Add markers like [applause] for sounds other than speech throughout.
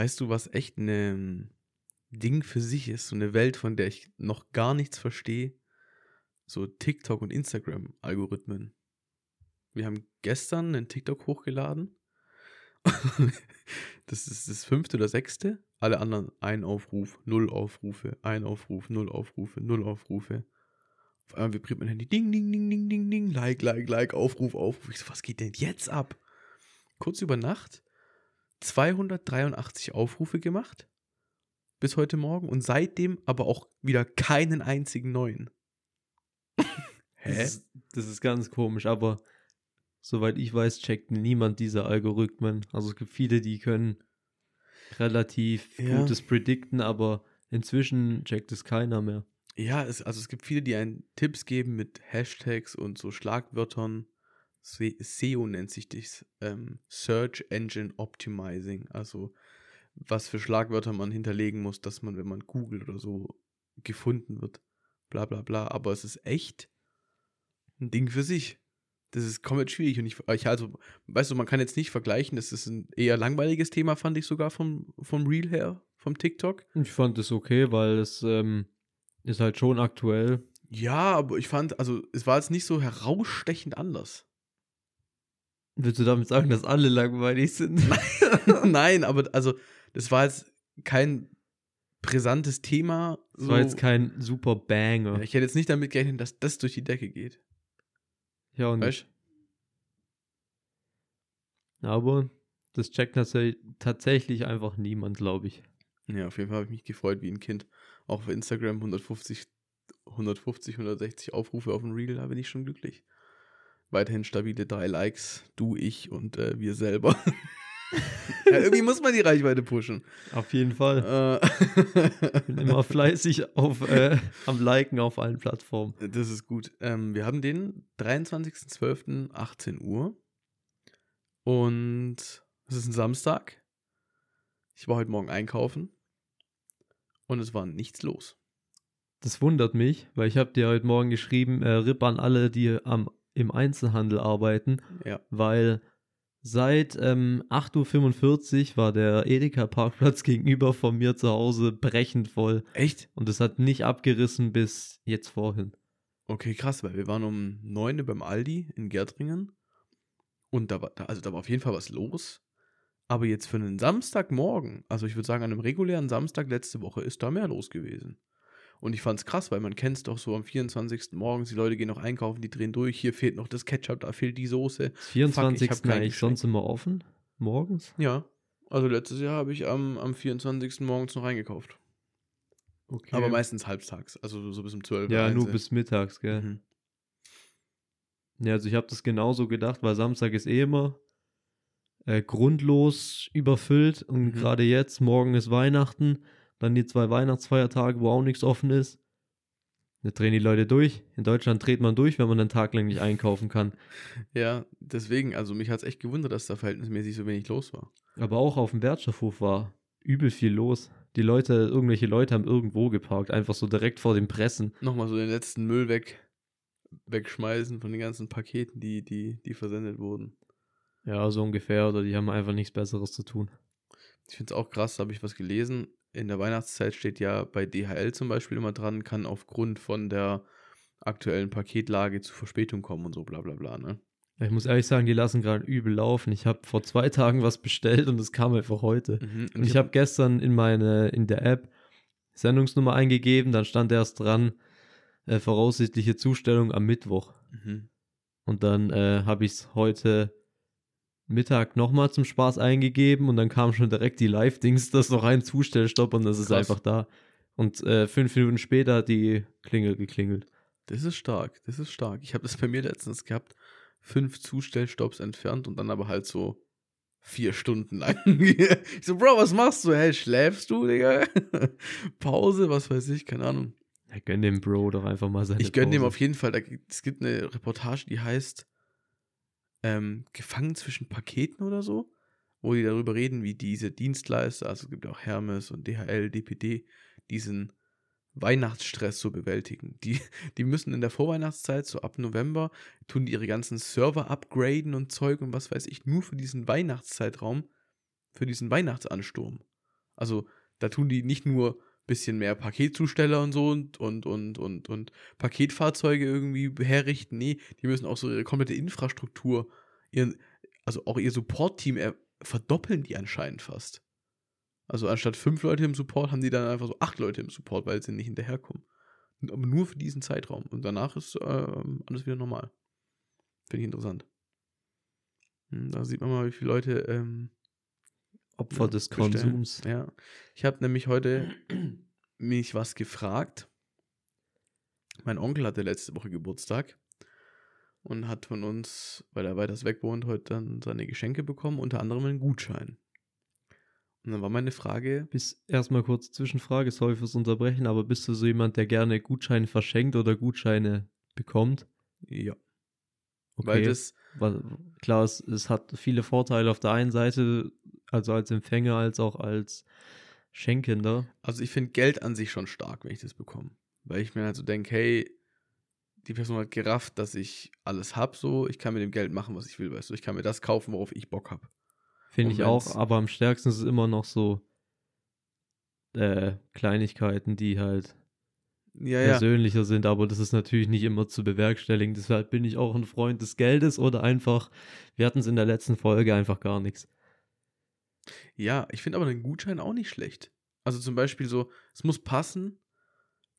Weißt du, was echt ein Ding für sich ist? So eine Welt, von der ich noch gar nichts verstehe? So TikTok und Instagram-Algorithmen. Wir haben gestern einen TikTok hochgeladen. [laughs] das ist das fünfte oder sechste. Alle anderen ein Aufruf, null Aufrufe, ein Aufruf, null Aufrufe, null Aufrufe. Auf einmal vibriert mein Handy, ding, ding, ding, ding, ding, ding, like, like, like, Aufruf, Aufruf. Ich so, was geht denn jetzt ab? Kurz über Nacht 283 Aufrufe gemacht bis heute Morgen und seitdem aber auch wieder keinen einzigen neuen. [laughs] Hä? Das ist, das ist ganz komisch, aber soweit ich weiß, checkt niemand diese Algorithmen. Also es gibt viele, die können relativ ja. Gutes predikten, aber inzwischen checkt es keiner mehr. Ja, es, also es gibt viele, die einen Tipps geben mit Hashtags und so Schlagwörtern. SEO nennt sich das. Ähm, Search Engine Optimizing. Also was für Schlagwörter man hinterlegen muss, dass man, wenn man googelt oder so, gefunden wird. Bla bla bla. Aber es ist echt ein Ding für sich. Das ist komplett schwierig. Und ich, ich also, weißt du, man kann jetzt nicht vergleichen, das ist ein eher langweiliges Thema, fand ich sogar vom, vom Reel her, vom TikTok. Ich fand es okay, weil es ähm, ist halt schon aktuell. Ja, aber ich fand, also es war jetzt nicht so herausstechend anders. Willst du damit sagen, dass alle langweilig sind? [laughs] Nein, aber also das war jetzt kein brisantes Thema. Das war jetzt kein super Banger. Ja, ich hätte jetzt nicht damit gerechnet, dass das durch die Decke geht. Ja, und weißt? Aber das checkt tatsächlich einfach niemand, glaube ich. Ja, auf jeden Fall habe ich mich gefreut wie ein Kind. Auch auf Instagram 150, 150, 160 Aufrufe auf dem Reel, da bin ich schon glücklich. Weiterhin stabile drei Likes, du, ich und äh, wir selber. [laughs] ja, irgendwie muss man die Reichweite pushen. Auf jeden Fall. Äh. bin immer fleißig auf, äh, am Liken auf allen Plattformen. Das ist gut. Ähm, wir haben den 23.12.18 Uhr. Und es ist ein Samstag. Ich war heute Morgen einkaufen. Und es war nichts los. Das wundert mich, weil ich habe dir heute Morgen geschrieben, äh, RIP an alle, die am, im Einzelhandel arbeiten. Ja. Weil Seit ähm, 8.45 Uhr war der Edeka-Parkplatz [laughs] gegenüber von mir zu Hause brechend voll. Echt? Und es hat nicht abgerissen bis jetzt vorhin. Okay, krass, weil wir waren um 9 Uhr beim Aldi in Gärtringen. Und da war, also da war auf jeden Fall was los. Aber jetzt für einen Samstagmorgen, also ich würde sagen, an einem regulären Samstag letzte Woche ist da mehr los gewesen. Und ich fand's krass, weil man kennt es doch so am 24. morgens, die Leute gehen noch einkaufen, die drehen durch, hier fehlt noch das Ketchup, da fehlt die Soße. 24. Fuck, ich eigentlich sonst immer offen? Morgens? Ja. Also letztes Jahr habe ich am, am 24. morgens noch eingekauft. Okay. Aber meistens halbtags, also so bis um 12 Uhr. Ja, nur bis mittags, gell. Mhm. Ja, also ich habe das genauso gedacht, weil Samstag ist eh immer äh, grundlos überfüllt und mhm. gerade jetzt, morgen ist Weihnachten dann die zwei Weihnachtsfeiertage, wo auch nichts offen ist. Da drehen die Leute durch. In Deutschland dreht man durch, wenn man einen Tag lang nicht einkaufen kann. [laughs] Ja, deswegen, also mich hat es echt gewundert, dass da verhältnismäßig so wenig los war. Aber auch auf dem Wertstoffhof war übel viel los. Die Leute, irgendwelche Leute haben irgendwo geparkt, einfach so direkt vor den Pressen. Nochmal so den letzten Müll weg, wegschmeißen von den ganzen Paketen, die, die, die versendet wurden. Ja, so ungefähr. Oder die haben einfach nichts Besseres zu tun. Ich finde es auch krass, da habe ich was gelesen in der Weihnachtszeit steht ja bei DHL zum Beispiel immer dran, kann aufgrund von der aktuellen Paketlage zu Verspätung kommen und so bla bla bla, ne? Ich muss ehrlich sagen, die lassen gerade übel laufen. Ich habe vor zwei Tagen was bestellt und es kam einfach heute. Mhm, und, und ich habe hab gestern in meine, in der App Sendungsnummer eingegeben, dann stand erst dran, äh, voraussichtliche Zustellung am Mittwoch. Mhm. Und dann äh, habe ich es heute Mittag nochmal zum Spaß eingegeben und dann kam schon direkt die Live-Dings, das noch ein Zustellstopp und das Krass. ist einfach da. Und äh, fünf Minuten später hat die Klingel geklingelt. Das ist stark, das ist stark. Ich habe das bei mir letztens gehabt, fünf Zustellstopps entfernt und dann aber halt so vier Stunden lang. [laughs] ich so, Bro, was machst du? Hey, schläfst du, Digga? [laughs] Pause, was weiß ich, keine Ahnung. Ja, gönn dem Bro doch einfach mal seine Ich gönn Pause. dem auf jeden Fall. Da, es gibt eine Reportage, die heißt ähm, gefangen zwischen Paketen oder so, wo die darüber reden, wie diese Dienstleister, also es gibt auch Hermes und DHL, DPD, diesen Weihnachtsstress so bewältigen. Die, [laughs] die müssen in der Vorweihnachtszeit, so ab November, tun die ihre ganzen Server upgraden und Zeug und was weiß ich, nur für diesen Weihnachtszeitraum, für diesen Weihnachtsansturm. Also da tun die nicht nur bisschen mehr Paketzusteller und so und, und, und, und, und Paketfahrzeuge irgendwie herrichten. Nee, die müssen auch so ihre komplette Infrastruktur, ihren, also auch ihr Support-Team verdoppeln die anscheinend fast. Also anstatt fünf Leute im Support haben die dann einfach so acht Leute im Support, weil sie nicht hinterherkommen. Aber nur für diesen Zeitraum. Und danach ist äh, alles wieder normal. Finde ich interessant. Hm, da sieht man mal, wie viele Leute ähm, Opfer ja, des bestellen. Konsums. Ja. Ich habe nämlich heute [clears throat] mich was gefragt. Mein Onkel hatte letzte Woche Geburtstag und hat von uns, weil er weiter weg wohnt, heute dann seine Geschenke bekommen, unter anderem einen Gutschein. Und dann war meine Frage. Bis erstmal kurz Zwischenfrage, sorry fürs Unterbrechen, aber bist du so jemand, der gerne Gutscheine verschenkt oder Gutscheine bekommt? Ja. Okay. Weil das. Weil, klar, es, es hat viele Vorteile auf der einen Seite, also als Empfänger, als auch als Schenkender. Also ich finde Geld an sich schon stark, wenn ich das bekomme. Weil ich mir halt so denke, hey, die Person hat gerafft, dass ich alles habe, so, ich kann mit dem Geld machen, was ich will, weißt du, ich kann mir das kaufen, worauf ich Bock habe. Finde ich auch, aber am stärksten ist es immer noch so äh, Kleinigkeiten, die halt ja, persönlicher ja. sind, aber das ist natürlich nicht immer zu bewerkstelligen. Deshalb bin ich auch ein Freund des Geldes oder einfach, wir hatten es in der letzten Folge einfach gar nichts. Ja, ich finde aber den Gutschein auch nicht schlecht. Also zum Beispiel so, es muss passen,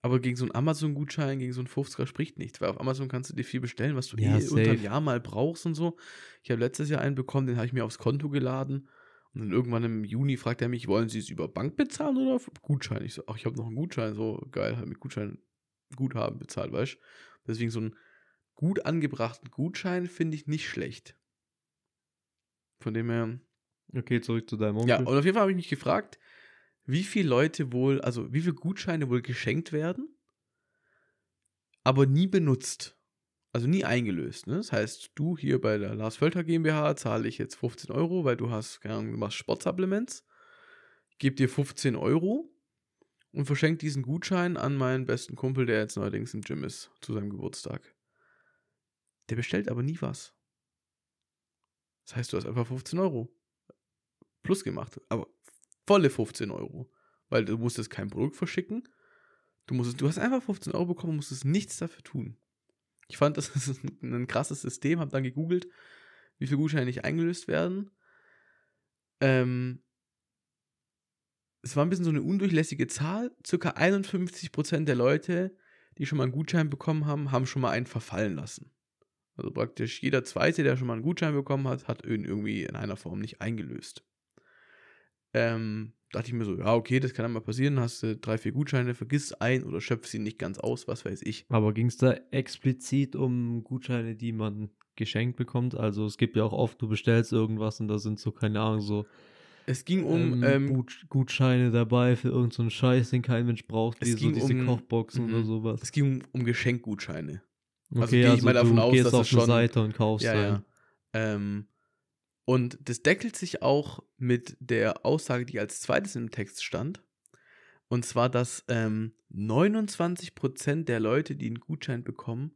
aber gegen so einen Amazon-Gutschein, gegen so einen 50er spricht nichts, weil auf Amazon kannst du dir viel bestellen, was du ja, eh unter einem Jahr mal brauchst und so. Ich habe letztes Jahr einen bekommen, den habe ich mir aufs Konto geladen. Und dann irgendwann im Juni fragt er mich, wollen Sie es über Bank bezahlen oder auf Gutschein? Ich so, ach, ich habe noch einen Gutschein, so geil, halt mit Gutschein Guthaben bezahlt, weißt du? Deswegen so einen gut angebrachten Gutschein finde ich nicht schlecht. Von dem her. Okay, zurück zu deinem Onkel. Ja, und auf jeden Fall habe ich mich gefragt, wie viele Leute wohl, also wie viele Gutscheine wohl geschenkt werden, aber nie benutzt. Also nie eingelöst. Ne? Das heißt, du hier bei der Lars Völter GmbH zahle ich jetzt 15 Euro, weil du hast, keine Ahnung, du machst Sportsupplements. Gebe dir 15 Euro und verschenke diesen Gutschein an meinen besten Kumpel, der jetzt neuerdings im Gym ist, zu seinem Geburtstag. Der bestellt aber nie was. Das heißt, du hast einfach 15 Euro plus gemacht. Aber volle 15 Euro. Weil du musstest kein Produkt verschicken. Du, musstest, du hast einfach 15 Euro bekommen und musstest nichts dafür tun. Ich fand, das [laughs] ist ein, ein krasses System, habe dann gegoogelt, wie viele Gutscheine nicht eingelöst werden. Ähm, es war ein bisschen so eine undurchlässige Zahl. Circa 51% der Leute, die schon mal einen Gutschein bekommen haben, haben schon mal einen verfallen lassen. Also praktisch jeder Zweite, der schon mal einen Gutschein bekommen hat, hat ihn irgendwie in einer Form nicht eingelöst. Ähm, dachte ich mir so, ja, okay, das kann dann mal passieren, hast du drei, vier Gutscheine, vergiss ein oder schöpfst sie nicht ganz aus, was weiß ich. Aber ging es da explizit um Gutscheine, die man geschenkt bekommt? Also es gibt ja auch oft, du bestellst irgendwas und da sind so, keine Ahnung, so es ging um ähm, ähm, Gut, Gutscheine dabei für irgendeinen so Scheiß, den kein Mensch braucht, wie so diese um, Kochboxen oder mhm. sowas. Es ging um, um Geschenkgutscheine. Also okay, also gehe ich mal davon aus, dass auf es schon Seite und kaufst ja, ja. Ähm, und das deckelt sich auch mit der Aussage, die als zweites im Text stand. Und zwar, dass ähm, 29% der Leute, die einen Gutschein bekommen,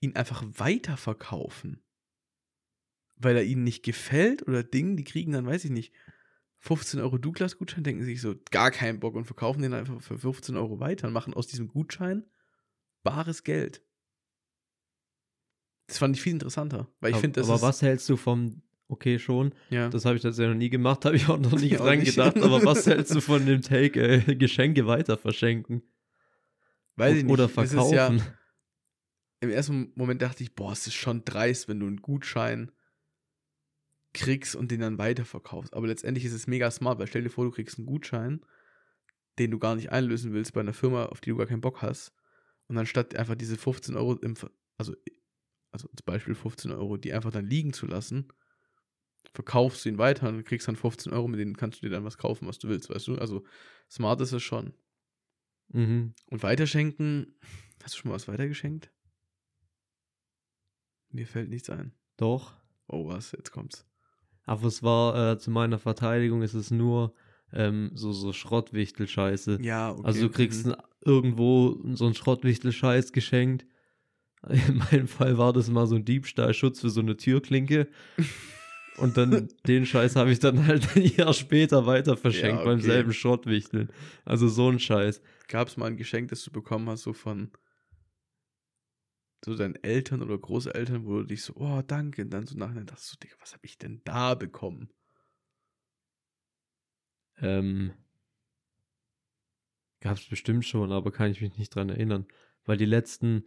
ihn einfach weiterverkaufen. Weil er ihnen nicht gefällt oder Ding, die kriegen dann, weiß ich nicht, 15 Euro Douglas-Gutschein, denken sich so, gar keinen Bock und verkaufen den einfach für 15 Euro weiter und machen aus diesem Gutschein bares Geld. Das fand ich viel interessanter, weil ich finde, das Aber was hältst du vom okay schon. Ja. Das habe ich tatsächlich noch nie gemacht, [laughs] habe ich auch noch nie dran gedacht. Aber was [laughs] hältst du von dem Take, äh, Geschenke weiter verschenken? Weiß ich nicht. Oder verkaufen? Ja, Im ersten Moment dachte ich, boah, es ist schon dreist, wenn du einen Gutschein kriegst und den dann weiterverkaufst. Aber letztendlich ist es mega smart, weil stell dir vor, du kriegst einen Gutschein, den du gar nicht einlösen willst bei einer Firma, auf die du gar keinen Bock hast. Und anstatt einfach diese 15 Euro, im, also, also als Beispiel 15 Euro, die einfach dann liegen zu lassen, verkaufst du ihn weiter und kriegst dann 15 Euro, mit denen kannst du dir dann was kaufen, was du willst, weißt du? Also smart ist es schon. Mhm. Und weiterschenken, [laughs] hast du schon mal was weitergeschenkt? Mir fällt nichts ein. Doch. Oh, was? Jetzt kommt's. Aber es war, äh, zu meiner Verteidigung ist es nur ähm, so, so Schrottwichtel-Scheiße. Ja, okay. Also du kriegst mhm. irgendwo so einen Schrottwichtel-Scheiß geschenkt. [laughs] In meinem Fall war das mal so ein Diebstahlschutz für so eine Türklinke. [laughs] Und dann [laughs] den Scheiß habe ich dann halt ein Jahr später weiter verschenkt ja, okay. beim selben Schrottwichteln. Also so ein Scheiß. Gab es mal ein Geschenk, das du bekommen hast, so von so deinen Eltern oder Großeltern, wo du dich so, oh, danke, und dann so nachher dachtest du, Digga, was habe ich denn da bekommen? Ähm, Gab es bestimmt schon, aber kann ich mich nicht dran erinnern. Weil die letzten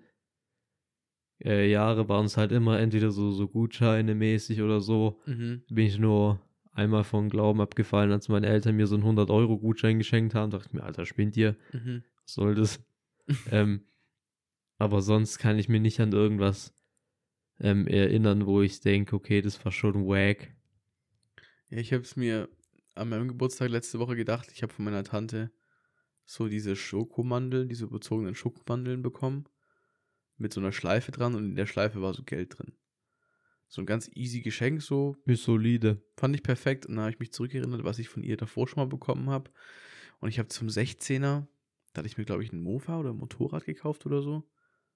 äh, Jahre waren es halt immer entweder so, so Gutscheine mäßig oder so. Mhm. Bin ich nur einmal von Glauben abgefallen, als meine Eltern mir so einen 100-Euro-Gutschein geschenkt haben. Dachte ich mir, Alter, spinnt ihr? Mhm. Was soll das? [laughs] ähm, aber sonst kann ich mir nicht an irgendwas ähm, erinnern, wo ich denke, okay, das war schon wack. Ja, ich habe es mir an meinem Geburtstag letzte Woche gedacht. Ich habe von meiner Tante so diese Schokomandeln, diese überzogenen Schokomandeln bekommen. Mit so einer Schleife dran und in der Schleife war so Geld drin. So ein ganz easy Geschenk, so. Ist solide. Fand ich perfekt. Und dann habe ich mich zurückerinnert, was ich von ihr davor schon mal bekommen habe. Und ich habe zum 16er, da hatte ich mir, glaube ich, ein Mofa oder ein Motorrad gekauft oder so.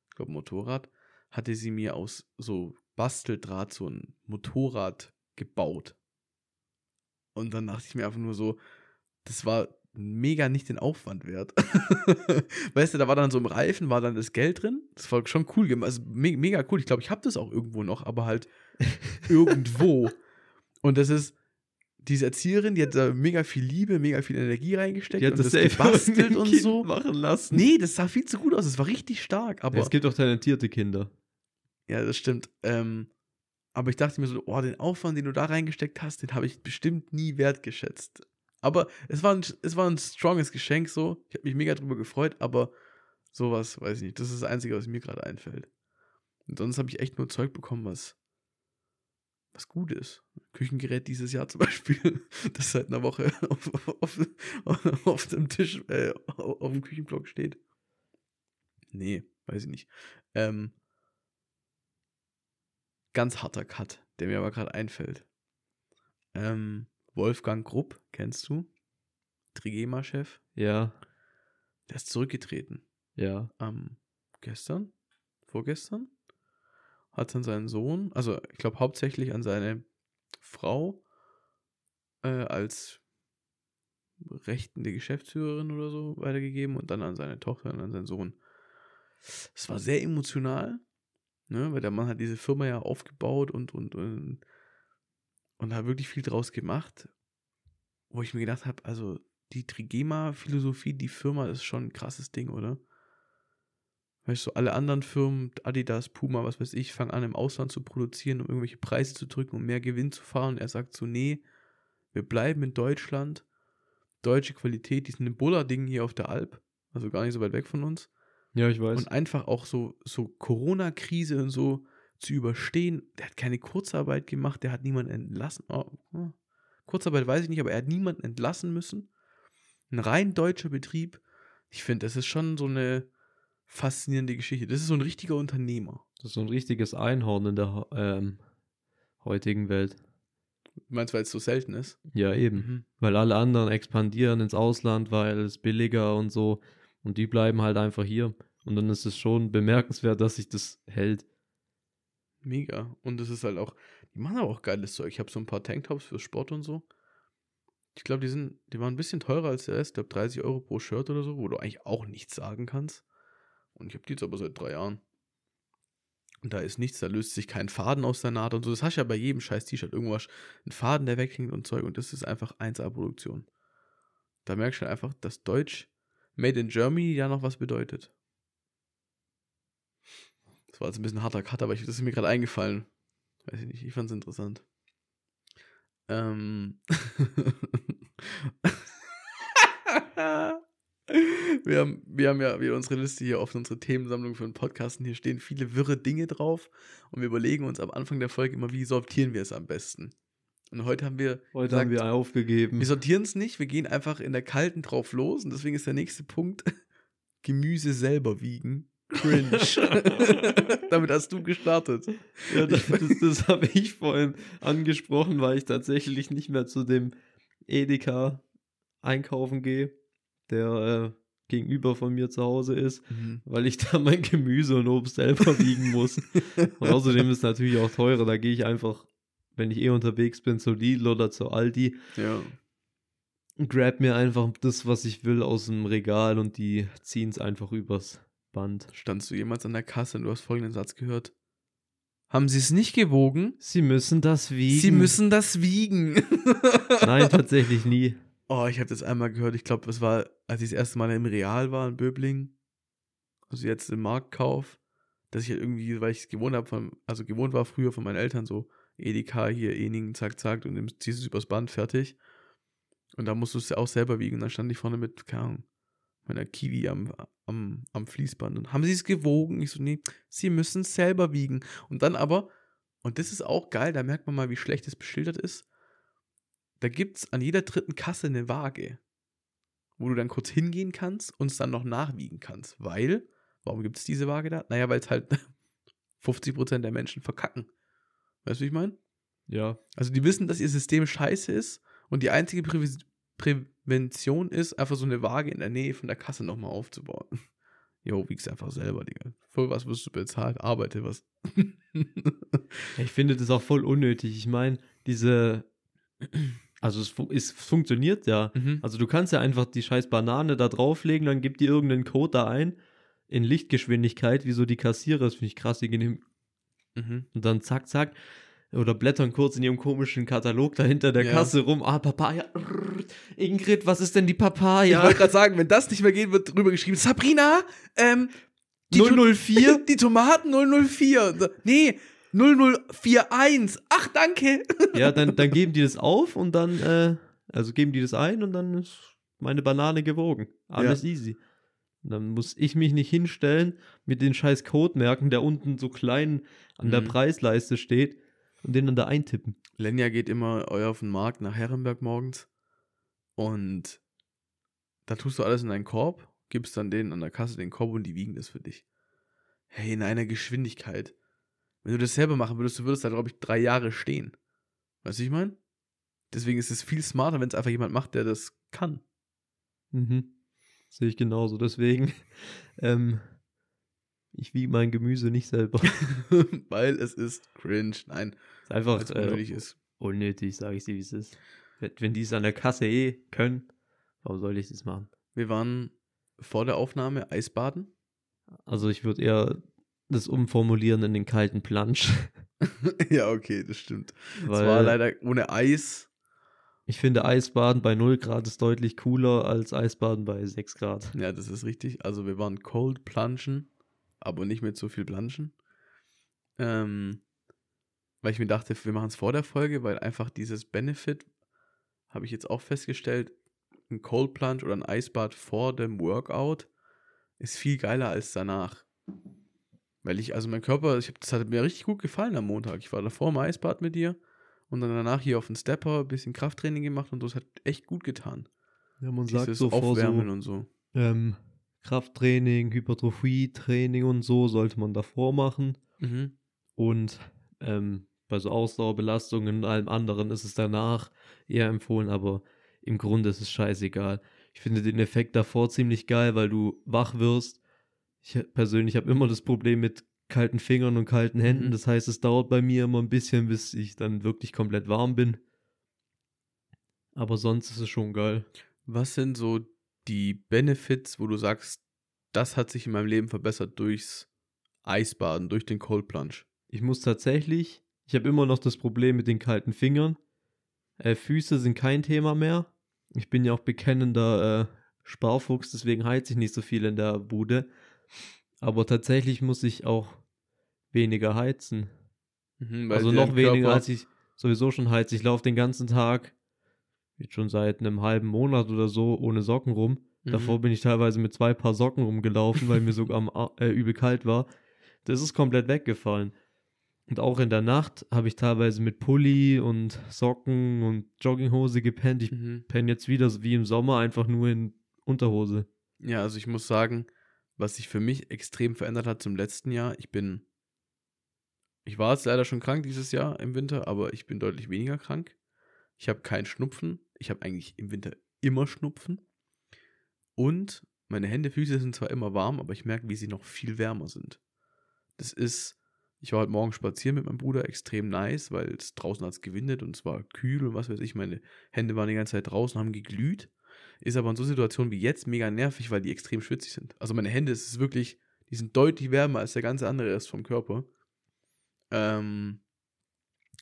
Ich glaube, Motorrad. Hatte sie mir aus so Basteldraht so ein Motorrad gebaut. Und dann dachte ich mir einfach nur so, das war mega nicht den Aufwand wert. [laughs] weißt du, da war dann so im Reifen, war dann das Geld drin. Das war schon cool, also me mega cool. Ich glaube, ich habe das auch irgendwo noch, aber halt [laughs] irgendwo. Und das ist diese Erzieherin, die hat da mega viel Liebe, mega viel Energie reingesteckt die hat und das, das gebastelt [laughs] und so machen lassen. Nee, das sah viel zu gut aus. Es war richtig stark. Aber ja, es gibt auch talentierte Kinder. Ja, das stimmt. Ähm, aber ich dachte mir so, oh, den Aufwand, den du da reingesteckt hast, den habe ich bestimmt nie wertgeschätzt. Aber es war ein, es war ein stronges Geschenk so. Ich habe mich mega drüber gefreut, aber sowas, weiß ich nicht. Das ist das Einzige, was mir gerade einfällt. Und sonst habe ich echt nur Zeug bekommen, was, was gut ist. Küchengerät dieses Jahr zum [laughs] Beispiel, das seit einer Woche [laughs] auf, auf, auf dem Tisch, äh, auf dem Küchenblock steht. Nee, weiß ich nicht. Ähm, ganz harter Cut, der mir aber gerade einfällt. Ähm, Wolfgang Grupp, kennst du? Trigema-Chef. Ja. Der ist zurückgetreten. Ja. Ähm, gestern? Vorgestern? Hat dann seinen Sohn, also ich glaube hauptsächlich an seine Frau äh, als rechtende Geschäftsführerin oder so weitergegeben und dann an seine Tochter und an seinen Sohn. Es war sehr emotional, ne, weil der Mann hat diese Firma ja aufgebaut und, und, und und da wirklich viel draus gemacht, wo ich mir gedacht habe, also die Trigema-Philosophie, die Firma ist schon ein krasses Ding, oder? Weißt du, alle anderen Firmen, Adidas, Puma, was weiß ich, fangen an im Ausland zu produzieren, um irgendwelche Preise zu drücken, um mehr Gewinn zu fahren. Er sagt so, nee, wir bleiben in Deutschland. Deutsche Qualität, die sind ein Buller-Ding hier auf der Alp, also gar nicht so weit weg von uns. Ja, ich weiß. Und einfach auch so, so Corona-Krise und so, zu überstehen. Der hat keine Kurzarbeit gemacht, der hat niemanden entlassen. Oh, oh. Kurzarbeit weiß ich nicht, aber er hat niemanden entlassen müssen. Ein rein deutscher Betrieb. Ich finde, das ist schon so eine faszinierende Geschichte. Das ist so ein richtiger Unternehmer. Das ist so ein richtiges Einhorn in der ähm, heutigen Welt. Du meinst, weil es so selten ist? Ja, eben. Mhm. Weil alle anderen expandieren ins Ausland, weil es billiger und so. Und die bleiben halt einfach hier. Und dann ist es schon bemerkenswert, dass sich das hält. Mega. Und es ist halt auch, die machen aber auch geiles Zeug. Ich habe so ein paar Tanktops für Sport und so. Ich glaube, die sind, die waren ein bisschen teurer als der Rest. Ich glaube, 30 Euro pro Shirt oder so, wo du eigentlich auch nichts sagen kannst. Und ich habe die jetzt aber seit drei Jahren. Und da ist nichts, da löst sich kein Faden aus der Naht und so. Das hast du ja bei jedem scheiß T-Shirt irgendwas, ein Faden, der weghängt und Zeug. Und das ist einfach 1A-Produktion. Da merkst du einfach, dass Deutsch Made in Germany ja noch was bedeutet. Das war jetzt ein bisschen harter Cut, aber ich, das ist mir gerade eingefallen. Weiß ich nicht, ich fand es interessant. Ähm. [laughs] wir, haben, wir haben ja wieder unsere Liste hier offen, unsere Themensammlung für den Podcast. Und hier stehen viele wirre Dinge drauf. Und wir überlegen uns am Anfang der Folge immer, wie sortieren wir es am besten. Und heute haben wir. Heute gesagt, haben wir aufgegeben. Wir sortieren es nicht, wir gehen einfach in der kalten drauf los. Und deswegen ist der nächste Punkt [laughs] Gemüse selber wiegen. Cringe. [laughs] Damit hast du gestartet. Ja, das, das, das habe ich vorhin angesprochen, weil ich tatsächlich nicht mehr zu dem Edeka einkaufen gehe, der äh, gegenüber von mir zu Hause ist, mhm. weil ich [laughs] da mein Gemüse und Obst selber wiegen muss. und außerdem ist es natürlich auch teurer, da gehe ich einfach wenn ich eh unterwegs bin, zu Lidl oder zu Aldi. Ja. Grab mir einfach das, was ich will, aus dem Regal und die ziehen es einfach übers Band. Standst du jemals an der Kasse und du hast folgenden Satz gehört? Haben Sie es nicht gewogen? Sie müssen das wiegen. Sie müssen das wiegen. [laughs] Nein, tatsächlich nie. Oh, ich habe das einmal gehört. Ich glaube, das war, als ich das erste Mal im Real war in Böbling. Also jetzt im Marktkauf. Dass ich halt irgendwie, weil ich es gewohnt habe, also gewohnt war früher von meinen Eltern so, Edeka hier, Eningen, zack, zack, und dann ziehst du es übers Band, fertig. Und da musst du es ja auch selber wiegen. Und dann stand ich vorne mit, keine Ahnung, meiner Kiwi am, am, am Fließband. Und haben sie es gewogen? Ich so, nee, sie müssen es selber wiegen. Und dann aber, und das ist auch geil, da merkt man mal, wie schlecht es beschildert ist. Da gibt es an jeder dritten Kasse eine Waage, wo du dann kurz hingehen kannst und es dann noch nachwiegen kannst. Weil, warum gibt es diese Waage da? Naja, weil es halt [laughs] 50% der Menschen verkacken. Weißt du, wie ich meine? Ja. Also die wissen, dass ihr System scheiße ist und die einzige Prä Prävention ist, einfach so eine Waage in der Nähe von der Kasse nochmal aufzubauen. [laughs] Jo, wiegst einfach selber, Digga. Für was wirst du bezahlt? Arbeite was. ich finde das auch voll unnötig. Ich meine, diese. Also es, es funktioniert ja. Mhm. Also du kannst ja einfach die scheiß Banane da drauflegen, dann gibt die irgendeinen Code da ein in Lichtgeschwindigkeit, wie so die Kassierer, das finde ich krass, die gehen mhm. und dann zack, zack oder blättern kurz in ihrem komischen Katalog dahinter der ja. Kasse rum. Ah, Papaya. Ingrid, was ist denn die Papaya? Ich wollte gerade sagen, wenn das nicht mehr geht, wird drüber geschrieben. Sabrina, ähm, die 004? [laughs] die Tomaten 004. Nee, 0041. Ach, danke. [laughs] Ja, dann, dann geben die das auf und dann, äh, also geben die das ein und dann ist meine Banane gewogen. Alles ja. easy. Und dann muss ich mich nicht hinstellen mit den scheiß Code merken, der unten so klein an mhm. der Preisleiste steht und den dann da eintippen. Lenja geht immer auf den Markt nach Herrenberg morgens und da tust du alles in einen Korb, gibst dann denen an der Kasse den Korb und die wiegen das für dich. Hey, in einer Geschwindigkeit. Wenn du das selber machen würdest, du würdest da, glaube ich, drei Jahre stehen. Weißt du, ich meine? Deswegen ist es viel smarter, wenn es einfach jemand macht, der das kann. Mhm. Sehe ich genauso. Deswegen [laughs] ähm, ich wiege mein Gemüse nicht selber. [laughs] Weil es ist cringe. Nein. Es ist einfach äh, unnötig ist. Unnötig, sage ich dir, wie es ist. Wenn die es an der Kasse eh können, warum soll ich das machen? Wir waren vor der Aufnahme Eisbaden. Also ich würde eher das umformulieren in den kalten Plansch. [laughs] ja, okay, das stimmt. es war leider ohne Eis. Ich finde Eisbaden bei 0 Grad ist deutlich cooler als Eisbaden bei 6 Grad. Ja, das ist richtig. Also wir waren Cold Planschen aber nicht mit so viel Planschen. Ähm, weil ich mir dachte, wir machen es vor der Folge, weil einfach dieses Benefit, habe ich jetzt auch festgestellt, ein Cold Plunge oder ein Eisbad vor dem Workout ist viel geiler als danach. Weil ich, also mein Körper, ich hab, das hat mir richtig gut gefallen am Montag. Ich war davor im Eisbad mit dir und dann danach hier auf den Stepper ein bisschen Krafttraining gemacht und das hat echt gut getan. Ja, man Dieses sagt so Aufwärmen so, und so. Ähm, Krafttraining, Hypertrophie-Training und so sollte man davor machen. Mhm. Und ähm, bei so Ausdauerbelastungen und allem anderen ist es danach eher empfohlen, aber im Grunde ist es scheißegal. Ich finde den Effekt davor ziemlich geil, weil du wach wirst. Ich persönlich habe immer das Problem mit kalten Fingern und kalten Händen. Mhm. Das heißt, es dauert bei mir immer ein bisschen, bis ich dann wirklich komplett warm bin. Aber sonst ist es schon geil. Was sind so die Benefits, wo du sagst, das hat sich in meinem Leben verbessert durchs Eisbaden, durch den Cold Plunge? Ich muss tatsächlich, ich habe immer noch das Problem mit den kalten Fingern. Äh, Füße sind kein Thema mehr. Ich bin ja auch bekennender äh, Sparfuchs, deswegen heizt ich nicht so viel in der Bude. Aber tatsächlich muss ich auch weniger heizen. Mhm, also noch weniger, als ich sowieso schon heize. Ich laufe den ganzen Tag jetzt schon seit einem halben Monat oder so ohne Socken rum. Mhm. Davor bin ich teilweise mit zwei Paar Socken rumgelaufen, weil mir sogar am, [laughs] äh, übel kalt war. Das ist komplett weggefallen. Und auch in der Nacht habe ich teilweise mit Pulli und Socken und Jogginghose gepennt. Ich mhm. penne jetzt wieder wie im Sommer einfach nur in Unterhose. Ja, also ich muss sagen, was sich für mich extrem verändert hat zum letzten Jahr, ich bin, ich war jetzt leider schon krank dieses Jahr im Winter, aber ich bin deutlich weniger krank. Ich habe keinen Schnupfen. Ich habe eigentlich im Winter immer Schnupfen. Und meine Hände, Füße sind zwar immer warm, aber ich merke, wie sie noch viel wärmer sind. Das ist, Ich war heute Morgen spazieren mit meinem Bruder, extrem nice, weil es draußen hat gewindet und es war kühl und was weiß ich. Meine Hände waren die ganze Zeit draußen, haben geglüht. Ist aber in so Situationen wie jetzt mega nervig, weil die extrem schwitzig sind. Also meine Hände, es ist wirklich, die sind deutlich wärmer als der ganze andere Rest vom Körper. Ähm,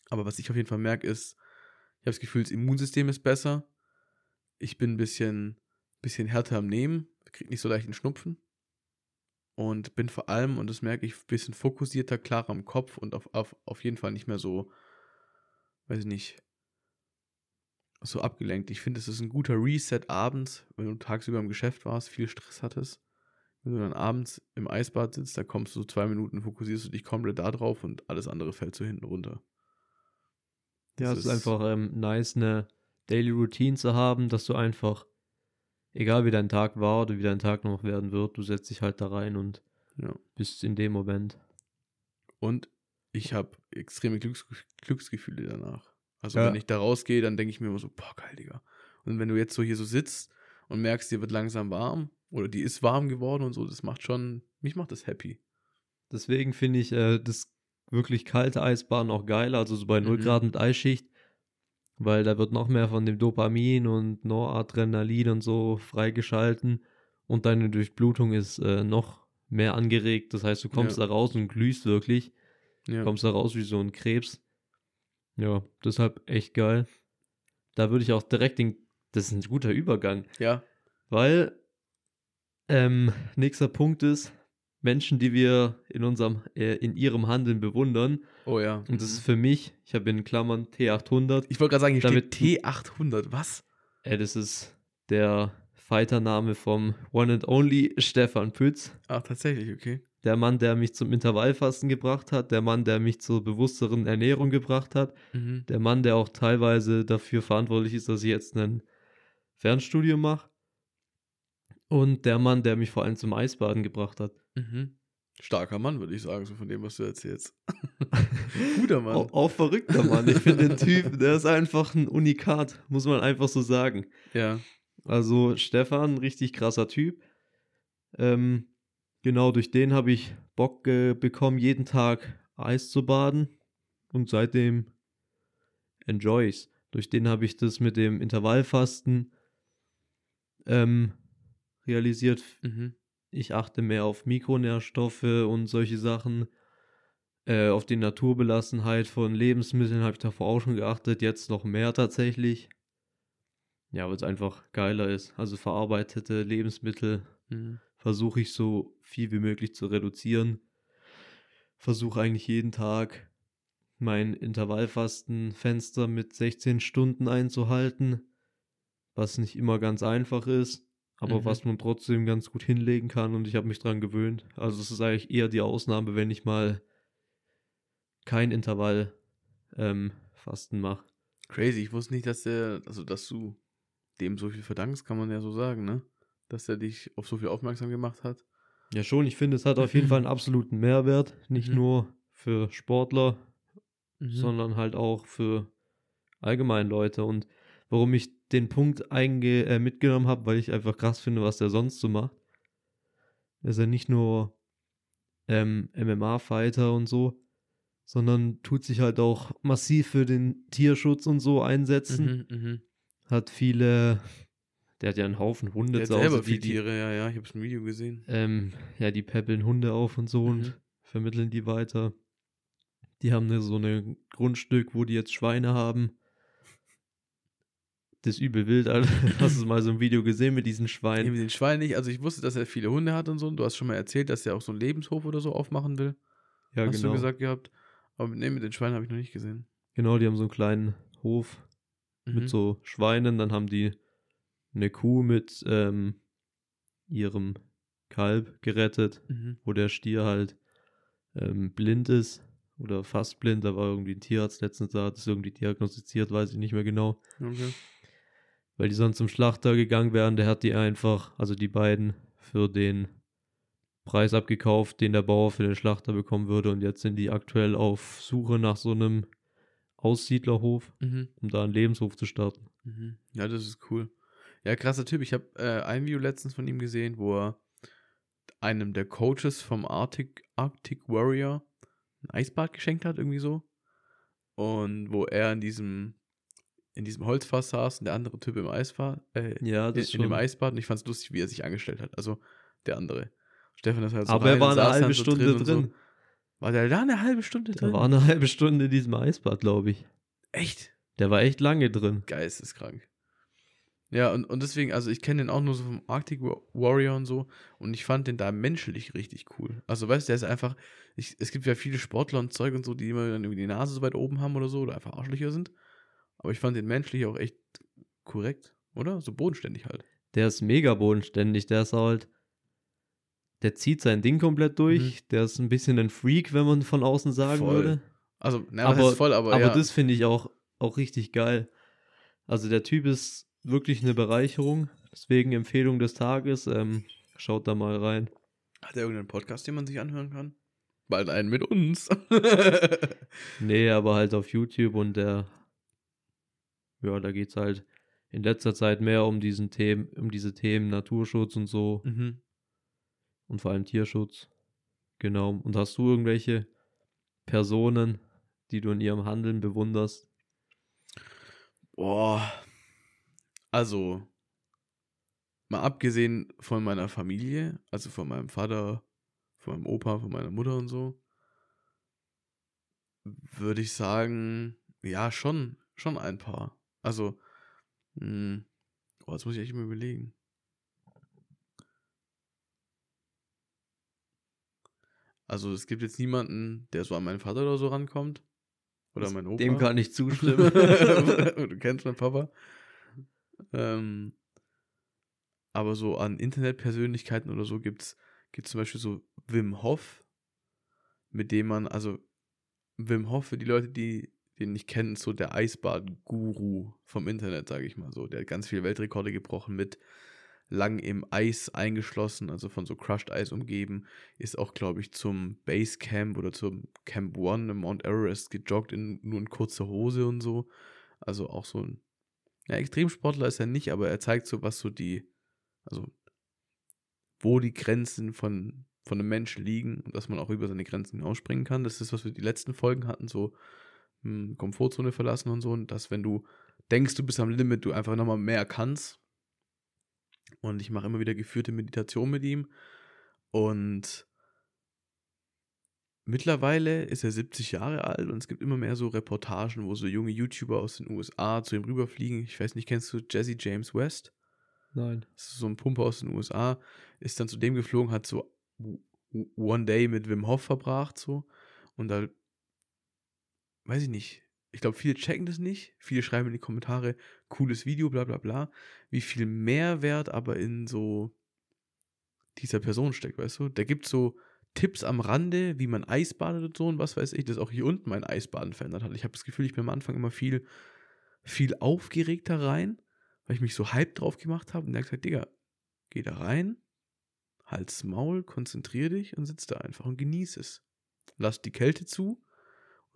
aber was ich auf jeden Fall merke, ist, ich habe das Gefühl, das Immunsystem ist besser. Ich bin ein bisschen, bisschen härter am Nehmen, kriege nicht so leicht einen Schnupfen. Und bin vor allem, und das merke ich, ein bisschen fokussierter, klarer im Kopf und auf, auf, auf jeden Fall nicht mehr so, weiß ich nicht, so abgelenkt. Ich finde, es ist ein guter Reset abends, wenn du tagsüber im Geschäft warst, viel Stress hattest. Wenn du dann abends im Eisbad sitzt, da kommst du so zwei Minuten, fokussierst du dich komplett da drauf und alles andere fällt so hinten runter. Ja, es ist, ist einfach ähm, nice, eine Daily Routine zu haben, dass du einfach, egal wie dein Tag war oder wie dein Tag noch werden wird, du setzt dich halt da rein und ja. bist in dem Moment. Und ich habe extreme Glücks Glücksgefühle danach. Also ja. wenn ich da rausgehe, dann denke ich mir immer so, boah, geil, Digga. Und wenn du jetzt so hier so sitzt und merkst, dir wird langsam warm oder die ist warm geworden und so, das macht schon, mich macht das happy. Deswegen finde ich äh, das wirklich kalte Eisbahn auch geil, also so bei 0 mhm. Grad mit Eisschicht, weil da wird noch mehr von dem Dopamin und Noradrenalin und so freigeschalten und deine Durchblutung ist äh, noch mehr angeregt. Das heißt, du kommst ja. da raus und glühst wirklich. Ja. Kommst da raus wie so ein Krebs. Ja, deshalb echt geil. Da würde ich auch direkt den. Das ist ein guter Übergang. Ja. Weil ähm, nächster Punkt ist, Menschen, die wir in unserem, äh, in ihrem Handeln bewundern. Oh ja. Und das ist für mich, ich habe in Klammern T800. Ich wollte gerade sagen, hier damit, steht T800, was? Äh, das ist der Fightername vom One and Only Stefan Pütz. Ach, tatsächlich, okay der Mann, der mich zum Intervallfasten gebracht hat, der Mann, der mich zur bewussteren Ernährung gebracht hat, mhm. der Mann, der auch teilweise dafür verantwortlich ist, dass ich jetzt ein Fernstudium mache und der Mann, der mich vor allem zum Eisbaden gebracht hat. Mhm. Starker Mann, würde ich sagen, so von dem, was du erzählst. [laughs] Guter Mann. Auch, auch verrückter Mann. Ich finde den Typ, der ist einfach ein Unikat, muss man einfach so sagen. Ja. Also Stefan, richtig krasser Typ. Ähm, Genau, durch den habe ich Bock äh, bekommen, jeden Tag Eis zu baden. Und seitdem enjoy ich's. Durch den habe ich das mit dem Intervallfasten ähm, realisiert. Mhm. Ich achte mehr auf Mikronährstoffe und solche Sachen. Äh, auf die Naturbelassenheit von Lebensmitteln habe ich davor auch schon geachtet. Jetzt noch mehr tatsächlich. Ja, weil es einfach geiler ist. Also verarbeitete Lebensmittel. Mhm versuche ich so viel wie möglich zu reduzieren. Versuche eigentlich jeden Tag mein Intervallfastenfenster mit 16 Stunden einzuhalten, was nicht immer ganz einfach ist, aber mhm. was man trotzdem ganz gut hinlegen kann und ich habe mich dran gewöhnt. Also es ist eigentlich eher die Ausnahme, wenn ich mal kein Intervallfasten ähm, mache. Crazy, ich wusste nicht, dass der, also dass du dem so viel verdankst, kann man ja so sagen, ne? dass er dich auf so viel aufmerksam gemacht hat? Ja, schon. Ich finde, es hat auf jeden [laughs] Fall einen absoluten Mehrwert. Nicht mhm. nur für Sportler, mhm. sondern halt auch für allgemein Leute. Und warum ich den Punkt einge äh, mitgenommen habe, weil ich einfach krass finde, was der sonst so macht. Er ist ja nicht nur ähm, MMA-Fighter und so, sondern tut sich halt auch massiv für den Tierschutz und so einsetzen. Mhm, mh. Hat viele der hat ja einen Haufen Hunde der zu Hause. Selber die, Tiere, ja, ja, ich habe ein Video gesehen. Ähm, ja, die peppeln Hunde auf und so mhm. und vermitteln die weiter. Die haben so ein Grundstück, wo die jetzt Schweine haben. Das ist übel wild, Alter. [laughs] Hast du mal so ein Video gesehen mit diesen Schweinen? Nee, mit den Schweinen nicht. Also ich wusste, dass er viele Hunde hat und so. Du hast schon mal erzählt, dass er auch so einen Lebenshof oder so aufmachen will. Ja, hast genau. Hast du gesagt gehabt. Aber nee, mit den Schweinen habe ich noch nicht gesehen. Genau, die haben so einen kleinen Hof mhm. mit so Schweinen. Dann haben die eine Kuh mit ähm, ihrem Kalb gerettet, mhm. wo der Stier halt ähm, blind ist oder fast blind. Da war irgendwie ein Tierarzt letztens da, hat es irgendwie diagnostiziert, weiß ich nicht mehr genau. Okay. Weil die sonst zum Schlachter gegangen wären, der hat die einfach, also die beiden, für den Preis abgekauft, den der Bauer für den Schlachter bekommen würde. Und jetzt sind die aktuell auf Suche nach so einem Aussiedlerhof, mhm. um da einen Lebenshof zu starten. Mhm. Ja, das ist cool. Ja, krasser Typ. Ich habe äh, ein Video letztens von ihm gesehen, wo er einem der Coaches vom Arctic, Arctic Warrior ein Eisbad geschenkt hat, irgendwie so. Und wo er in diesem, in diesem Holzfass saß und der andere Typ im Eisbad, äh, ja, in, in, dem Eisbad. Und ich fand es lustig, wie er sich angestellt hat. Also der andere. Stefan ist halt so Aber er war eine halbe Stunde drin. drin. So. War der da eine halbe Stunde drin? Der war eine halbe Stunde in diesem Eisbad, glaube ich. Echt? Der war echt lange drin. Geisteskrank. Ja, und, und deswegen, also ich kenne den auch nur so vom Arctic Warrior und so. Und ich fand den da menschlich richtig cool. Also, weißt du, der ist einfach. Ich, es gibt ja viele Sportler und Zeug und so, die immer dann irgendwie die Nase so weit oben haben oder so, oder einfach Arschlöcher sind. Aber ich fand den menschlich auch echt korrekt, oder? So bodenständig halt. Der ist mega bodenständig. Der ist halt. Der zieht sein Ding komplett durch. Mhm. Der ist ein bisschen ein Freak, wenn man von außen sagen voll. würde. Also, na, aber, voll, aber. Aber ja. das finde ich auch, auch richtig geil. Also, der Typ ist wirklich eine Bereicherung. Deswegen Empfehlung des Tages. Ähm, schaut da mal rein. Hat er irgendeinen Podcast, den man sich anhören kann? Bald einen mit uns. [laughs] nee, aber halt auf YouTube und der. Ja, da geht es halt in letzter Zeit mehr um diesen Themen, um diese Themen Naturschutz und so. Mhm. Und vor allem Tierschutz. Genau. Und hast du irgendwelche Personen, die du in ihrem Handeln bewunderst? Boah, also, mal abgesehen von meiner Familie, also von meinem Vater, von meinem Opa, von meiner Mutter und so, würde ich sagen, ja, schon, schon ein paar. Also, mh, oh, das muss ich echt mal überlegen. Also, es gibt jetzt niemanden, der so an meinen Vater oder so rankommt. Oder mein Opa. Dem kann ich zustimmen. [laughs] du kennst meinen Papa. Ähm, aber so an Internetpersönlichkeiten oder so gibt es zum Beispiel so Wim Hof, mit dem man, also Wim Hof, für die Leute, die den nicht kennen, ist so der Eisbad-Guru vom Internet, sage ich mal so. Der hat ganz viele Weltrekorde gebrochen mit lang im Eis eingeschlossen, also von so Crushed Eis umgeben. Ist auch, glaube ich, zum Basecamp oder zum Camp One im Mount Everest gejoggt in nur in kurzer Hose und so. Also auch so ein ja, Extremsportler ist er nicht, aber er zeigt so, was so die, also wo die Grenzen von, von einem Menschen liegen und dass man auch über seine Grenzen hinausspringen kann. Das ist, was wir die letzten Folgen hatten, so hm, Komfortzone verlassen und so. Und dass, wenn du denkst, du bist am Limit, du einfach nochmal mehr kannst. Und ich mache immer wieder geführte Meditation mit ihm. Und Mittlerweile ist er 70 Jahre alt und es gibt immer mehr so Reportagen, wo so junge YouTuber aus den USA zu ihm rüberfliegen. Ich weiß nicht, kennst du Jesse James West? Nein. Das ist so ein Pumper aus den USA. Ist dann zu dem geflogen, hat so One Day mit Wim Hof verbracht, so. Und da, weiß ich nicht. Ich glaube, viele checken das nicht. Viele schreiben in die Kommentare, cooles Video, bla bla bla. Wie viel Mehrwert aber in so dieser Person steckt, weißt du? Der gibt so Tipps am Rande, wie man Eis badet und so und was weiß ich, dass auch hier unten mein Eisbaden verändert hat. Ich habe das Gefühl, ich bin am Anfang immer viel, viel aufgeregter rein, weil ich mich so hype drauf gemacht habe und der gesagt, Digga, geh da rein, halt's Maul, konzentrier dich und sitz da einfach und genieß es. Lass die Kälte zu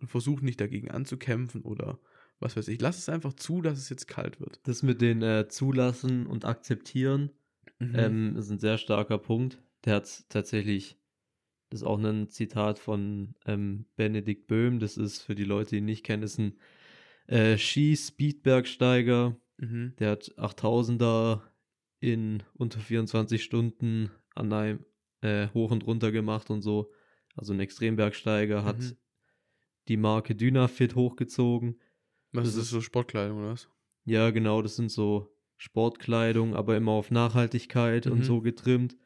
und versuch nicht dagegen anzukämpfen oder was weiß ich. Lass es einfach zu, dass es jetzt kalt wird. Das mit den äh, Zulassen und Akzeptieren mhm. ähm, ist ein sehr starker Punkt. Der hat tatsächlich das ist auch ein Zitat von ähm, Benedikt Böhm. Das ist für die Leute, die ihn nicht kennen, ist ein äh, Ski-Speedbergsteiger. Mhm. Der hat 8000er in unter 24 Stunden an einem äh, hoch und runter gemacht und so. Also ein Extrembergsteiger hat mhm. Die Marke Dynafit hochgezogen. Was das ist das so Sportkleidung oder was? Ja, genau, das sind so Sportkleidung, aber immer auf Nachhaltigkeit mhm. und so getrimmt.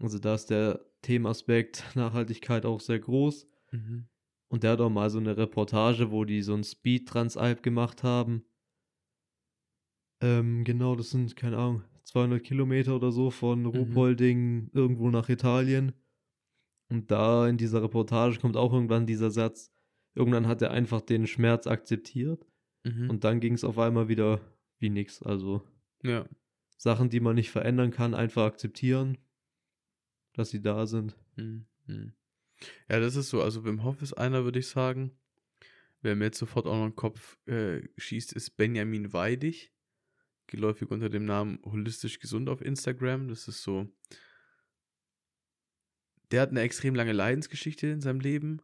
Also da ist der Themenaspekt [laughs] Nachhaltigkeit auch sehr groß. Mhm. Und der hat auch mal so eine Reportage, wo die so ein Speed Transalp gemacht haben. Ähm, genau, das sind, keine Ahnung, 200 Kilometer oder so von mhm. Ruhpolding irgendwo nach Italien. Und da in dieser Reportage kommt auch irgendwann dieser Satz, irgendwann hat er einfach den Schmerz akzeptiert. Mhm. Und dann ging es auf einmal wieder wie nix. Also ja. Sachen, die man nicht verändern kann, einfach akzeptieren dass sie da sind. Mhm. Ja, das ist so. Also Wim Hof ist einer, würde ich sagen. Wer mir jetzt sofort auch noch den Kopf äh, schießt, ist Benjamin Weidig. Geläufig unter dem Namen Holistisch Gesund auf Instagram. Das ist so. Der hat eine extrem lange Leidensgeschichte in seinem Leben.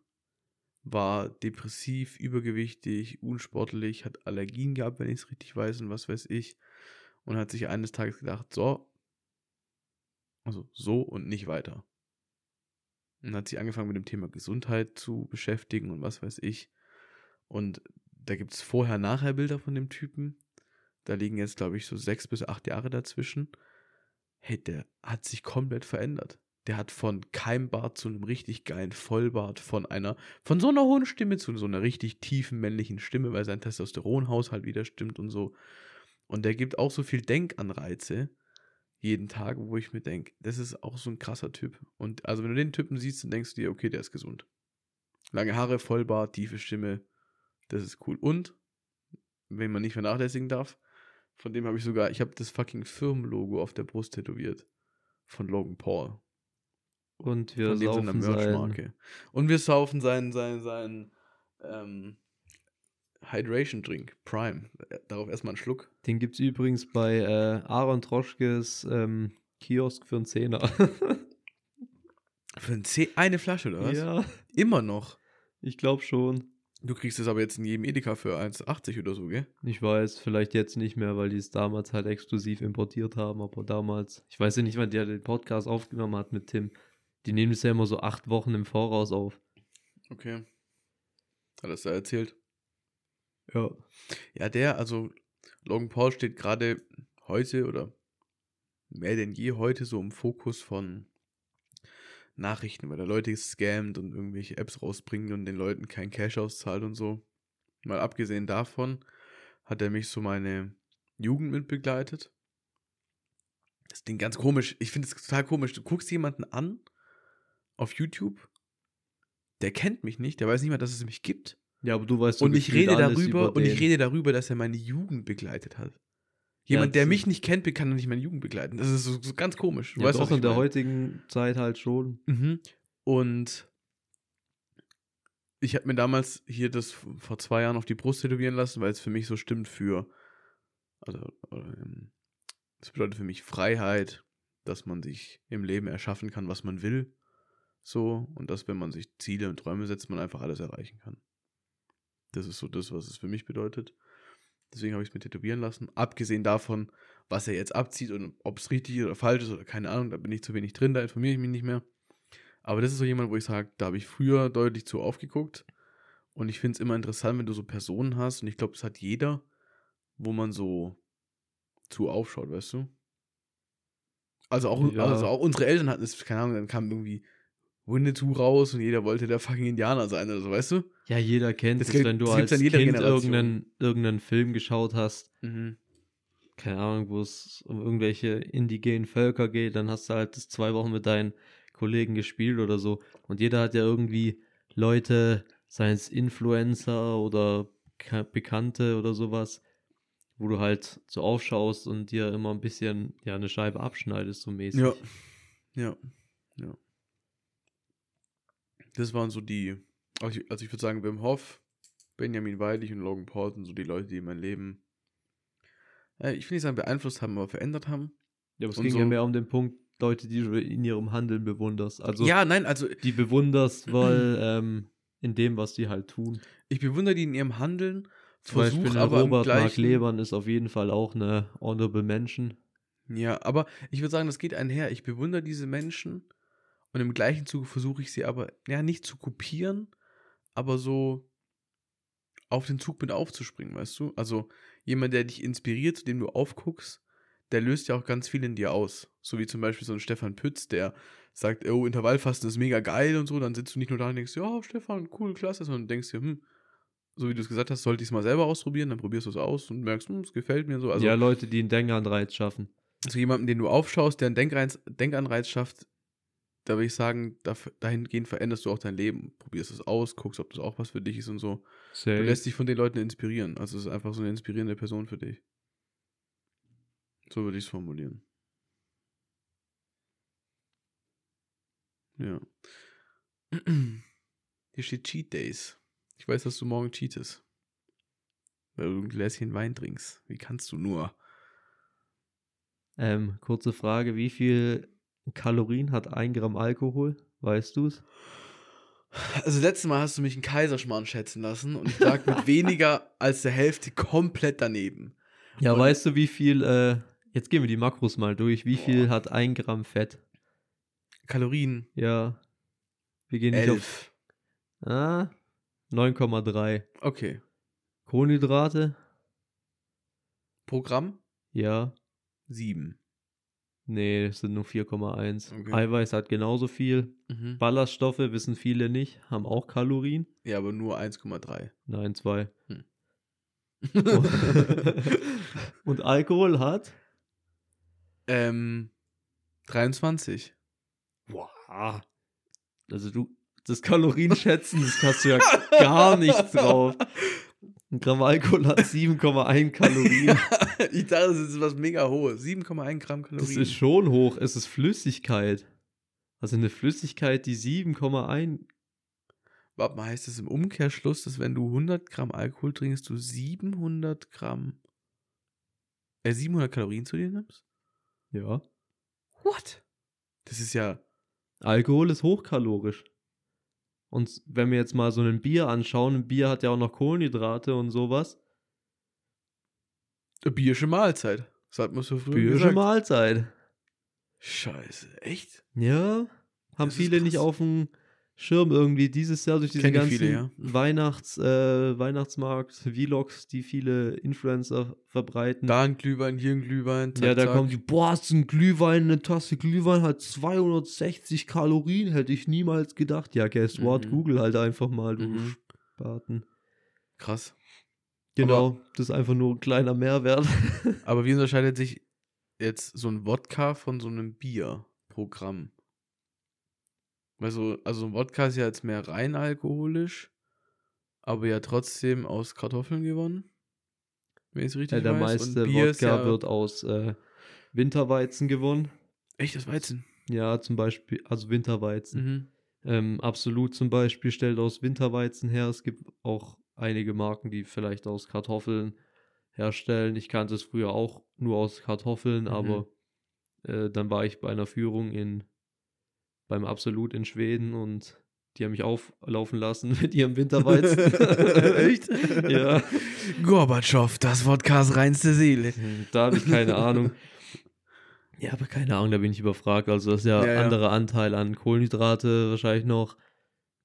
War depressiv, übergewichtig, unsportlich, hat Allergien gehabt, wenn ich es richtig weiß und was weiß ich. Und hat sich eines Tages gedacht, so, also so und nicht weiter. Und hat sich angefangen mit dem Thema Gesundheit zu beschäftigen und was weiß ich. Und da gibt es Vorher-Nachher-Bilder von dem Typen. Da liegen jetzt, glaube ich, so sechs bis acht Jahre dazwischen. Hey, der hat sich komplett verändert der hat von Keimbart zu einem richtig geilen Vollbart, von einer, von so einer hohen Stimme zu so einer richtig tiefen männlichen Stimme, weil sein Testosteronhaushalt wieder stimmt und so. Und der gibt auch so viel Denkanreize jeden Tag, wo ich mir denke, das ist auch so ein krasser Typ. Und also wenn du den Typen siehst, dann denkst du dir, okay, der ist gesund. Lange Haare, Vollbart, tiefe Stimme, das ist cool. Und, wenn man nicht vernachlässigen darf, von dem habe ich sogar, ich habe das fucking Firmenlogo auf der Brust tätowiert. Von Logan Paul. Und wir Von saufen sein. Und wir saufen seinen, seinen, seinen ähm, Hydration Drink, Prime. Darauf erstmal einen Schluck. Den gibt es übrigens bei äh, Aaron Troschkes ähm, Kiosk für einen Zehner. [laughs] für einen Zeh eine Flasche, oder was? Ja. Immer noch. Ich glaube schon. Du kriegst es aber jetzt in jedem Edeka für 1,80 oder so, gell? Ich weiß, vielleicht jetzt nicht mehr, weil die es damals halt exklusiv importiert haben, aber damals, ich weiß ja nicht, wann der den Podcast aufgenommen hat mit Tim. Die nehmen es ja immer so acht Wochen im Voraus auf. Okay. Hat das da erzählt? Ja. Ja, der, also Logan Paul steht gerade heute oder mehr denn je heute so im Fokus von Nachrichten, weil er Leute scammt und irgendwelche Apps rausbringt und den Leuten kein Cash auszahlt und so. Mal abgesehen davon hat er mich so meine Jugend mitbegleitet. Das Ding ganz komisch. Ich finde es total komisch. Du guckst jemanden an auf YouTube, der kennt mich nicht, der weiß nicht mal, dass es mich gibt. Ja, aber du weißt so Und ich rede darüber und ich rede darüber, dass er meine Jugend begleitet hat. Jemand, ja, der mich nicht kennt, kann nicht meine Jugend begleiten. Das ist so, so ganz komisch. Du ja, weißt, doch in der heutigen Zeit halt schon. Mhm. Und ich habe mir damals hier das vor zwei Jahren auf die Brust tätowieren lassen, weil es für mich so stimmt für, also, ähm, das bedeutet für mich Freiheit, dass man sich im Leben erschaffen kann, was man will. So, und dass, wenn man sich Ziele und Träume setzt, man einfach alles erreichen kann. Das ist so das, was es für mich bedeutet. Deswegen habe ich es mir tätowieren lassen. Abgesehen davon, was er jetzt abzieht und ob es richtig oder falsch ist oder keine Ahnung, da bin ich zu wenig drin, da informiere ich mich nicht mehr. Aber das ist so jemand, wo ich sage, da habe ich früher deutlich zu aufgeguckt. Und ich finde es immer interessant, wenn du so Personen hast, und ich glaube, das hat jeder, wo man so zu aufschaut, weißt du? Also auch, ja. also auch unsere Eltern hatten es, keine Ahnung, dann kam irgendwie Winnetou raus und jeder wollte der fucking Indianer sein oder so, weißt du? Ja, jeder kennt es, wenn du als Kind irgendeinen, irgendeinen Film geschaut hast. Mhm. Keine Ahnung, wo es um irgendwelche indigenen Völker geht, dann hast du halt das zwei Wochen mit deinen Kollegen gespielt oder so. Und jeder hat ja irgendwie Leute, seien es Influencer oder Bekannte oder sowas, wo du halt so aufschaust und dir immer ein bisschen ja eine Scheibe abschneidest, so mäßig. Ja. Ja. Ja. Das waren so die, also ich, also ich würde sagen, Wim Hof, Benjamin Weilich und Logan Paul sind so die Leute, die mein Leben, äh, ich will nicht sagen beeinflusst haben, aber verändert haben. Ja, aber es und ging so, ja mehr um den Punkt, Leute, die du in ihrem Handeln bewunderst. Also ja, nein, also die bewunderst, weil [clears throat] ähm, in dem, was die halt tun. Ich bewundere die in ihrem Handeln. Zum Beispiel aber Robert Mark Lebern ist auf jeden Fall auch eine honorable Menschen. Ja, aber ich würde sagen, das geht einher. Ich bewundere diese Menschen und im gleichen Zuge versuche ich sie aber, ja, nicht zu kopieren, aber so auf den Zug mit aufzuspringen, weißt du? Also jemand, der dich inspiriert, zu dem du aufguckst, der löst ja auch ganz viel in dir aus. So wie zum Beispiel so ein Stefan Pütz, der sagt, oh, Intervallfasten ist mega geil und so, dann sitzt du nicht nur da und denkst, ja, Stefan, cool, klasse, sondern denkst dir, hm, so wie du es gesagt hast, sollte ich es mal selber ausprobieren, dann probierst du es aus und merkst, hm, es gefällt mir so. Also, ja, Leute, die einen Denkanreiz schaffen. Also jemanden, den du aufschaust, der einen Denkreiz, Denkanreiz schafft, da würde ich sagen, dahingehend veränderst du auch dein Leben. Probierst es aus, guckst, ob das auch was für dich ist und so. Safe. Du lässt dich von den Leuten inspirieren. Also es ist einfach so eine inspirierende Person für dich. So würde ich es formulieren. Ja. [clears throat] Hier steht Cheat Days. Ich weiß, dass du morgen cheatest. Weil du ein Gläschen Wein trinkst. Wie kannst du nur? Ähm, kurze Frage, wie viel Kalorien hat ein Gramm Alkohol? Weißt du es? Also letztes Mal hast du mich einen Kaiserschmarrn schätzen lassen und ich lag mit weniger als der Hälfte komplett daneben. Ja, Und- weißt du, wie viel, äh, jetzt gehen wir die Makros mal durch. Wie viel hat ein Gramm Fett? Kalorien Ja. Wir gehen nicht auf. 11. Ah, 9,3. Okay. Kohlenhydrate? Programm Ja. 7. Nee, es sind nur 4,1. Okay. Eiweiß hat genauso viel. Mhm. Ballaststoffe wissen viele nicht, haben auch Kalorien. Ja, aber nur 1,3. Nein, zwei. Hm. [laughs] Und Alkohol hat? ähm, 23. Boah. Also du, das Kalorienschätzen, das hast du ja gar [laughs] nicht drauf. Ein Gramm Alkohol hat 7,1 Kalorien. [laughs] ich dachte, das ist was mega hohes. 7,1 Gramm Kalorien. Das ist schon hoch. Es ist Flüssigkeit. Also eine Flüssigkeit, die 7,1. Warte mal, heißt das im Umkehrschluss, dass wenn du 100 Gramm Alkohol trinkst, du 700 Gramm, äh, 700 Kalorien zu dir nimmst? Ja. What? Das ist ja, Alkohol ist hochkalorisch. Und wenn wir jetzt mal so ein Bier anschauen, ein Bier hat ja auch noch Kohlenhydrate und sowas. eine Biersche Mahlzeit. Das hat man so früher Bierische gesagt. Mahlzeit. Scheiße, echt? Ja. Haben Das viele nicht auf dem Schirm irgendwie dieses Jahr durch ich ganzen viele, ja. Weihnachts, äh, Weihnachtsmarkt, Vlogs, die viele Influencer verbreiten. Da ein Glühwein, hier ein Glühwein. Zack, ja, da zack. kommt die, boah, ist ein Glühwein, eine Tasse Glühwein hat 260 Kalorien, hätte ich niemals gedacht. Ja, guess what? Mhm. Google halt einfach mal, du Mhm. Spaten. Krass. Genau, das ist einfach nur ein kleiner Mehrwert. Aber wie [laughs] unterscheidet sich jetzt so ein Wodka von so einem Bierprogramm? Weil so, also ein Wodka ist ja jetzt mehr rein alkoholisch, aber ja trotzdem aus Kartoffeln gewonnen. Wenn ich es richtig Ja, der weiß. meiste Wodka ja wird aus äh, Winterweizen gewonnen. Echt das Weizen. Ja, zum Beispiel, also Winterweizen. Mhm. Ähm, Absolut zum Beispiel stellt aus Winterweizen her. Es gibt auch einige Marken, die vielleicht aus Kartoffeln herstellen. Ich kannte es früher auch nur aus Kartoffeln, Mhm. aber äh, dann war ich bei einer Führung in beim Absolut in Schweden und die haben mich auflaufen lassen [laughs] mit ihrem Winterweizen. [laughs] Echt? [laughs] ja. Gorbatschow, das Wodkas reinste Seele. Hm, Da habe ich keine Ahnung. Ja, aber keine Ahnung, da bin ich überfragt. Also das ist ja, Ja, ja. anderer Anteil an Kohlenhydrate wahrscheinlich noch.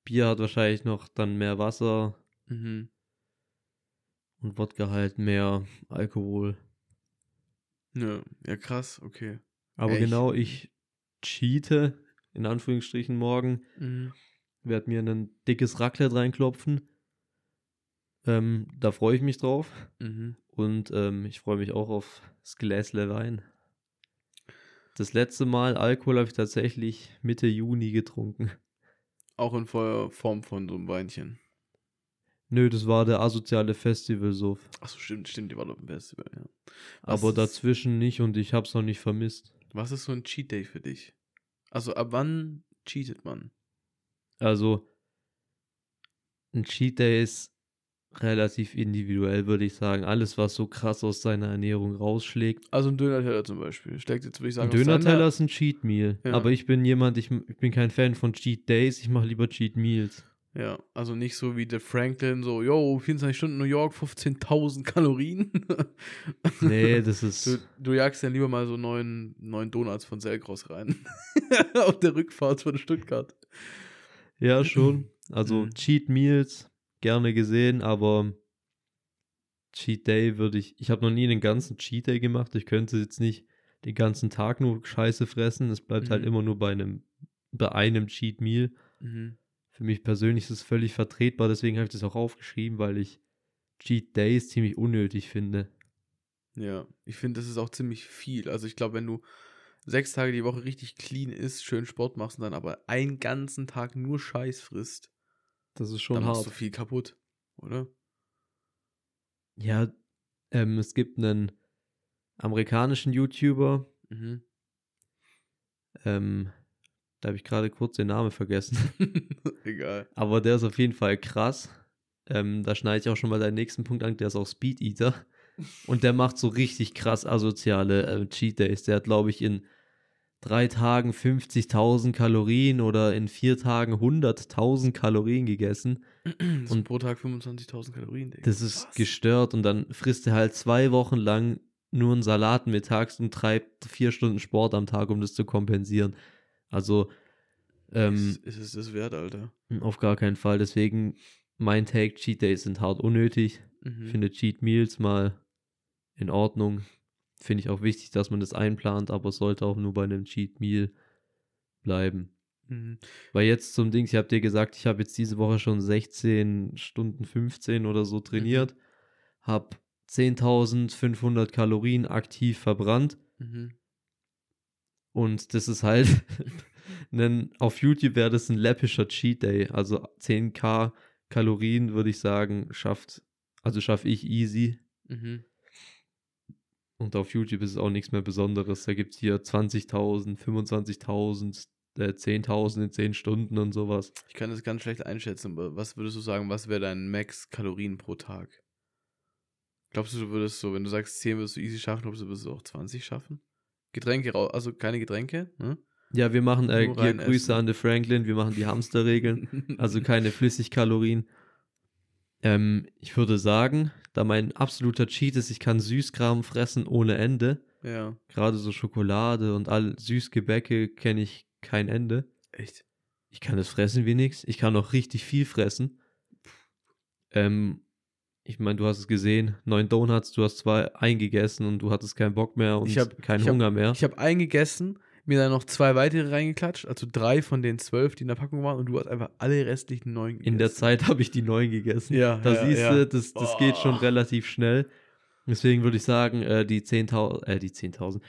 Bier hat wahrscheinlich noch dann mehr Wasser Mhm. und Wodka halt mehr Alkohol. Ja, ja, krass, okay. Aber Echt? genau, ich cheate, in Anführungsstrichen morgen, Mhm. werde mir ein dickes Raclette reinklopfen. Ähm, da freue ich mich drauf. Mhm. Und ähm, ich freue mich auch auf das Gläsle Wein. Das letzte Mal Alkohol habe ich tatsächlich Mitte Juni getrunken. Auch in Form von so einem Weinchen. Nö, das war der asoziale Festivalsuff. Achso, stimmt, stimmt, die war doch im Festival, ja. Was Aber dazwischen nicht und ich habe es noch nicht vermisst. Was ist so ein Cheat Day für dich? Also ab wann cheatet man? Also, ein Cheat Day ist relativ individuell, würde ich sagen. Alles, was so krass aus seiner Ernährung rausschlägt. Also ein Döner-Teller zum Beispiel. Steckt jetzt, würde ich sagen, Ein Döner-Teller ist ein Cheat Meal. Ja. Aber ich bin jemand, ich, ich bin kein Fan von Cheat Days, ich mache lieber Cheat Meals. Ja, also nicht so wie der Franklin, so, yo, 24 Stunden New York, 15.000 Kalorien. [laughs] Nee, das ist. Du, du jagst ja lieber mal so neun, neun Donuts von Selgros rein. [laughs] Auf der Rückfahrt von Stuttgart. Ja, schon. Also Mhm. Cheat Meals gerne gesehen, aber Cheat Day würde ich. Ich habe noch nie einen ganzen Cheat Day gemacht. Ich könnte jetzt nicht den ganzen Tag nur Scheiße fressen. Es bleibt halt Mhm. immer nur bei einem bei einem Cheat Meal. Mhm. Für mich persönlich ist es völlig vertretbar. Deswegen habe ich das auch aufgeschrieben, weil ich Cheat Days ziemlich unnötig finde. Ja, ich finde, das ist auch ziemlich viel. Also ich glaube, wenn du sechs Tage die Woche richtig clean isst, schön Sport machst und dann aber einen ganzen Tag nur Scheiß frisst, Das ist schon dann machst hart. du viel kaputt, oder? Ja, ähm, es gibt einen amerikanischen YouTuber, Mhm. ähm, da habe ich gerade kurz den Namen vergessen. [laughs] [laughs] Egal. Aber der ist auf jeden Fall krass. Ähm, da schneide ich auch schon mal deinen nächsten Punkt an, der ist auch Speed Eater. Und der macht so richtig krass asoziale äh, Cheat Days. Der hat, glaube ich, in drei Tagen 50.000 Kalorien oder in vier Tagen 100.000 Kalorien gegessen. [clears throat] Und pro Tag 25.000 Kalorien. Digga. Das ist Was? gestört und dann frisst er halt zwei Wochen lang nur einen Salat mittags und treibt vier Stunden Sport am Tag, um das zu kompensieren. Also ähm, ist, ist es das wert, Alter? Auf gar keinen Fall. Deswegen mein Take, Cheat Days sind hart unnötig. Mhm. Ich finde Cheat Meals mal in Ordnung. Finde ich auch wichtig, dass man das einplant, aber es sollte auch nur bei einem Cheat Meal bleiben. Mhm. Weil jetzt zum Ding, ich habe dir gesagt, ich habe jetzt diese Woche schon 16 Stunden 15 oder so trainiert, mhm. habe 10.500 Kalorien aktiv verbrannt. Mhm. Und das ist halt, [laughs] ein, auf YouTube wäre das ein läppischer Cheat Day. Also 10k Kalorien würde ich sagen, schafft, also schaffe ich easy. Mhm. Und auf YouTube ist es auch nichts mehr Besonderes. Da gibt es hier 20.000, 25.000, äh, 10.000 in 10 Stunden und sowas. Ich kann das ganz schlecht einschätzen, aber was würdest du sagen, was wäre dein Max-Kalorien pro Tag? Glaubst du, du würdest so, wenn du sagst 10 würdest du easy schaffen, glaubst du, würdest du auch 20 schaffen? Getränke, also keine Getränke, ne? Ja, wir machen äh, hier Grüße essen. an The Franklin, wir machen die Hamsterregeln, also [laughs] keine Flüssigkalorien. Ähm, ich würde sagen, da mein absoluter Cheat ist, ich kann Süßkram fressen ohne Ende. Ja. Gerade so Schokolade und all Süßgebäcke kenne ich kein Ende. Echt? Ich kann es fressen wie nichts. Ich kann auch richtig viel fressen. Ähm, ich meine, du hast es gesehen, neun Donuts, du hast zwei eingegessen und du hattest keinen Bock mehr und ich hab, keinen Hunger hab, mehr. Ich habe eingegessen mir dann noch zwei weitere reingeklatscht, also drei von den zwölf, die in der Packung waren, und du hast einfach alle restlichen neun gegessen. In der Zeit habe ich die neun gegessen. Ja. Da ja, siehst ja. du, das, das oh. geht schon relativ schnell. Deswegen würde ich sagen, äh, die 10.000, äh, die 10.000,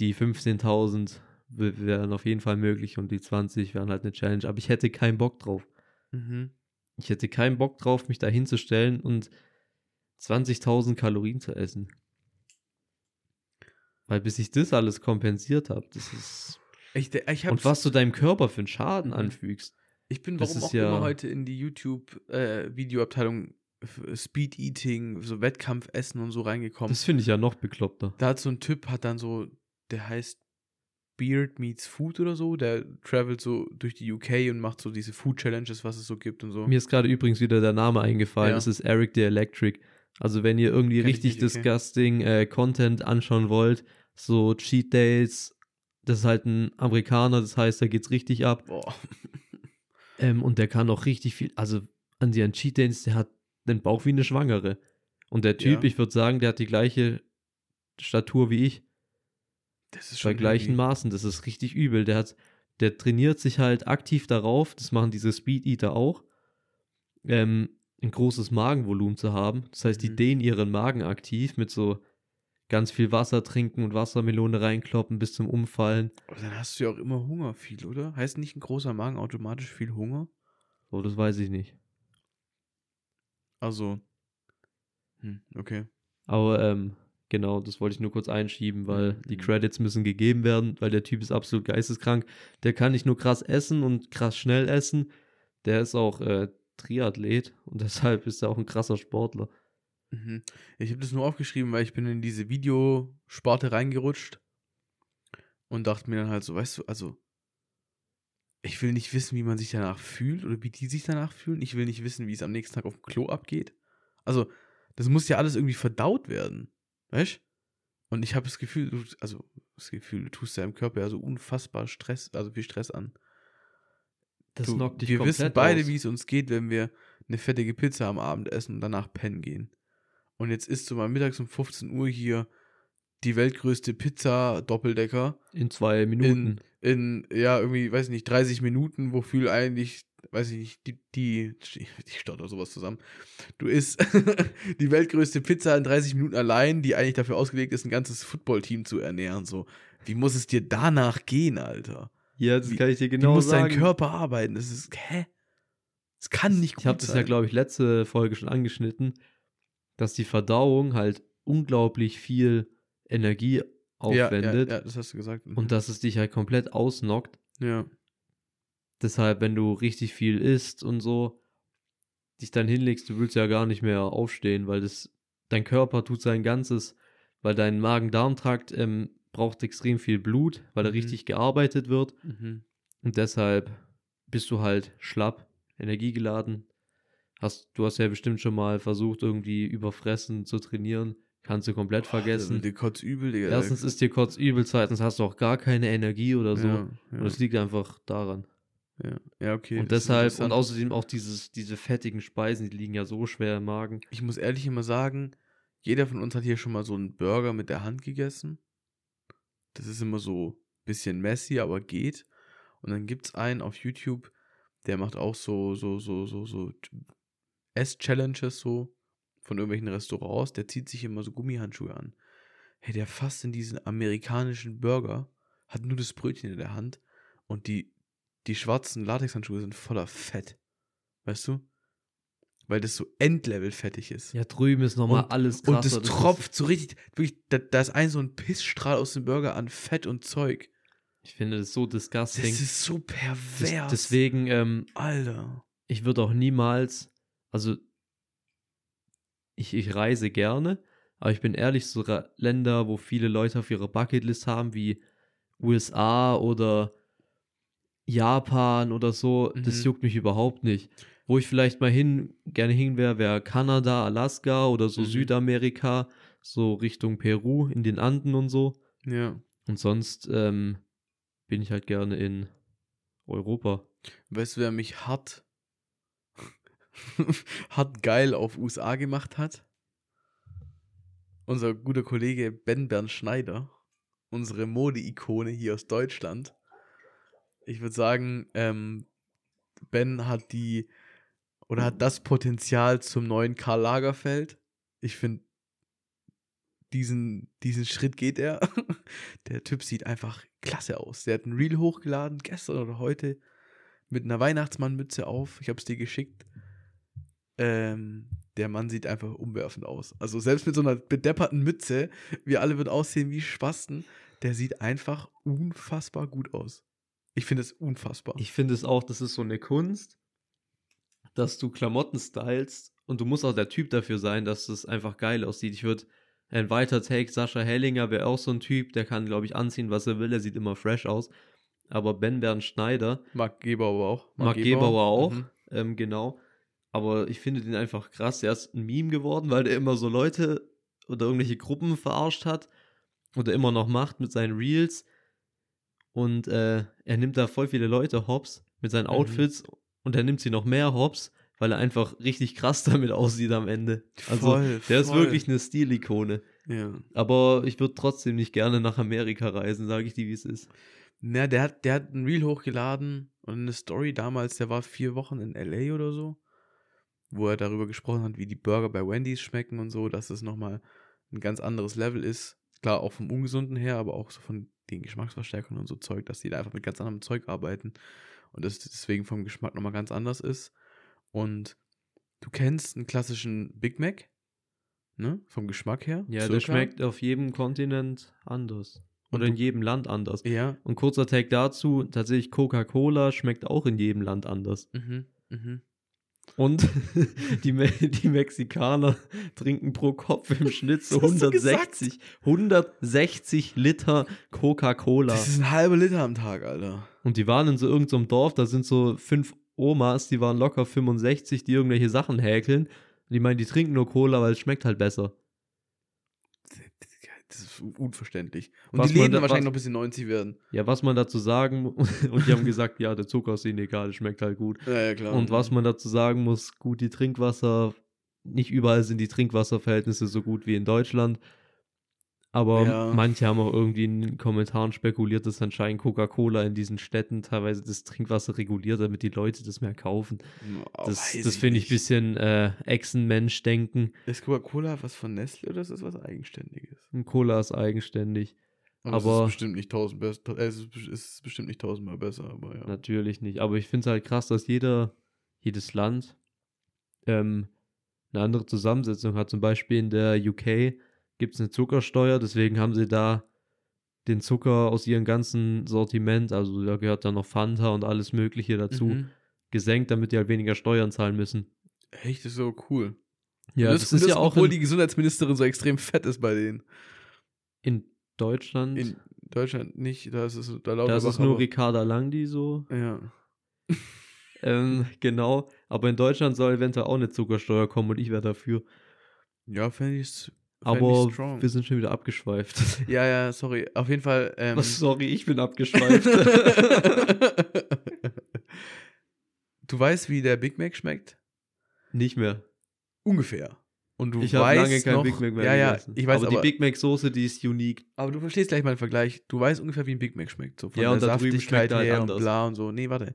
die 15.000 wären auf jeden Fall möglich und die 20 wären halt eine Challenge. Aber ich hätte keinen Bock drauf. Mhm. Ich hätte keinen Bock drauf, mich da hinzustellen und 20.000 Kalorien zu essen. Weil bis ich das alles kompensiert habe, das ist. Ich, ich und was du deinem Körper für einen Schaden mhm. anfügst. Ich bin warum auch ja immer heute in die YouTube-Videoabteilung äh, Speed Eating, so Wettkampfessen und so reingekommen. Das finde ich ja noch bekloppter. Da hat so ein Typ, hat dann so, der heißt Beard Meets Food oder so, der travelt so durch die UK und macht so diese Food Challenges, was es so gibt und so. Mir ist gerade übrigens wieder der Name eingefallen, ja. das ist Eric the Electric. Also wenn ihr irgendwie Kenn richtig nicht, okay. disgusting äh, Content anschauen wollt, so Cheat Days, das ist halt ein Amerikaner, das heißt, da geht's richtig ab. [laughs] Ähm, und der kann auch richtig viel, also an die Cheat Days, der hat den Bauch wie eine Schwangere. Und der Typ, ja. ich würde sagen, der hat die gleiche Statur wie ich. Das ist schon Bei gleichen irgendwie. Maßen, das ist richtig übel. Der hat, der trainiert sich halt aktiv darauf, das machen diese Speed Eater auch. Ähm, ein großes Magenvolumen zu haben. Das heißt, die mhm. dehnen ihren Magen aktiv mit so ganz viel Wasser trinken und Wassermelone reinkloppen bis zum Umfallen. Aber dann hast du ja auch immer Hunger viel, oder? Heißt nicht ein großer Magen automatisch viel Hunger? Oh, das weiß ich nicht. Also, hm, okay. Aber ähm, genau, das wollte ich nur kurz einschieben, weil mhm. die Credits müssen gegeben werden, weil der Typ ist absolut geisteskrank. Der kann nicht nur krass essen und krass schnell essen, der ist auch äh, Triathlet und [laughs] deshalb ist er auch ein krasser Sportler. Mhm. Ich habe das nur aufgeschrieben, weil ich bin in diese Videosparte reingerutscht und dachte mir dann halt so, weißt du, also ich will nicht wissen, wie man sich danach fühlt oder wie die sich danach fühlen. Ich will nicht wissen, wie es am nächsten Tag auf dem Klo abgeht. Also, das muss ja alles irgendwie verdaut werden. Weißt Und ich habe das Gefühl, du, also das Gefühl, du tust deinem Körper ja so unfassbar Stress, also viel Stress an. Das du, knockt dich Wir wissen beide, wie es uns geht, wenn wir eine fettige Pizza am Abend essen und danach pennen gehen. Und jetzt isst du mal mittags um 15 Uhr hier die weltgrößte Pizza Doppeldecker. In zwei Minuten. In, in, ja, irgendwie, weiß ich nicht, 30 Minuten, wofür eigentlich, weiß ich nicht, die, die, die stotter sowas zusammen. Du isst [laughs] die weltgrößte Pizza in 30 Minuten allein, die eigentlich dafür ausgelegt ist, ein ganzes Footballteam zu ernähren. So, wie muss es dir danach gehen, Alter? Ja, das kann ich dir genau sagen. Du musst deinen Körper arbeiten. Das ist, hä? Das kann nicht gut Ich habe das ja, glaube ich, letzte Folge schon angeschnitten, dass die Verdauung halt unglaublich viel Energie aufwendet. Ja, ja, ja das hast du gesagt. Und dass es dich halt komplett ausnockt. Ja. Deshalb, wenn du richtig viel isst und so, dich dann hinlegst, du willst ja gar nicht mehr aufstehen, weil das, dein Körper tut sein Ganzes, weil dein Magen-Darm-Trakt ähm, braucht extrem viel Blut, weil da Mhm. richtig gearbeitet wird. Mhm. Und deshalb bist du halt schlapp, energiegeladen. Hast, du hast ja bestimmt schon mal versucht, irgendwie überfressen zu trainieren. Kannst du komplett vergessen. Die kotz übel, Digga. Erstens ist dir kurz übel, zweitens hast du auch gar keine Energie oder so. Ja, ja, Und es liegt einfach daran. ja. ja, okay. und deshalb, und außerdem auch dieses, diese fettigen Speisen, die liegen ja so schwer im Magen. Ich muss ehrlich immer sagen, jeder von uns hat hier schon mal so einen Burger mit der Hand gegessen. Das ist immer so ein bisschen messy, aber geht. Und dann gibt es einen auf YouTube, der macht auch so, so, so, so, so Ess-Challenges so von irgendwelchen Restaurants. Der zieht sich immer so Gummihandschuhe an. Hey, der fasst in diesen amerikanischen Burger, hat nur das Brötchen in der Hand und die, die schwarzen Latexhandschuhe sind voller Fett. Weißt du? Weil das so Endlevel fettig ist. Ja, drüben ist nochmal Und- alles krasser. Und das ist- tropft so richtig, wirklich, da, da ist ein so ein Pissstrahl aus dem Burger an Fett und Zeug. Ich finde das so Das disgusting. ist so Das, pervers. deswegen, ähm, Alter. ich würde auch niemals, also ich, ich reise gerne, aber ich bin ehrlich, so Länder, wo viele Leute auf ihrer Bucketlist haben, wie USA oder Japan oder so, das Mhm. juckt mich überhaupt nicht. Wo ich vielleicht mal hin, gerne hin wäre, wäre Kanada, Alaska oder so Mhm. Südamerika, so Richtung Peru, in den Anden und so. Ja. Und sonst ähm, bin ich halt gerne in Europa. Weißt du, wer mich hart, [laughs] hart geil auf USA gemacht hat? Unser guter Kollege Ben Bernd Schneider. Unsere Mode-Ikone hier aus Deutschland. Ich würde sagen, ähm, Ben hat die oder hat das Potenzial zum neuen Karl Lagerfeld. Ich finde, diesen, diesen Schritt geht er. [laughs] Der Typ sieht einfach klasse aus. Der hat ein Reel hochgeladen, gestern oder heute, mit einer Weihnachtsmannmütze auf. Ich habe es dir geschickt. Ähm, der Mann sieht einfach umwerfend aus. Also selbst mit so einer bedepperten Mütze, wir alle würden aussehen wie Spasten, der sieht einfach unfassbar gut aus. Ich finde es unfassbar. Ich finde es auch, das ist so eine Kunst, dass du Klamotten stylst und du musst auch der Typ dafür sein, dass es einfach geil aussieht. Ich würde ein weiter Take, Sascha Hellinger wäre auch so ein Typ, der kann, glaube ich, anziehen, was er will, er sieht immer fresh aus. Aber Ben Bernd Schneider, Marc Gebauer auch. Marc Gebauer auch, Mhm. ähm, genau. Aber ich finde den einfach krass. Er ist ein Meme geworden, weil der immer so Leute oder irgendwelche Gruppen verarscht hat oder immer noch macht mit seinen Reels. Und äh, er nimmt da voll viele Leute hops mit seinen Mhm. Outfits und er nimmt sie noch mehr hops, weil er einfach richtig krass [laughs] damit aussieht am Ende. Also Voll, der ist voll. wirklich eine Stilikone. Ja. Aber ich würde trotzdem nicht gerne nach Amerika reisen, sage ich dir, wie es ist. Na, der hat, der hat ein Reel hochgeladen und eine Story damals, der war vier Wochen in LA oder so, wo er darüber gesprochen hat, wie die Burger bei Wendy's schmecken und so, dass es nochmal ein ganz anderes Level ist. Klar, auch vom Ungesunden her, aber auch so von den Geschmacksverstärkern und so Zeug, dass die da einfach mit ganz anderem Zeug arbeiten und das deswegen vom Geschmack nochmal ganz anders ist. Und du kennst einen klassischen Big Mac, ne? Vom Geschmack her. Ja, der circa. schmeckt auf jedem Kontinent anders. Und Oder in jedem Land anders. Ja. Und kurzer Tag dazu, tatsächlich Coca-Cola schmeckt auch in jedem Land anders. Mhm. Mhm. Und [laughs] die, Me die Mexikaner trinken pro Kopf im Schnitt so Was hast du 160, 160 Liter Coca-Cola. Das ist ein halber Liter am Tag, Alter. Und die waren in so irgendeinem Dorf, da sind so fünf Omas, die waren locker 65, die irgendwelche Sachen häkeln. Und die meinen, die trinken nur Cola, weil es schmeckt halt besser. Das ist unverständlich. Und Was die leben da- wahrscheinlich was- noch bis sie 90 werden. Ja, was man dazu sagen [laughs] und die haben gesagt, ja, der Zucker ist ihnen egal, es schmeckt halt gut. Ja, ja, klar. Und was man dazu sagen muss, gut, die Trinkwasser, nicht überall sind die Trinkwasserverhältnisse so gut wie in Deutschland. Aber Ja. manche haben auch irgendwie in den Kommentaren spekuliert, dass anscheinend Coca-Cola in diesen Städten teilweise das Trinkwasser reguliert, damit die Leute das mehr kaufen. Oh, Das, das finde ich ein bisschen äh, Echsenmensch-Denken. Ist Coca-Cola was von Nestle oder ist das was Eigenständiges? Und Cola ist eigenständig. es Aber- ist bestimmt nicht tausend besser. Es ist, es ist bestimmt nicht tausendmal besser, aber ja. Natürlich nicht. Aber ich finde es halt krass, dass jeder, jedes Land ähm, eine andere Zusammensetzung hat. Zum Beispiel in der UK gibt es eine Zuckersteuer, deswegen haben sie da den Zucker aus ihrem ganzen Sortiment, also da gehört dann noch Fanta und alles Mögliche dazu, Mhm. gesenkt, damit die halt weniger Steuern zahlen müssen. Echt, das ist so cool. Ja, Und das, ist ja auch obwohl in, die Gesundheitsministerin so extrem fett ist bei denen. in Deutschland. In Deutschland nicht, da ist es da lauter Das ist nur Ricarda Lang, die so. Ja. [laughs] ähm, genau, aber in Deutschland soll eventuell auch eine Zuckersteuer kommen und ich wäre dafür. Ja, fände ich es. Aber wir sind schon wieder abgeschweift. [laughs] Ja, ja, sorry. Auf jeden Fall. Ähm, Was, sorry, ich bin abgeschweift. [laughs] du weißt, wie der Big Mac schmeckt? Nicht mehr. Ungefähr. Und du ich habe lange kein noch, Big Mac mehr ja, ja, Ich weiß, aber, aber die Big Mac Soße, die ist unique. Aber du verstehst gleich mal den Vergleich. Du weißt ungefähr, wie ein Big Mac schmeckt. So von ja, der und Saftigkeit halt her anders. und bla und so. Nee, warte.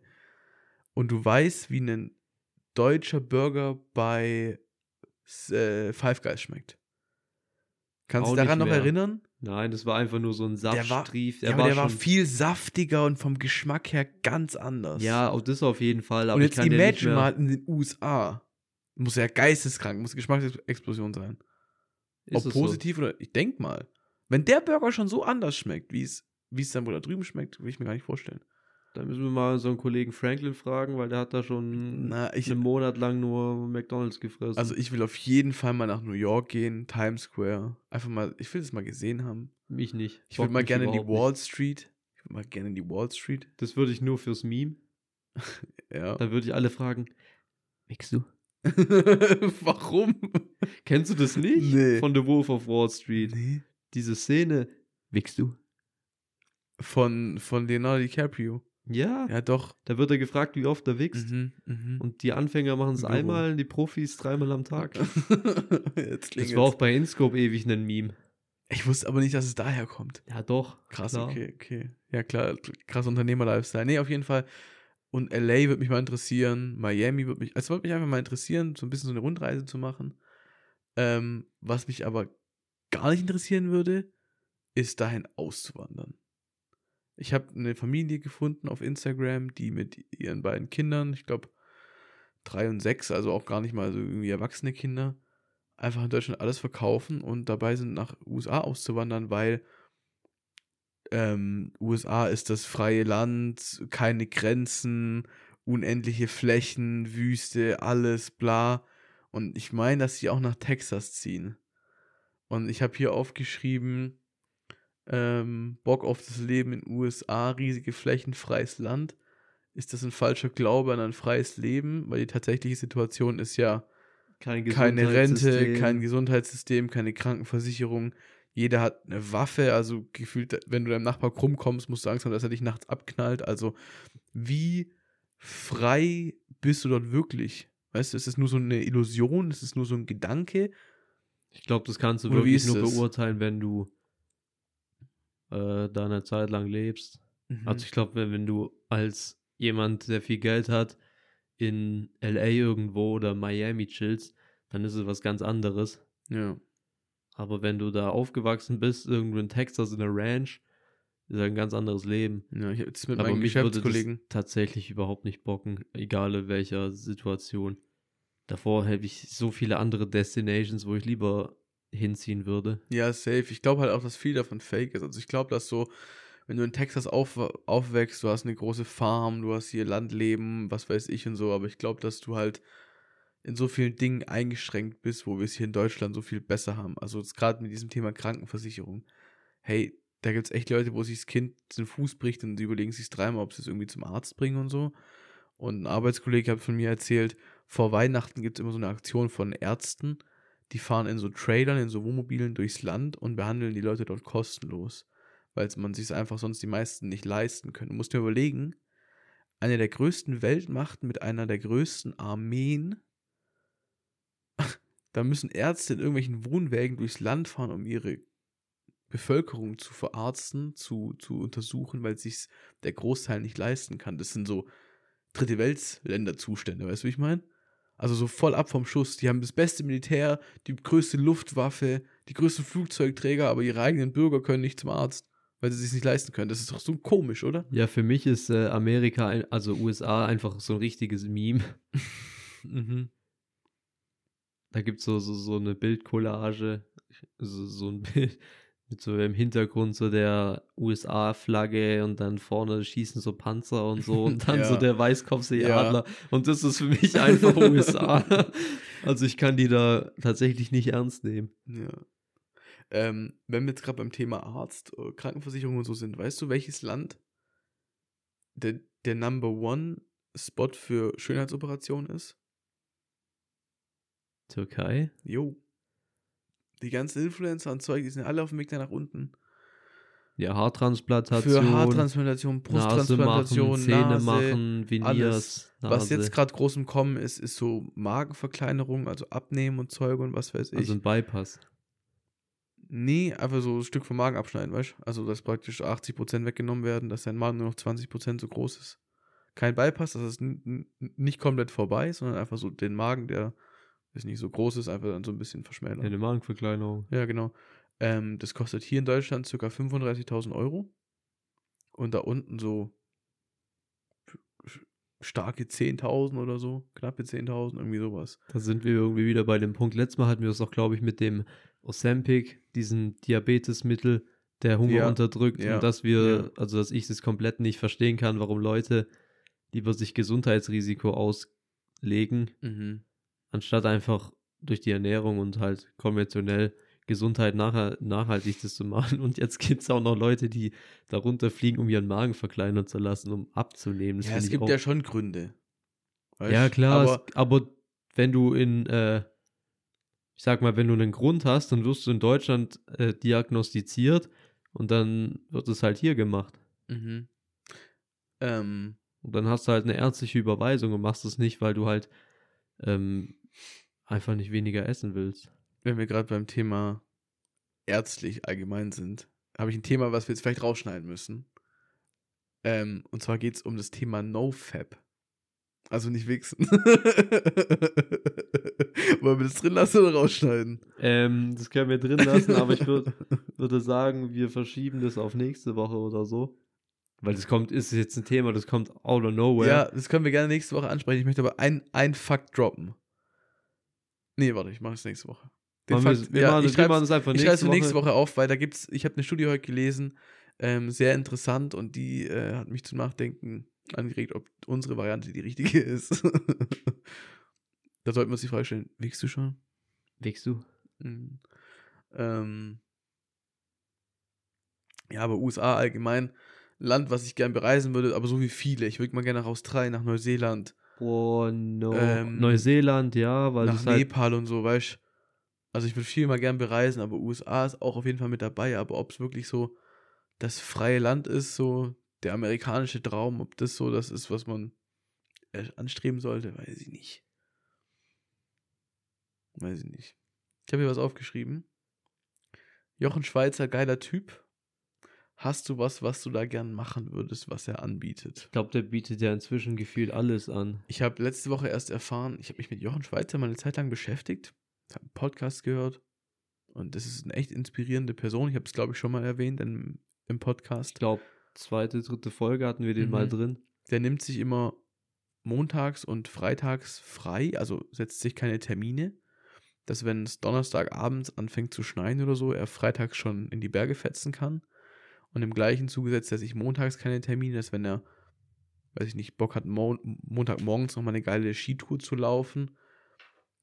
Und du weißt, wie ein deutscher Burger bei äh, Five Guys schmeckt. Kannst du dich daran noch erinnern? Nein, das war einfach nur so ein Saftstrief. Der war, der, ja, war, der war viel saftiger und vom Geschmack her ganz anders. Ja, auch das auf jeden Fall. und jetzt imagine mal in den USA. Muss ja geisteskrank, muss Geschmacksexplosion sein. Ist Ob positiv so? oder ich denk mal. Wenn der Burger schon so anders schmeckt, wie es wie es dann wohl da drüben schmeckt, will ich mir gar nicht vorstellen. Da müssen wir mal so einen Kollegen Franklin fragen, weil der hat da schon Na, ich, einen Monat lang nur McDonalds gefressen. Also ich will auf jeden Fall mal nach New York gehen, Times Square. Einfach mal, ich will das mal gesehen haben. Mich nicht. Ich würde mal gerne in die Wall nicht. Street. Ich würde mal gerne in die Wall Street. Das würde ich nur fürs Meme. [laughs] ja. Da würde ich alle fragen, wickst du? [laughs] Warum? Kennst du das nicht? Nee. Von The Wolf of Wall Street. Nee. Diese Szene, wickst du? Von, von Leonardo DiCaprio. Ja. Ja, doch. Da wird er gefragt, wie oft er wächst. Mhm, mh. Und die Anfänger machen es einmal, die Profis dreimal am Tag. [laughs] Jetzt das war auch bei InScope ewig ein Meme. Ich wusste aber nicht, dass es daher kommt. Ja, doch. Krass, klar. okay, okay. Ja, klar, krass Unternehmer-Lifestyle. Nee, auf jeden Fall. Und LA würde mich mal interessieren, Miami würde mich, also würde mich einfach mal interessieren, so ein bisschen so eine Rundreise zu machen. Ähm, was mich aber gar nicht interessieren würde, ist dahin auszuwandern. Ich habe eine Familie gefunden auf Instagram, die mit ihren beiden Kindern, ich glaube drei und sechs, also auch gar nicht mal so irgendwie erwachsene Kinder, einfach in Deutschland alles verkaufen und dabei sind nach USA auszuwandern, weil ähm, USA ist das freie Land, keine Grenzen, unendliche Flächen, Wüste, alles, bla. Und ich meine, dass sie auch nach Texas ziehen. Und ich habe hier aufgeschrieben, ähm, Bock auf das Leben in USA, riesige Flächen, freies Land. Ist das ein falscher Glaube an ein freies Leben? Weil die tatsächliche Situation ist ja Kein keine Rente, kein Gesundheitssystem, keine Krankenversicherung. Jeder hat eine Waffe, also gefühlt, wenn du deinem Nachbar krumm kommst, musst du Angst haben, dass er dich nachts abknallt. Also, wie frei bist du dort wirklich? Weißt du, ist es nur so eine Illusion? Ist es nur so ein Gedanke? Ich glaube, das kannst du Oder wirklich nur das? beurteilen, wenn du äh, da eine Zeit lang lebst. Mhm. Also ich glaube, wenn, wenn du als jemand, der viel Geld hat, in LA irgendwo oder Miami chillst, dann ist es was ganz anderes. Ja. Aber wenn du da aufgewachsen bist, irgendwo in Texas in der Ranch, ist ein ganz anderes Leben. Ja, ich jetzt mit Aber meinen mich Geschäftskollegen würde tatsächlich überhaupt nicht bocken, egal in welcher Situation. Davor habe ich so viele andere Destinations, wo ich lieber hinziehen würde. Ja, safe. Ich glaube halt auch, dass viel davon fake ist. Also ich glaube, dass so, wenn du in Texas auf, aufwächst, du hast eine große Farm, du hast hier Landleben, was weiß ich und so, aber ich glaube, dass du halt in so vielen Dingen eingeschränkt bist, wo wir es hier in Deutschland so viel besser haben. Also gerade mit diesem Thema Krankenversicherung. Hey, da gibt es echt Leute, wo sich das Kind den Fuß bricht und sie überlegen sich dreimal, ob sie es irgendwie zum Arzt bringen und so. Und ein Arbeitskollege hat von mir erzählt, vor Weihnachten gibt es immer so eine Aktion von Ärzten, die fahren in so Trailern, in so Wohnmobilen durchs Land und behandeln die Leute dort kostenlos, weil man sich einfach sonst die meisten nicht leisten können. Du musst dir überlegen, eine der größten Weltmachten mit einer der größten Armeen, [laughs] da müssen Ärzte in irgendwelchen Wohnwägen durchs Land fahren, um ihre Bevölkerung zu verarzten, zu, zu untersuchen, weil sich der Großteil nicht leisten kann. Das sind so Dritte Weltländer-Zustände, weißt du, wie ich meine? Also so voll ab vom Schuss. Die haben das beste Militär, die größte Luftwaffe, die größten Flugzeugträger, aber ihre eigenen Bürger können nicht zum Arzt, weil sie sich nicht leisten können. Das ist doch so komisch, oder? Ja, für mich ist äh, Amerika, also USA, einfach so ein richtiges Meme. [laughs] mhm. Da gibt es so, so, so eine Bildcollage, so, so ein Bild mit so im Hintergrund so der USA-Flagge und dann vorne schießen so Panzer und so und [laughs] dann ja. so der Weißkopfseeadler. Ja. Und das ist für mich einfach USA. [laughs] also ich kann die da tatsächlich nicht ernst nehmen. Ja. Ähm, wenn wir jetzt gerade beim Thema Arzt, äh, Krankenversicherung und so sind, weißt du, welches Land der, der Number One Spot für Schönheitsoperationen ist? Türkei? Jo. Die ganzen Influencer und Zeug, die sind alle auf dem Weg nach unten. Ja, Haartransplantation. Für Haartransplantation, Brusttransplantation, Nase machen, Zähne Nase, machen, Veneers, alles. Was Nase. jetzt gerade groß im Kommen ist, ist so Magenverkleinerung, also Abnehmen und Zeug und was weiß ich. Also ein Bypass. nee, einfach so ein Stück vom Magen abschneiden, weißt du? Also, dass praktisch 80% weggenommen werden, dass dein Magen nur noch 20% so groß ist. Kein Bypass, das ist nicht komplett vorbei, sondern einfach so den Magen, der ist nicht so groß ist, einfach dann so ein bisschen verschmälern. Eine Magenverkleinerung. Ja, genau. Ähm, das kostet hier in Deutschland ca. 35.000 Euro. Und da unten so starke 10.000 oder so, knappe 10.000, irgendwie sowas. Da sind wir irgendwie wieder bei dem Punkt. Letztes Mal hatten wir das auch, glaube ich, mit dem Ozempic, diesem Diabetesmittel, der Hunger Ja, unterdrückt. ja, und dass wir, ja. also dass ich es komplett nicht verstehen kann, warum Leute lieber sich Gesundheitsrisiko auslegen, Mhm. Anstatt einfach durch die Ernährung und halt konventionell Gesundheit nachher, nachhaltig das zu machen. Und jetzt gibt es auch noch Leute, die darunter fliegen, um ihren Magen verkleinern zu lassen, um abzunehmen. Das Ja, es gibt auch ja schon Gründe. Weißt? ja, klar, Aber es, aber wenn du in, äh, ich sag mal, wenn du einen Grund hast, dann wirst du in Deutschland äh, diagnostiziert und dann wird es halt hier gemacht. Mhm. Ähm, Und dann hast du halt eine ärztliche Überweisung und machst es nicht, weil du halt ähm, einfach nicht weniger essen willst. wenn wir gerade beim Thema ärztlich allgemein sind, habe ich ein Thema, was wir jetzt vielleicht rausschneiden müssen. Ähm, und zwar geht es um das Thema NoFap. Also nicht wichsen. [laughs] Wollen wir das drin lassen oder rausschneiden? Ähm, das können wir drin lassen, aber ich würd, [laughs] würde sagen, wir verschieben das auf nächste Woche oder so. Weil das kommt, ist jetzt ein Thema, das kommt out of nowhere. Ja, das können wir gerne nächste Woche ansprechen. Ich möchte aber ein, ein Fakt droppen. Nee, warte, ich mache es nächste Woche. Den Machen wir, Fakt- wir, ja, machen, ich machen es einfach Ich nächste schreibe es für Woche. nächste Woche auf, weil da gibt's, ich habe eine Studie heute gelesen, ähm, sehr interessant und die äh, hat mich zum Nachdenken angeregt, ob unsere Variante die richtige [laughs] ist. da sollten wir uns die Frage stellen, wiegst du schon? Wiegst du? Mhm. Ähm, ja, aber USA allgemein, Land, was ich gern bereisen würde, aber so wie viele. Ich würde mal gerne nach Australien, nach Neuseeland, Boah, no. Ähm, Neuseeland, ja, weil nach halt, Nepal und so, weißt du. Also ich würde viel mal gern bereisen, aber USA ist auch auf jeden Fall mit dabei. Aber ob es wirklich so das freie Land ist, so der amerikanische Traum, ob das so das ist, was man anstreben sollte, weiß ich nicht. Weiß ich nicht. Ich habe hier was aufgeschrieben. Jochen Schweizer, geiler Typ. Hast du was, was du da gern machen würdest, was er anbietet? ich glaube, der bietet ja inzwischen gefühlt alles an. Ich habe letzte Woche erst erfahren, ich habe mich mit Jochen Schweizer mal eine Zeit lang beschäftigt, habe einen Podcast gehört und das ist eine echt inspirierende Person. Ich habe es, glaube ich, schon mal erwähnt im, im Ich Podcast. glaube, zweite, dritte Folge hatten wir den mal Mhm. drin. Der nimmt sich immer montags und freitags frei, also setzt sich keine Termine, dass wenn es Donnerstagabends anfängt zu schneien oder so, er freitags schon in die Berge fetzen kann. Und im gleichen Zuge setzt er sich montags keine Termine, dass wenn er, weiß ich nicht, Bock hat, Mo Montagmorgens nochmal eine geile Skitour zu laufen,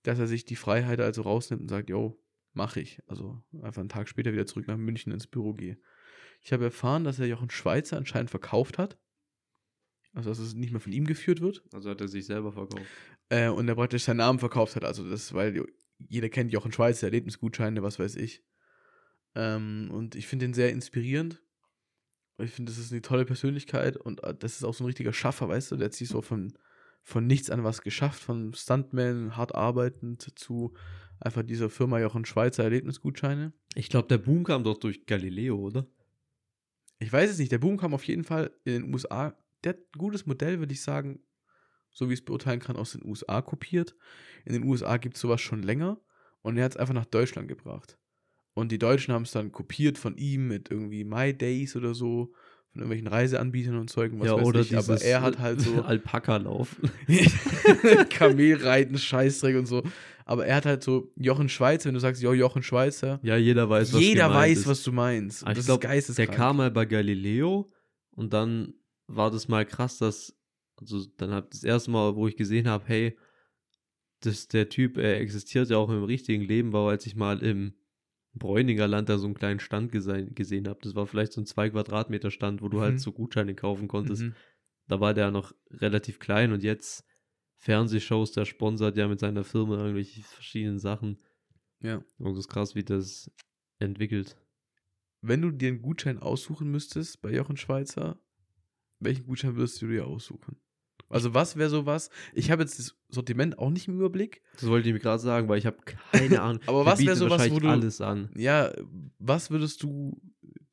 dass er sich die Freiheit also rausnimmt und sagt, yo, mach ich. Also einfach einen Tag später wieder zurück nach München ins Büro gehe. Ich habe erfahren, dass er Jochen Schweizer anscheinend verkauft hat. Also dass es nicht mehr von ihm geführt wird. Also hat er sich selber verkauft. Äh, und er praktisch seinen Namen verkauft hat. Also das, weil jeder kennt Jochen Schweizer, Erlebnisgutscheine, was weiß ich. Ähm, und ich finde ihn sehr inspirierend. Ich finde, das ist eine tolle Persönlichkeit und äh, das ist auch so ein richtiger Schaffer, weißt du, der hat sich so von, von nichts an was geschafft, von Stuntman, hart arbeitend zu einfach dieser Firma Jochen Schweizer Erlebnisgutscheine. Ich glaube, der Boom kam doch durch Galileo, oder? Ich weiß es nicht, der Boom kam auf jeden Fall in den USA. Der hat ein gutes Modell, würde ich sagen, so wie ich es beurteilen kann, aus den USA kopiert. In den USA gibt es sowas schon länger und er hat es einfach nach Deutschland gebracht. Und die Deutschen haben es dann kopiert von ihm mit irgendwie My Days oder so, von irgendwelchen Reiseanbietern und Zeugen, was ja, weiß oder ich. Aber er hat halt so [laughs] Alpaka-Lauf. [laughs] Kamelreiten, Scheißdreck und so. Aber er hat halt so Jochen Schweizer, wenn du sagst, jo, Jochen Schweizer, ja, jeder weiß, was jeder weiß, ist. was du meinst. Und Aber ich das glaube, ist der geisteskrank. kam mal bei Galileo und dann war das mal krass, dass, also dann hab das erste Mal, wo ich gesehen habe, hey, das, der Typ, er existiert ja auch im richtigen Leben, war, als ich mal im Bräuninger Land da so einen kleinen Stand gese gesehen habe. Das war vielleicht so ein 2 Quadratmeter Stand, wo du halt mhm. halt so Gutscheine kaufen konntest. Mhm. Da war der noch relativ klein und jetzt Fernsehshows, der sponsert ja mit seiner Firma irgendwelche verschiedenen Sachen. Ja. Und das ist krass, wie das entwickelt. Wenn du dir einen Gutschein aussuchen müsstest bei Jochen Schweizer, welchen Gutschein würdest du dir aussuchen? Also was wäre sowas? Ich habe jetzt das Sortiment auch nicht im Überblick. Das wollte ich mir gerade sagen, weil ich habe keine Ahnung. [laughs] Aber was wäre sowas, wo du alles an? Ja, was würdest du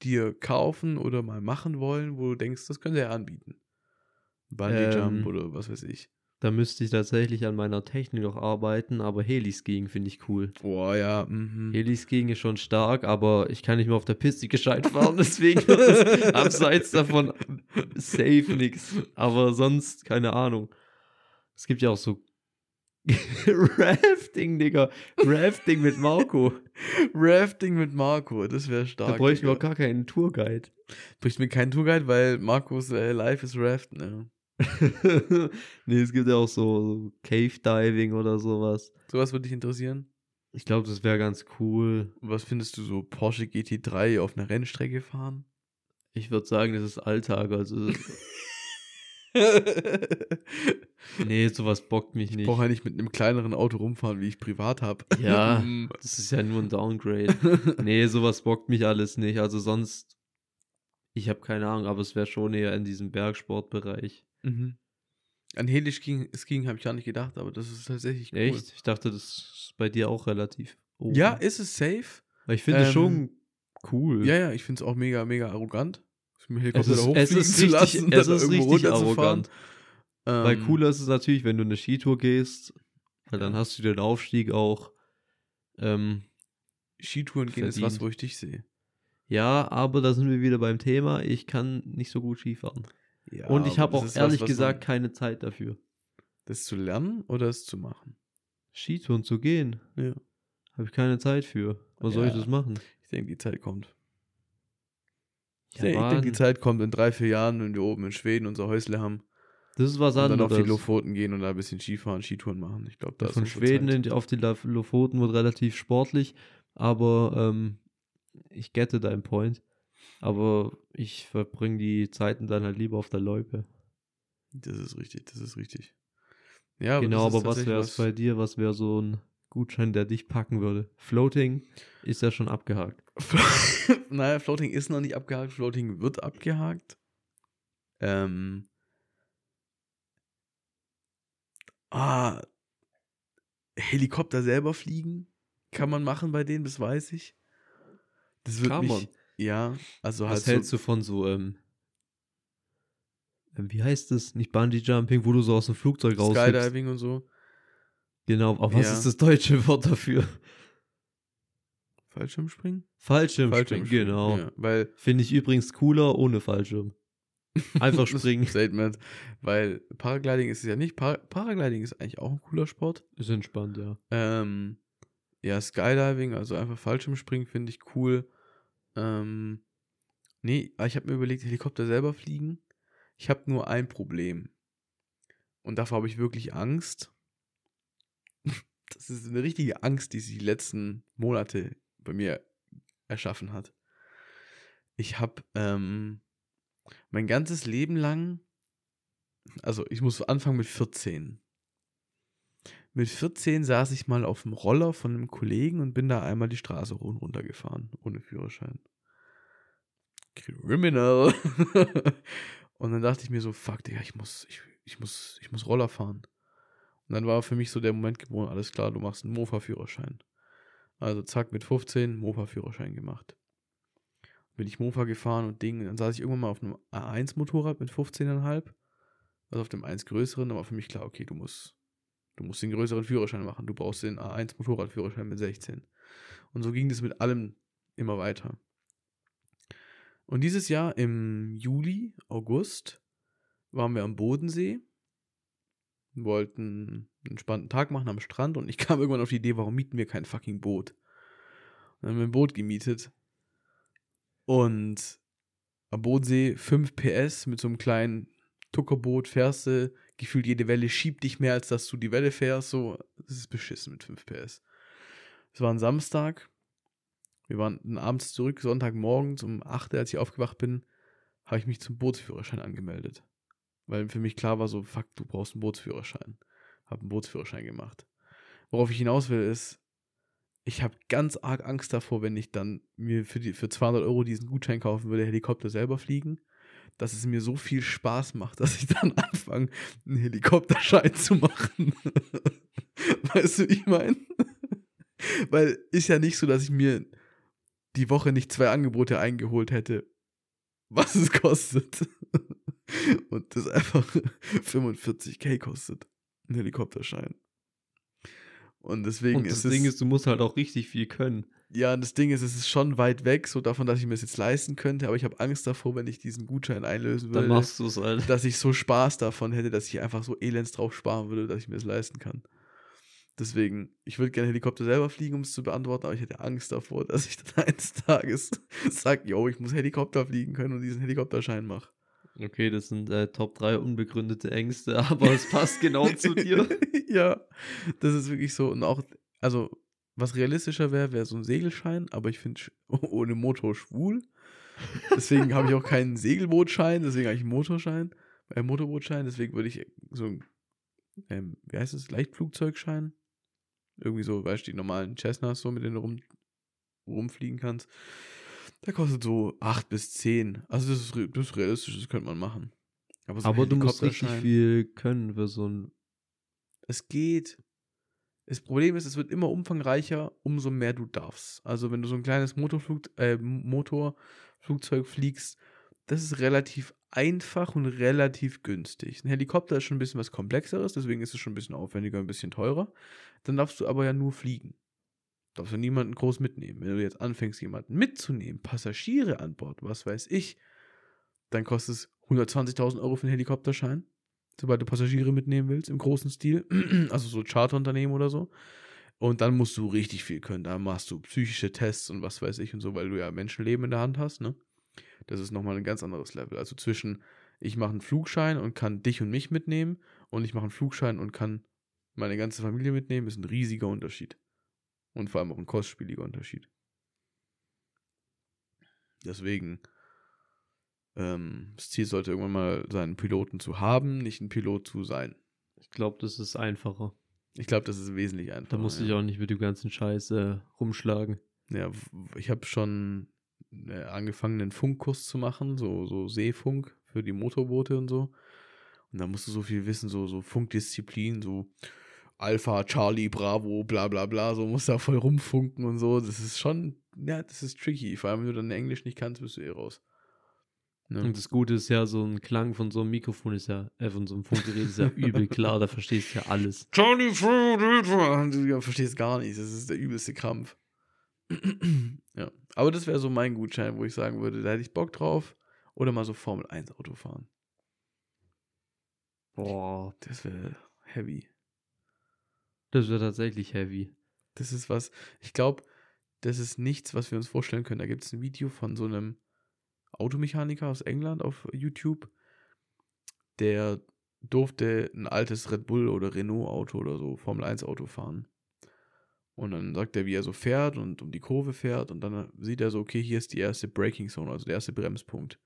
dir kaufen oder mal machen wollen, wo du denkst, das könnte er anbieten? Bungee Jump ähm, oder was weiß ich. Da müsste ich tatsächlich an meiner Technik noch arbeiten, aber Heliskiing finde ich cool. Boah, ja. Mhm. Heliskiing ist schon stark, aber ich kann nicht mehr auf der Piste gescheit fahren, [laughs] deswegen abseits davon safe nix. Aber sonst, keine Ahnung. Es gibt ja auch so [laughs] Rafting, Digga. Rafting mit Marco. [laughs] Rafting mit Marco, das wäre stark. Da bräuchten wir auch gar keinen Tourguide. Bräuchten wir keinen Tourguide, weil Marcos äh, Life ist Raften, ja. [laughs] nee, es gibt ja auch so, Cave Diving oder sowas. Sowas würde dich interessieren? Ich glaube, das wäre ganz cool. Was findest du so Porsche GT3 auf einer Rennstrecke fahren? Ich würde sagen, das ist Alltag, also. [laughs] nee, sowas bockt mich nicht. Ich brauche ja nicht mit einem kleineren Auto rumfahren, wie ich privat habe. Ja, [laughs] das ist ja nur ein Downgrade. nee, sowas bockt mich alles nicht. Also sonst, ich habe keine Ahnung, aber es wäre schon eher in diesem Bergsportbereich. Mhm. An Heliskiing habe ich gar nicht gedacht, aber das ist tatsächlich cool. Echt? Ich dachte, das ist bei dir auch relativ. Oben. Ja, ist es safe. Weil ich finde ähm, schon cool. Ja, ja, ich finde es auch mega, mega arrogant. Es ist, es ist richtig, lassen, es [laughs] ist richtig arrogant. Ähm, weil cooler ist es natürlich, wenn du eine Skitour gehst, weil dann hast du den Aufstieg auch. Ähm, Skitouren gehen verdient. ist was, wo ich dich sehe. Ja, aber da sind wir wieder beim Thema. Ich kann nicht so gut Skifahren. Ja, und ich habe auch ehrlich was, gesagt keine Zeit dafür. Das zu lernen oder es zu machen? Skitouren zu gehen. Ja. Habe ich keine Zeit für. Was ja, soll ich das machen? Ich denke, die Zeit kommt. Ja, ich denke, die Zeit kommt in drei, vier Jahren, wenn wir oben in Schweden unser Häusle haben. Das ist was anderes. Und dann auf die Lofoten gehen und da ein bisschen Skifahren, Skitouren machen. Ich glaube, da ja, Von Schweden in, auf die Lofoten wird relativ sportlich, aber ähm, ich gette deinen Point. Aber ich verbringe die Zeiten dann halt lieber auf der Loipe. Das ist richtig, das ist richtig. Ja, aber genau, aber was wäre es bei dir? Was wäre so ein Gutschein, der dich packen würde? Floating ist ja schon abgehakt. [laughs] naja, Floating ist noch nicht abgehakt, Floating wird abgehakt. Ähm. Ah. Helikopter selber fliegen kann man machen bei denen, das weiß ich. Das wird kann mich, man. Ja, also halt. Was hältst so du von so, ähm, ähm, wie heißt das? Nicht Bungee Jumping, wo du so aus dem Flugzeug raus. Skydiving und so. Genau, aber was ja. ist das deutsche [laughs] Wort dafür? Fallschirmspringen? Fallschirmspringen, Fallschirmspringen genau. Ja, weil Finde ich übrigens cooler ohne Fallschirm. Einfach [laughs] springen. Statement. Weil Paragliding ist es ja nicht. Par Paragliding ist eigentlich auch ein cooler Sport. Ist entspannt, ja. Ähm, ja, Skydiving, also einfach Fallschirmspringen finde ich cool. Ähm, nee, ich habe mir überlegt, Helikopter selber fliegen. Ich habe nur ein Problem. Und davor habe ich wirklich Angst. [laughs] Das ist eine richtige Angst, die sich die letzten Monate bei mir erschaffen hat. Ich habe ähm, mein ganzes Leben lang, also ich muss anfangen mit 14. Mit 14 saß ich mal auf dem Roller von einem Kollegen und bin da einmal die Straße hoch und runter gefahren, ohne Führerschein. Criminal. [laughs] und dann dachte ich mir so, fuck, Digga, ich muss, ich, ich muss, ich muss Roller fahren. Und dann war für mich so der Moment geboren, alles klar, du machst einen Mofa-Führerschein. Also zack, mit 15 Mofa-Führerschein gemacht. Bin ich Mofa gefahren und Ding, dann saß ich irgendwann mal auf einem A1-Motorrad mit 15,5. Also auf dem 1 größeren, aber für mich klar, okay, du musst Du musst den größeren Führerschein machen. Du brauchst den A1 Motorradführerschein mit 16. Und so ging das mit allem immer weiter. Und dieses Jahr im Juli, August waren wir am Bodensee, wollten einen entspannten Tag machen am Strand und ich [laughs] kam irgendwann auf die Idee, warum mieten wir kein fucking Boot? Und dann haben wir ein Boot gemietet und am Bodensee 5 PS mit so einem kleinen Tuckerboot fährst du gefühlt jede Welle schiebt dich mehr, als dass du die Welle fährst. So, das ist beschissen mit 5 PS. Es war ein Samstag. Wir waren abends zurück, Sonntagmorgens um 8 Uhr, als ich aufgewacht bin, habe ich mich zum Bootsführerschein angemeldet. Weil für mich klar war so, fuck, du brauchst einen Bootsführerschein. Hab einen Bootsführerschein gemacht. Worauf ich hinaus will, ist, ich habe ganz arg Angst davor, wenn ich dann mir für, die, für 200 Euro diesen Gutschein kaufen würde, Helikopter selber fliegen, dass es mir so viel Spaß macht, dass ich dann [laughs] anfange, einen Helikopterschein zu machen. [laughs] weißt du, wie ich meine? Weil ist ja nicht so, dass ich mir die Woche nicht zwei Angebote eingeholt hätte, was es kostet. [laughs] Und das einfach 45k kostet. Ein Helikopterschein. Und deswegen und das ist das Ding ist, du musst halt auch richtig viel können. Ja, und das Ding ist, es ist schon weit weg, so davon, dass ich mir das jetzt leisten könnte, aber ich habe Angst davor, wenn ich diesen Gutschein einlösen würde. Dann machst du es halt. Dass ich so Spaß davon hätte, dass ich einfach so elends drauf sparen würde, dass ich mir das leisten kann. Deswegen, ich würde gerne Helikopter selber fliegen, um es zu beantworten, aber ich hätte Angst davor, [laughs] dass ich dann eines Tages [laughs] sage, yo, ich muss Helikopter fliegen können und diesen Helikopterschein mache. Okay, das sind äh, Top 3 unbegründete Ängste, [laughs] aber es passt genau zu dir. [laughs] ja, das ist wirklich so. Und auch, also, was realistischer wäre, wäre so ein Segelschein, aber ich finde [laughs] ohne Motor schwul. Deswegen habe ich auch keinen Segelbootschein, deswegen habe ich einen Motorschein, äh, Motorbootschein, deswegen würde ich so ein, ähm, wie heißt es, Leichtflugzeugschein? Irgendwie so, weißt du, die normalen Cessnas, so mit denen du rum, rumfliegen kannst. Der kostet so 8 bis 10. Also das ist, das ist realistisch, das könnte man machen. Aber, so Aber du musst richtig viel können für so ein. Es geht. Das Problem ist, es wird immer umfangreicher, umso mehr du darfst. Also wenn du so ein kleines Motorflug, äh, Motorflugzeug fliegst, das ist relativ einfach und relativ günstig. Ein Helikopter ist schon ein bisschen was komplexeres, deswegen ist es schon ein bisschen aufwendiger, ein bisschen teurer. Dann darfst du aber ja nur fliegen darfst du niemanden groß mitnehmen. Wenn du jetzt anfängst, jemanden mitzunehmen, Passagiere an Bord, was weiß ich, dann kostet es 120.000 Euro für einen Helikopterschein, sobald du Passagiere mitnehmen willst, im großen Stil, [clears throat] also so Charterunternehmen oder so. Und dann musst du richtig viel können. Da machst du psychische Tests und was weiß ich und so, weil du ja Menschenleben in der Hand hast, ne? Das ist nochmal ein ganz anderes Level. Also zwischen, ich mache einen Flugschein und kann dich und mich mitnehmen und ich mache einen Flugschein und kann meine ganze Familie mitnehmen, ist ein riesiger Unterschied. Und vor allem auch ein kostspieliger Unterschied. Deswegen, ähm, das Ziel sollte irgendwann mal sein, einen Piloten zu haben, nicht ein Pilot zu sein. Ich glaube, das ist einfacher. Ich glaube, das ist wesentlich einfacher. Da musst du dich auch nicht mit dem ganzen Scheiß äh, rumschlagen. Ja, ich habe schon äh, angefangen, einen Funkkurs zu machen, so, so Seefunk für die Motorboote und so. Und da musst du so viel wissen, so, so Funkdisziplin, so Alpha, Charlie, Bravo, bla bla bla, so muss da voll rumfunken und so. Das ist schon, ja, das ist tricky. Vor allem, wenn du dann Englisch nicht kannst, bist du eh raus. Ne? Und das Gute ist ja, so ein Klang von so einem Mikrofon ist ja, äh, von so einem Funkgerät ist ja [laughs] übel klar, da verstehst du ja alles. Charlie, [laughs] du verstehst gar nichts, das ist der übelste Krampf. [clears throat] ja, aber das wäre so mein Gutschein, wo ich sagen würde, da hätte ich Bock drauf. Oder mal so Formel 1 Auto fahren. Boah, das wäre heavy. Das wäre tatsächlich heavy. Das ist was, ich glaube, das ist nichts, was wir uns vorstellen können. Da gibt es ein Video von so einem Automechaniker aus England auf YouTube, der durfte ein altes Red Bull oder Renault Auto oder so, Formel 1 Auto fahren. Und dann sagt er, wie er so fährt und um die Kurve fährt und dann sieht er so, okay, hier ist die erste Braking Zone, also der erste Bremspunkt.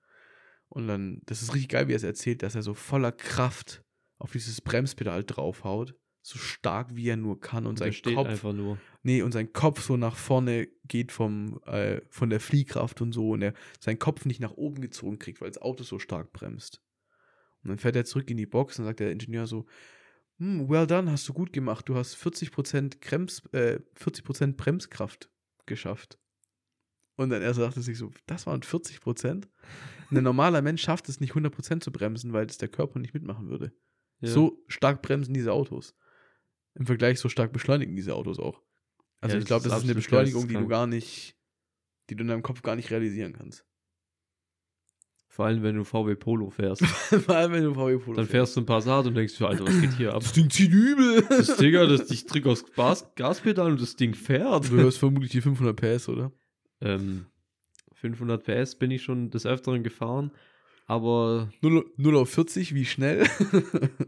Und dann, das ist richtig geil, wie er es erzählt, dass er so voller Kraft auf dieses Bremspedal draufhaut so stark wie er nur kann und, und sein Kopf einfach nur. Nee, und sein Kopf so nach vorne geht vom äh, von der Fliehkraft und so und er seinen Kopf nicht nach oben gezogen kriegt, weil das Auto so stark bremst. Und dann fährt er zurück in die Box und sagt der Ingenieur so hm, well done, hast du gut gemacht. Du hast 40% Krems, äh, 40% Bremskraft geschafft. Und dann er sagte sich so, das waren 40%? Ein normaler Mensch schafft es nicht 100% zu bremsen, weil das der Körper nicht mitmachen würde. Ja. So stark bremsen diese Autos im Vergleich so stark beschleunigen diese Autos auch. Also ja, ich glaube, das, das ist eine Beschleunigung, die du gar nicht, die du in deinem Kopf gar nicht realisieren kannst. Vor allem, wenn du VW Polo fährst. [laughs] Vor allem, wenn du VW Polo Dann fährst du ein Passat und denkst dir, Alter, was geht hier ab? Das Ding zieht übel. Das Digga, das, ich drücke [laughs] aufs Gas, Gaspedal und das Ding fährt. Du hörst vermutlich die 500 PS, oder? Ähm, 500 PS bin ich schon des Öfteren gefahren, aber... 0, 0 auf 40, wie schnell?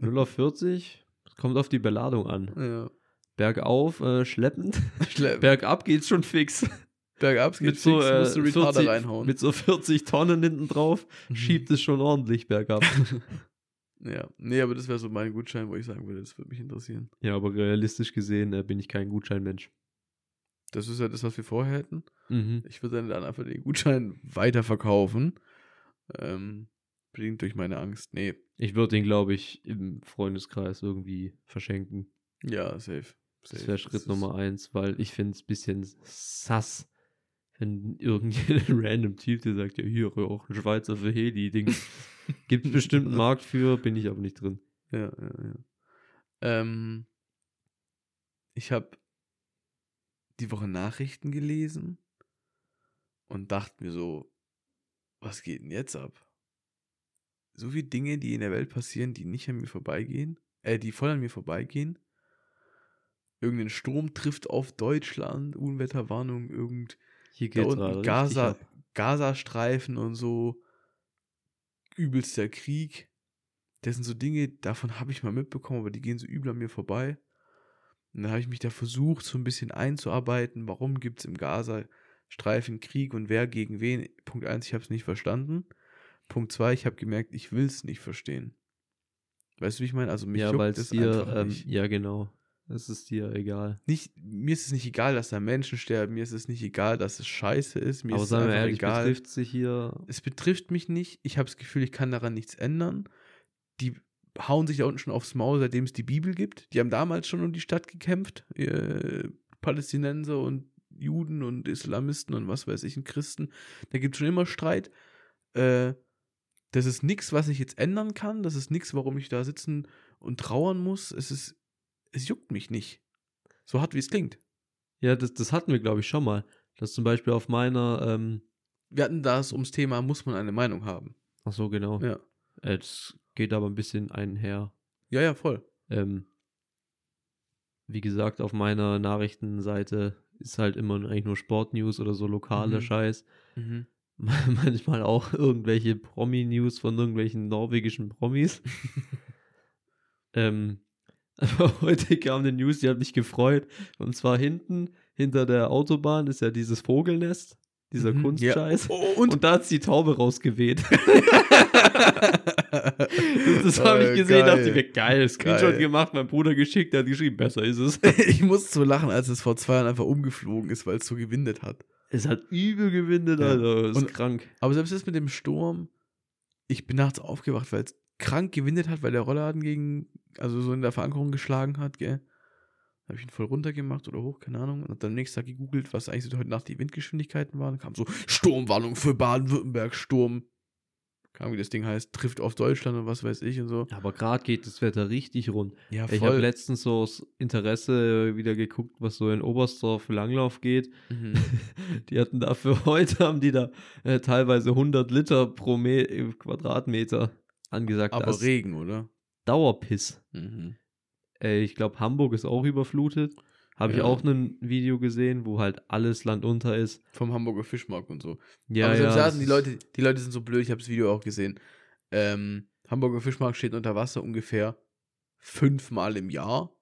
0 auf 40? Kommt auf die Beladung an. Ja. Bergauf, äh, schleppend. Schleppen. [laughs] Bergab geht's schon fix. Bergab mit so, äh, 40, reinhauen. Mit so 40 Tonnen hinten drauf mhm. schiebt es schon ordentlich bergab. [laughs] ja, nee, aber das wäre so mein Gutschein, wo ich sagen würde, das würde mich interessieren. Ja, aber realistisch gesehen äh, bin ich kein Gutscheinmensch. Das ist ja das, was wir vorher hätten. Mhm. Ich würde dann einfach den Gutschein weiterverkaufen. Ähm, bedingt durch meine Angst. Nee. Ich würde den, glaube ich, im Freundeskreis irgendwie verschenken. Ja, safe. safe. Das wäre Schritt das Nummer eins, weil ich finde es ein bisschen sass, wenn [laughs] irgendein random Typ, der sagt, ja, hier auch ein Schweizer für Heli-Ding. [laughs] Gibt es bestimmt einen Markt für, bin ich aber nicht drin. Ja, ja, ja. Ähm, ich habe die Woche Nachrichten gelesen und dachte mir so, was geht denn jetzt ab? So viele Dinge, die in der Welt passieren, die nicht an mir vorbeigehen, äh, die voll an mir vorbeigehen. Irgendein Sturm trifft auf Deutschland, Unwetterwarnung, irgend Hier geht's gerade Gaza, Gazastreifen und so, übelster Krieg. Das sind so Dinge, davon habe ich mal mitbekommen, aber die gehen so übel an mir vorbei. Und dann habe ich mich da versucht, so ein bisschen einzuarbeiten. Warum gibt es im Gaza-Streifen Krieg und wer gegen wen? Punkt 1, ich habe es nicht verstanden. Punkt 2, ich habe gemerkt, ich will es nicht verstehen. Weißt du, wie ich meine? Also mich ja, juckt es dir, einfach ähm, nicht. Ja, genau. Es ist dir egal. Nicht, mir ist es nicht egal, dass da Menschen sterben. Mir ist es nicht egal, dass es scheiße ist. Mir Aber ist sagen wir ehrlich, egal. betrifft sich hier. Es betrifft mich nicht. Ich habe das Gefühl, ich kann daran nichts ändern. Die hauen sich da unten schon aufs Maul, seitdem es die Bibel gibt. Die haben damals schon um die Stadt gekämpft. Äh, Palästinenser und Juden und Islamisten und was weiß ich, und Christen. Da gibt es schon immer Streit. Äh, das ist nichts, was ich jetzt ändern kann. Das ist nichts, warum ich da sitzen und trauern muss. Es ist, es juckt mich nicht. So hart, wie es klingt. Ja, das, das hatten wir, glaube ich, schon mal. Das zum Beispiel auf meiner. Ähm wir hatten das ums Thema, muss man eine Meinung haben. Ach so, genau. Ja. Äh, das geht aber ein bisschen einher. Ja, ja, voll. Ähm, wie gesagt, auf meiner Nachrichtenseite ist halt immer eigentlich nur Sportnews oder so lokale mhm. Scheiß. Mhm. [laughs] Manchmal auch irgendwelche Promi-News von irgendwelchen norwegischen Promis. [laughs] ähm, aber [laughs] heute kam eine News, die hat mich gefreut. Und zwar hinten, hinter der Autobahn, ist ja dieses Vogelnest, dieser mhm, Kunstscheiß. Ja. Oh, und? und da hat die Taube rausgeweht. das, das habe ich äh, gesehen, geil. dachte ich mir, geil, Screenshot geil. gemacht, mein Bruder geschickt, der hat geschrieben, besser ist es. ich musste so lachen, als es vor zwei Jahren einfach umgeflogen ist, weil es so gewindet hat. Es hat übel gewindet, ja. Alter. Das ist Und, krank. Aber selbst das mit dem Sturm, ich bin nachts aufgewacht, weil es krank gewindet hat, weil der Rollladen gegen, also so in der Verankerung geschlagen hat, gell. Habe ich ihn voll runtergemacht oder hoch, keine Ahnung. Und dann am nächsten Tag gegoogelt, was eigentlich so heute Nacht die Windgeschwindigkeiten waren. Da kam so Sturmwarnung für Baden-Württemberg, Sturm wie das Ding heißt, trifft auf Deutschland und was weiß ich und so. Aber gerade geht das Wetter richtig rund. Ja, voll. Ich habe letztens so aus Interesse wieder geguckt, was so in Oberstdorf Langlauf geht. Mhm. [laughs] Die hatten da für heute, haben die da äh, teilweise 100 Liter pro Me Quadratmeter angesagt. Aber Regen, oder? Dauerpiss. Mhm. Äh, ich glaube, Hamburg ist auch überflutet. Habe ja. ich auch ein Video gesehen, wo halt alles landunter ist. Vom Hamburger Fischmarkt und so. Ja, Aber ja. Sagen, die, Leute, die Leute sind so blöd, ich habe das Video auch gesehen. Ähm, Hamburger Fischmarkt steht unter Wasser ungefähr fünfmal im Jahr.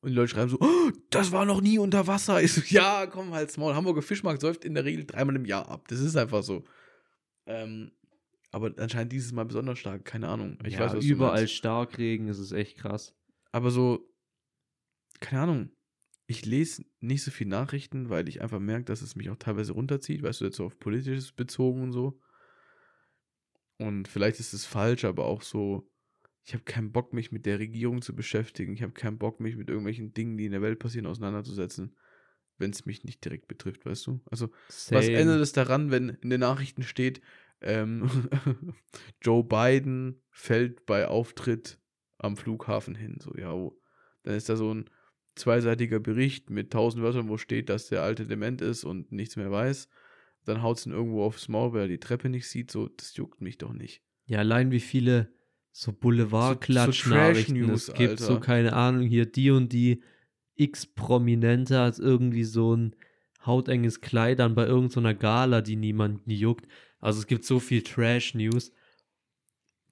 Und die Leute schreiben so, oh, das war noch nie unter Wasser. Ich so, [laughs] ja, komm, halt's Maul. Hamburger Fischmarkt säuft in der Regel dreimal im Jahr ab. Das ist einfach so. Ähm, aber anscheinend dieses Mal besonders stark, keine Ahnung. Ich ja, weiß, was überall Starkregen, es ist echt krass. Aber so, keine Ahnung ich lese nicht so viel Nachrichten, weil ich einfach merke, dass es mich auch teilweise runterzieht, weißt du, jetzt so auf politisches bezogen und so. Und vielleicht ist es falsch, aber auch so, ich habe keinen Bock, mich mit der Regierung zu beschäftigen. Ich habe keinen Bock, mich mit irgendwelchen Dingen, die in der Welt passieren, auseinanderzusetzen, wenn es mich nicht direkt betrifft, weißt du? Also, Same. was ändert es daran, wenn in den Nachrichten steht, ähm, [laughs] Joe Biden fällt bei Auftritt am Flughafen hin? So, ja, oh. dann ist da so ein zweiseitiger Bericht mit tausend Wörtern, wo steht, dass der alte dement ist und nichts mehr weiß. Dann haut es ihn irgendwo aufs Maul, weil er die Treppe nicht sieht. So, das juckt mich doch nicht. Ja, allein wie viele so Boulevard-Klatsch-Nachrichten so, so es gibt. Alter. So, keine Ahnung, hier die und die X-Prominente hat irgendwie so ein hautenges Kleid an bei irgendeiner Gala, die niemanden juckt. Also es gibt so viel Trash-News.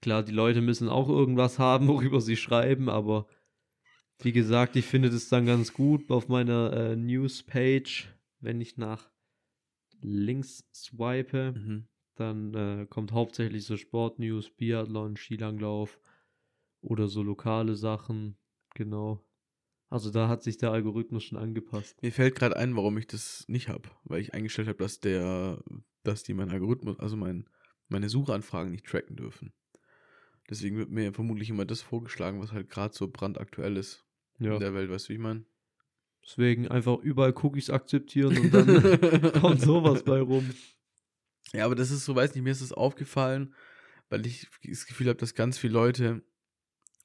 Klar, die Leute müssen auch irgendwas haben, [laughs] worüber sie schreiben, aber wie gesagt, ich finde das dann ganz gut auf meiner äh, News-Page, wenn ich nach links swipe, Mhm. dann äh, kommt hauptsächlich so Sportnews, Biathlon, Skilanglauf oder so lokale Sachen. Genau. Also da hat sich der Algorithmus schon angepasst. Mir fällt gerade ein, warum ich das nicht habe, weil ich eingestellt habe, dass der, dass die meinen Algorithmus, also mein, meine Suchanfragen nicht tracken dürfen. Deswegen wird mir vermutlich immer das vorgeschlagen, was halt gerade so brandaktuell ist Ja. in der Welt, weißt du, wie ich meine? Deswegen einfach überall Cookies akzeptieren und dann [laughs] kommt sowas bei rum. Ja, aber das ist so, weiß nicht, mir ist das aufgefallen, weil ich das Gefühl habe, dass ganz viele Leute,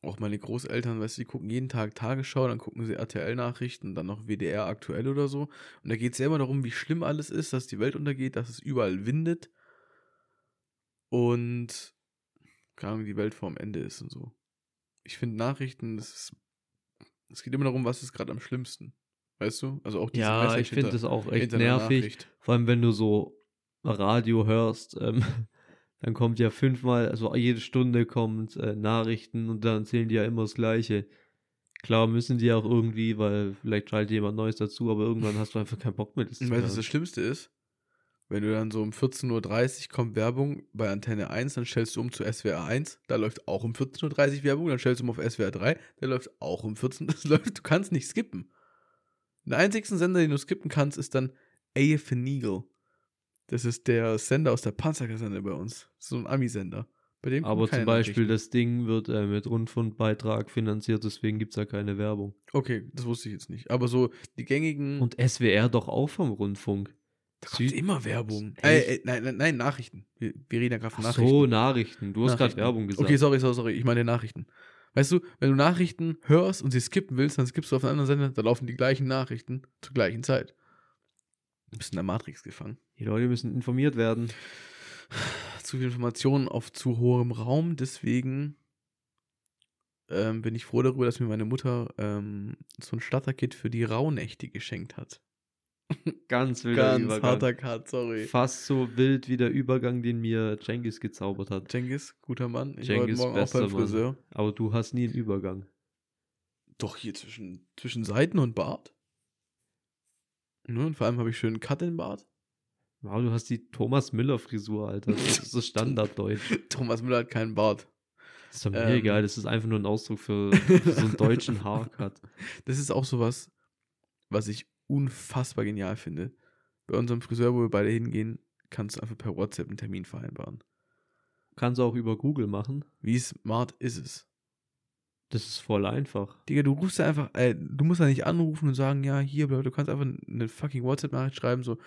auch meine Großeltern, weißt du, die gucken jeden Tag Tagesschau, dann gucken sie RTL-Nachrichten, dann noch WDR aktuell oder so. Und da geht es ja immer darum, wie schlimm alles ist, dass die Welt untergeht, dass es überall windet und keine Ahnung, die Welt vorm Ende ist und so. Ich finde Nachrichten, das ist, es geht immer darum, was ist gerade am schlimmsten. Weißt du? Also auch diese Ja, Message ich finde das auch echt nervig. Vor allem, wenn du so Radio hörst, ähm, [laughs] dann kommt ja fünfmal, also jede Stunde kommt äh, Nachrichten und dann erzählen die ja immer das Gleiche. Klar müssen die auch irgendwie, weil vielleicht schaltet jemand Neues dazu, aber irgendwann hast du einfach keinen Bock mehr. Das Und weißt du, was das Schlimmste ist? Wenn du dann so um 14.30 Uhr kommt Werbung bei Antenne 1, dann stellst du um zu SWR 1, da läuft auch um 14.30 Uhr Werbung, dann stellst du um auf SWR 3, da läuft auch um 14 das [laughs] läuft, du kannst nicht skippen. Der einzigste Sender, den du skippen kannst, ist dann AFN Eagle. Das ist der Sender aus der Panzerkaserne bei uns. So ein Ami-Sender. Bei dem Aber zum Beispiel, das Ding wird äh, mit Rundfunkbeitrag finanziert, deswegen gibt es ja keine Werbung. Okay, das wusste ich jetzt nicht. Aber so die gängigen. Und SWR doch auch vom Rundfunk. Da kommt immer Werbung. Äh, äh, nein, nein, nein, Nachrichten. Wir, wir reden ja gerade von Ach Nachrichten. so, Nachrichten. Du hast gerade. Werbung gesagt. Okay, sorry, sorry, sorry. Ich meine Nachrichten. Weißt du, wenn du Nachrichten hörst und sie skippen willst, dann skippst du auf einen anderen Sender, da laufen die gleichen Nachrichten zur gleichen Zeit. Du bist in der Matrix gefangen. Die Leute müssen informiert werden. Zu viel Informationen auf zu hohem Raum, deswegen ähm, bin ich froh darüber, dass mir meine Mutter ähm, so ein Starter-Kit für die Rauhnächte geschenkt hat. [laughs] Ganz wilder Ganz Übergang. harter Cut, sorry. Fast so wild wie der Übergang, den mir Cengiz gezaubert hat. Cengiz, guter Mann. Ich war Cengiz, Morgen auch beim Mann. Friseur. Aber du hast nie einen Übergang. Doch hier zwischen, zwischen Seiten und Bart. Ne, und vor allem habe ich schön einen Cut in Bart. Wow, du hast die Thomas Müller-Frisur, Alter. Das ist so [laughs] Standarddeutsch. Thomas Müller hat keinen Bart. Das ist doch mir Ähm. egal. Das ist einfach nur ein Ausdruck für, für [laughs] so einen deutschen Haarcut. Das ist auch sowas, was ich unfassbar genial finde. Bei unserem Friseur, wo wir beide hingehen, kannst du einfach per WhatsApp einen Termin vereinbaren. Kannst du auch über Google machen. Wie smart ist es? Das ist voll einfach. Digga, du rufst ja einfach, äh, du musst ja nicht anrufen und sagen, ja, hier, du kannst einfach eine fucking WhatsApp-Nachricht schreiben, so,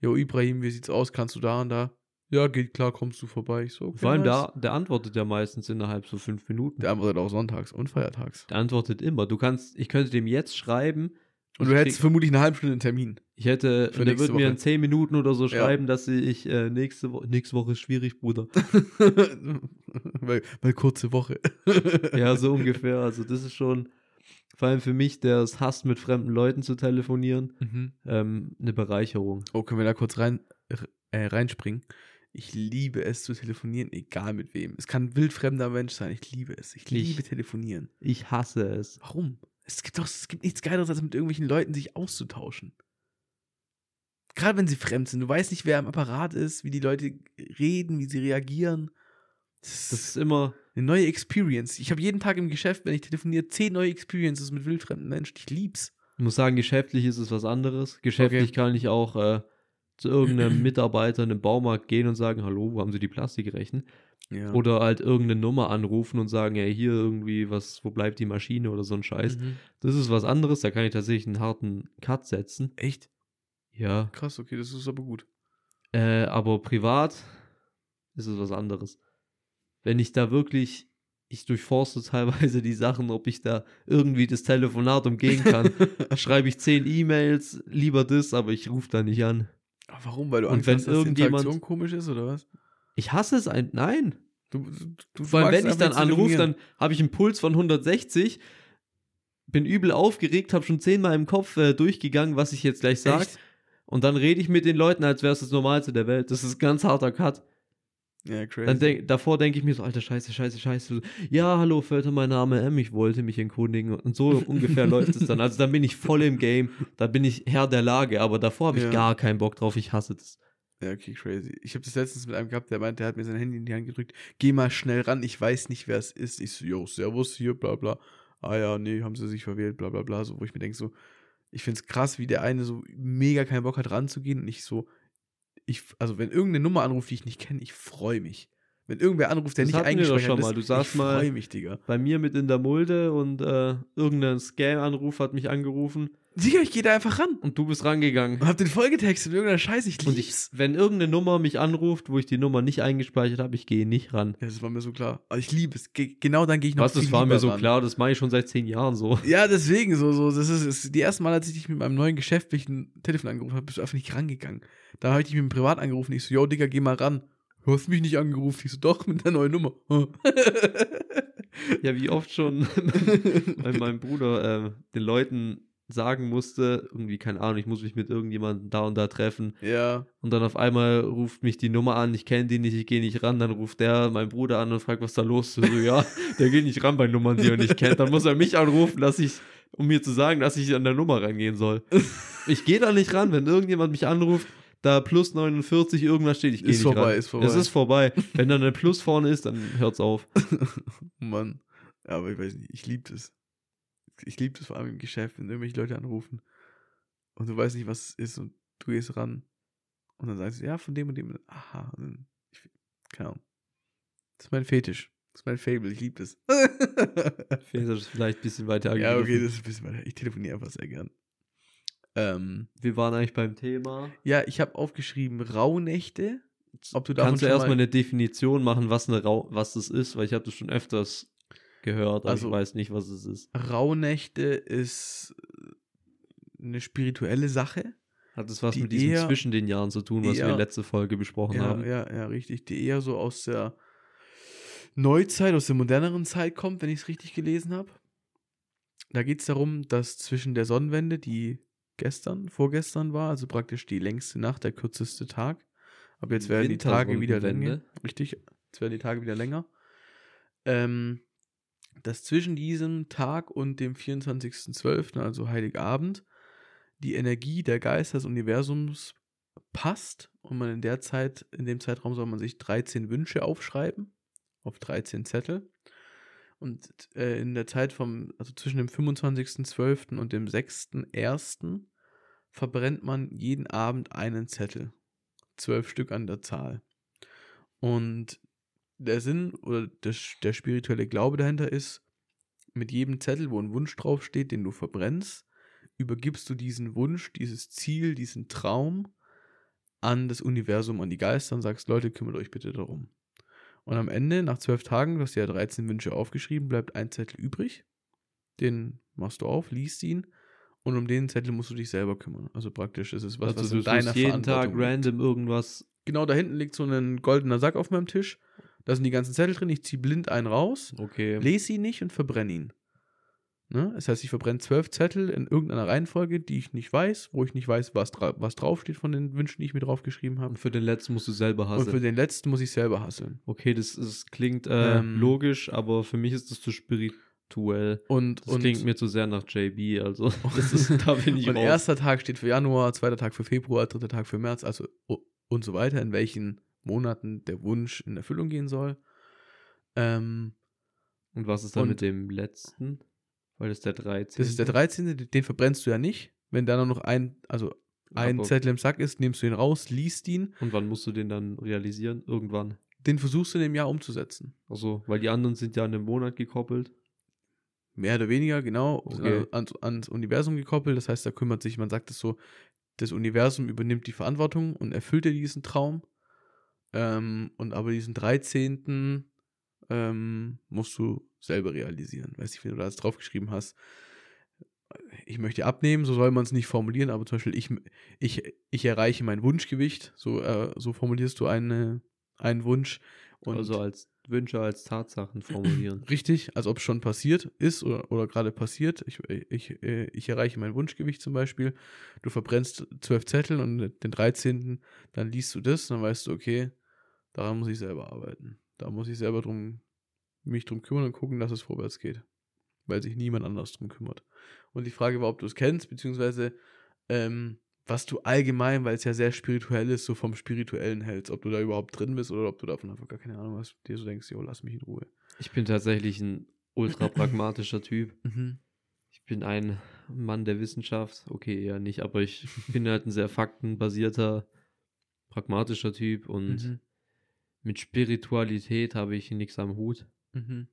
yo, Ibrahim, wie sieht's aus? Kannst du da und da? Ja, geht klar, kommst du vorbei. Ich so, okay, Vor allem, nice. der, der antwortet ja meistens innerhalb so fünf Minuten. Der antwortet auch sonntags und feiertags. Der antwortet immer. Du kannst, ich könnte dem jetzt schreiben. Und ich du hättest krieg- vermutlich eine halbe Stunde einen Termin. Ich hätte, und der würde mir in zehn Minuten oder so Ja. schreiben, dass ich äh, nächste Woche, nächste Woche ist schwierig, Bruder. [laughs] weil, weil kurze Woche. ja, so ungefähr. Also das ist schon, vor allem für mich, der es hasst, mit fremden Leuten zu telefonieren, Mhm. ähm, eine Bereicherung. Oh, können wir da kurz rein, äh, reinspringen? Ich liebe es zu telefonieren, egal mit wem. Es kann ein wildfremder Mensch sein. Ich liebe es. Ich Ich- liebe telefonieren. Ich hasse es. Warum? Es gibt doch es gibt nichts Geileres, als mit irgendwelchen Leuten sich auszutauschen. Gerade wenn sie fremd sind. Du weißt nicht, wer am Apparat ist, wie die Leute reden, wie sie reagieren. Das Das ist immer, eine neue Experience. Ich habe jeden Tag im Geschäft, wenn ich telefoniere, zehn neue Experiences mit wildfremden Menschen. Ich lieb's. ich muss sagen, geschäftlich ist es was anderes. Geschäftlich Okay. kann ich auch äh, zu irgendeinem Mitarbeiter in einem Baumarkt gehen und sagen, hallo, wo haben Sie die Plastikrechen? Ja. Oder halt irgendeine Nummer anrufen und sagen, ey, hier irgendwie, was, wo bleibt die Maschine oder so ein Scheiß. Mhm. Das ist was anderes, da kann ich tatsächlich einen harten Cut setzen. Echt? Ja. Krass, okay, das ist aber gut. Äh, aber privat ist es was anderes. Wenn ich da wirklich, ich durchforste [laughs] teilweise die Sachen, ob ich da irgendwie das Telefonat umgehen kann, [laughs] schreibe ich zehn E-Mails, lieber das, aber ich rufe da nicht an. Warum? Weil du Und Angst wenn hast, dass die irgendjemand- Interaktion komisch ist, oder was? Ich hasse es ein, nein. Du, du, Vor allem, wenn ich dann anrufe, dann habe ich einen Puls von 160, bin übel aufgeregt, habe schon zehnmal im Kopf äh, durchgegangen, was ich jetzt gleich sage. Und dann rede ich mit den Leuten, als wäre es das Normalste der Welt. Das ist ein ganz harter Cut. Ja, crazy. Dann denk, davor denke ich mir so, alter Scheiße, Scheiße, Scheiße. Ja, hallo, Völter, mein Name M, ich wollte mich erkundigen. Und so [laughs] ungefähr läuft es dann. Also dann bin ich voll im Game, da bin ich Herr der Lage, aber davor habe ich Ja. gar keinen Bock drauf, ich hasse das. Ja, okay, crazy. Ich habe das letztens mit einem gehabt, der meinte, der hat mir sein Handy in die Hand gedrückt. Geh mal schnell ran, ich weiß nicht, wer es ist. Ich so, yo, servus hier, bla bla. Ah ja, nee, haben sie sich verwählt, bla bla bla. So, wo ich mir denke, so, ich finde es krass, wie der eine so mega keinen Bock hat, ranzugehen und ich so, ich, also wenn irgendeine Nummer anruft, die ich nicht kenne, ich freue mich. Wenn irgendwer anruft, der Das nicht schon ist, mal. Du sagst ich mal- freue mich, Digga. Bei mir mit in der Mulde und äh, irgendein Scam-Anruf hat mich angerufen Digga, ich gehe da einfach ran. und du bist rangegangen. Und hab den vollgetextet, irgendeiner Scheiße, ich Und ich, lieb's. wenn irgendeine Nummer mich anruft, wo ich die Nummer nicht eingespeichert habe, ich gehe nicht ran. Ja, das war mir so klar. Aber ich liebe es. Ge genau dann gehe ich noch Was, das war mir so ran. klar, das mache ich schon seit zehn Jahren so. [laughs] Ja, deswegen so, so. Das ist, ist die erste Mal, als ich dich mit meinem neuen geschäftlichen Telefon angerufen habe, bist du einfach nicht rangegangen. Da habe ich dich mit dem Privat angerufen. Ich so, yo, Digga, geh mal ran. Du hast mich nicht angerufen. Ich so, doch, mit der neuen Nummer. [laughs] Ja, wie oft schon [laughs] bei meinem Bruder äh, den Leuten sagen musste, irgendwie, keine Ahnung, ich muss mich mit irgendjemandem da und da treffen. ja. Und dann auf einmal ruft mich die Nummer an, ich kenne die nicht, ich gehe nicht ran. Dann ruft der mein Bruder an und fragt, was da los ist. So, ja, der geht nicht ran bei Nummern, die er nicht kennt. Dann muss er mich anrufen, dass ich, um mir zu sagen, dass ich an der Nummer rangehen soll. Ich gehe da nicht ran, wenn irgendjemand mich anruft, da plus 49 irgendwas steht, ich gehe Ist nicht vorbei, ran. ist vorbei. Es ist vorbei. Wenn dann ein Plus vorne ist, dann hört's auf. [laughs] Mann. Ja, aber ich weiß nicht, ich liebe das. Ich liebe das vor allem im Geschäft, wenn irgendwelche Leute anrufen und du weißt nicht, was es ist und du gehst ran und dann sagst du, ja, von dem und dem. Aha. Und dann, ich, keine Ahnung. Das ist mein Fetisch. Das ist mein Fable. Ich liebe das. [laughs] Fäser ist vielleicht ein bisschen weiter ja, okay, angegriffen. das ist ein bisschen weiter. Ich telefoniere einfach sehr gern. Ähm, Wir waren eigentlich beim Thema. ja, ich habe aufgeschrieben Rauhnächte. Ob du Kannst du erstmal mal- eine Definition machen, was, eine Rau was das ist? Weil ich habe das schon öfters gehört, aber Also- ich weiß nicht, was es ist. Rauhnächte ist eine spirituelle Sache. Hat das was die mit diesem eher- zwischen den Jahren zu tun, was wir eher- letzte Folge besprochen Ja, haben? ja, ja, richtig. Die eher so aus der Neuzeit, aus der moderneren Zeit kommt, wenn ich es richtig gelesen habe. Da geht es darum, dass zwischen der Sonnenwende, die gestern, vorgestern war, also praktisch die längste Nacht, der kürzeste Tag. Aber jetzt werden die Tage wieder länger. Richtig, jetzt werden die Tage wieder länger. Ähm, dass zwischen diesem Tag und dem 24.12., also Heiligabend, die Energie der Geister des Universums passt und man in der Zeit, in dem Zeitraum soll man sich 13 Wünsche aufschreiben, auf 13 Zettel. Und äh, in der Zeit vom, also zwischen dem 25.12. und dem 6.1. verbrennt man jeden Abend einen Zettel. Zwölf Stück an der Zahl. Und der Sinn oder der, der spirituelle Glaube dahinter ist, mit jedem Zettel, wo ein Wunsch draufsteht, den du verbrennst, übergibst du diesen Wunsch, dieses Ziel, diesen Traum an das Universum, an die Geister und sagst, Leute, kümmert euch bitte darum. Und am Ende, nach zwölf Tagen, du hast ja 13 Wünsche aufgeschrieben, bleibt ein Zettel übrig. Den machst du auf, liest ihn und um den Zettel musst du dich selber kümmern. Also praktisch ist es was, was also in du deiner tust jeden Tag random irgendwas. Genau, da hinten liegt so ein goldener Sack auf meinem Tisch. Da sind die ganzen Zettel drin. Ich ziehe blind einen raus, Okay. lese ihn nicht und verbrenne ihn. Ne? Das heißt, ich verbrenne zwölf Zettel in irgendeiner Reihenfolge, die ich nicht weiß, wo ich nicht weiß, was, dra was draufsteht von den Wünschen, die ich mir draufgeschrieben habe. Und für den letzten musst du selber Und für den letzten muss ich selber hasseln. Okay, das, das klingt äh, Ähm, logisch, aber für mich ist das zu spirituell. Und, Das und, klingt mir zu sehr nach JB, also [laughs] das ist, da bin ich und raus. erster Tag steht für Januar, zweiter Tag für Februar, dritter Tag für März, also und so weiter, in welchen Monaten der Wunsch in Erfüllung gehen soll. Ähm, Und was ist dann und- mit dem letzten? Weil das ist der 13. Das ist der 13. Den verbrennst du ja nicht. Wenn da noch ein, also ein Aber- Zettel im Sack ist, nimmst du ihn raus, liest ihn. Und wann musst du den dann realisieren? Irgendwann. Den versuchst du in dem Jahr umzusetzen. Also, weil die anderen sind ja an den Monat gekoppelt. Mehr oder weniger, genau, Okay. äh, ans, ans Universum gekoppelt. Das heißt, da kümmert sich, man sagt es so, das Universum übernimmt die Verantwortung und erfüllt dir diesen Traum. Ähm, und aber diesen 13. Ähm, musst du selber realisieren. Weiß nicht, wie du da jetzt draufgeschrieben hast. Ich möchte abnehmen, so soll man es nicht formulieren, aber zum Beispiel, ich, ich, ich erreiche mein Wunschgewicht, so, äh, so formulierst du eine, einen Wunsch. Und also als Wünsche als Tatsachen formulieren. [clears throat] Richtig, als ob es schon passiert ist oder, oder gerade passiert. Ich, ich, äh, ich erreiche mein Wunschgewicht zum Beispiel. Du verbrennst zwölf Zettel und den 13. dann liest du das, dann weißt du, okay, daran muss ich selber arbeiten. Da muss ich selber drum, mich drum kümmern und gucken, dass es vorwärts geht. Weil sich niemand anders drum kümmert. Und die Frage war, ob du es kennst, beziehungsweise ähm, was du allgemein, weil es ja sehr spirituell ist, so vom Spirituellen hältst. Ob du da überhaupt drin bist oder ob du davon einfach gar keine Ahnung hast, dir so denkst, jo, lass mich in Ruhe. Ich bin tatsächlich ein ultra [laughs] pragmatischer Typ. Mhm. Ich bin ein Mann der Wissenschaft. Okay, ja nicht, aber ich bin halt ein sehr faktenbasierter, pragmatischer Typ und mhm. Mit Spiritualität habe ich nichts am Hut. Mhm.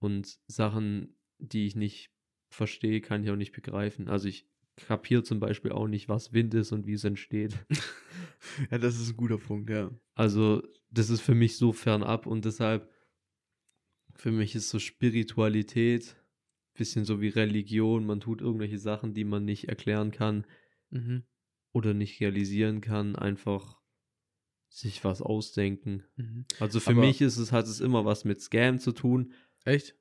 Und Sachen, die ich nicht verstehe, kann ich auch nicht begreifen. Also ich kapiere zum Beispiel auch nicht, was Wind ist und wie es entsteht. [laughs] ja, das ist ein guter Punkt, ja. Also, das ist für mich so fernab und deshalb, für mich ist so Spiritualität bisschen so wie Religion. Man tut irgendwelche Sachen, die man nicht erklären kann mhm. oder nicht realisieren kann, einfach sich was ausdenken. Mhm. Also für aber mich ist es, hat es immer was mit Scam zu tun. Echt?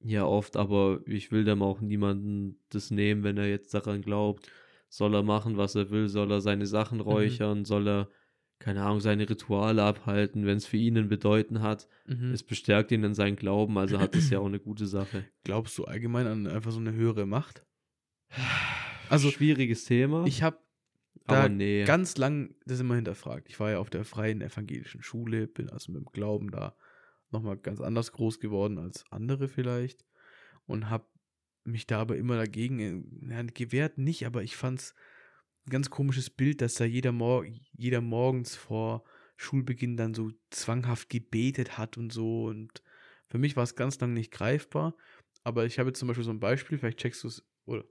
Ja, oft, aber ich will dem auch niemanden das nehmen, wenn er jetzt daran glaubt. Soll er machen, was er will, soll er seine Sachen mhm. räuchern, mhm. soll er, keine Ahnung, seine Rituale abhalten, wenn es für ihn ein Bedeuten hat. Mhm. Es bestärkt ihn in seinen Glauben, also hat es ja auch eine gute Sache. [clears throat] Glaubst du allgemein an einfach so eine höhere Macht? [sighs] Also schwieriges Thema. Ich habe da nee. ganz lang das immer hinterfragt. Ich war ja auf der freien evangelischen Schule, bin also mit dem Glauben da nochmal ganz anders groß geworden als andere vielleicht und habe mich da aber immer dagegen äh, ja, gewehrt, nicht, aber ich fand es ein ganz komisches Bild, dass da jeder, Mor jeder morgens vor Schulbeginn dann so zwanghaft gebetet hat und so und für mich war es ganz lang nicht greifbar, aber ich habe jetzt zum Beispiel so ein Beispiel, vielleicht checkst du es oder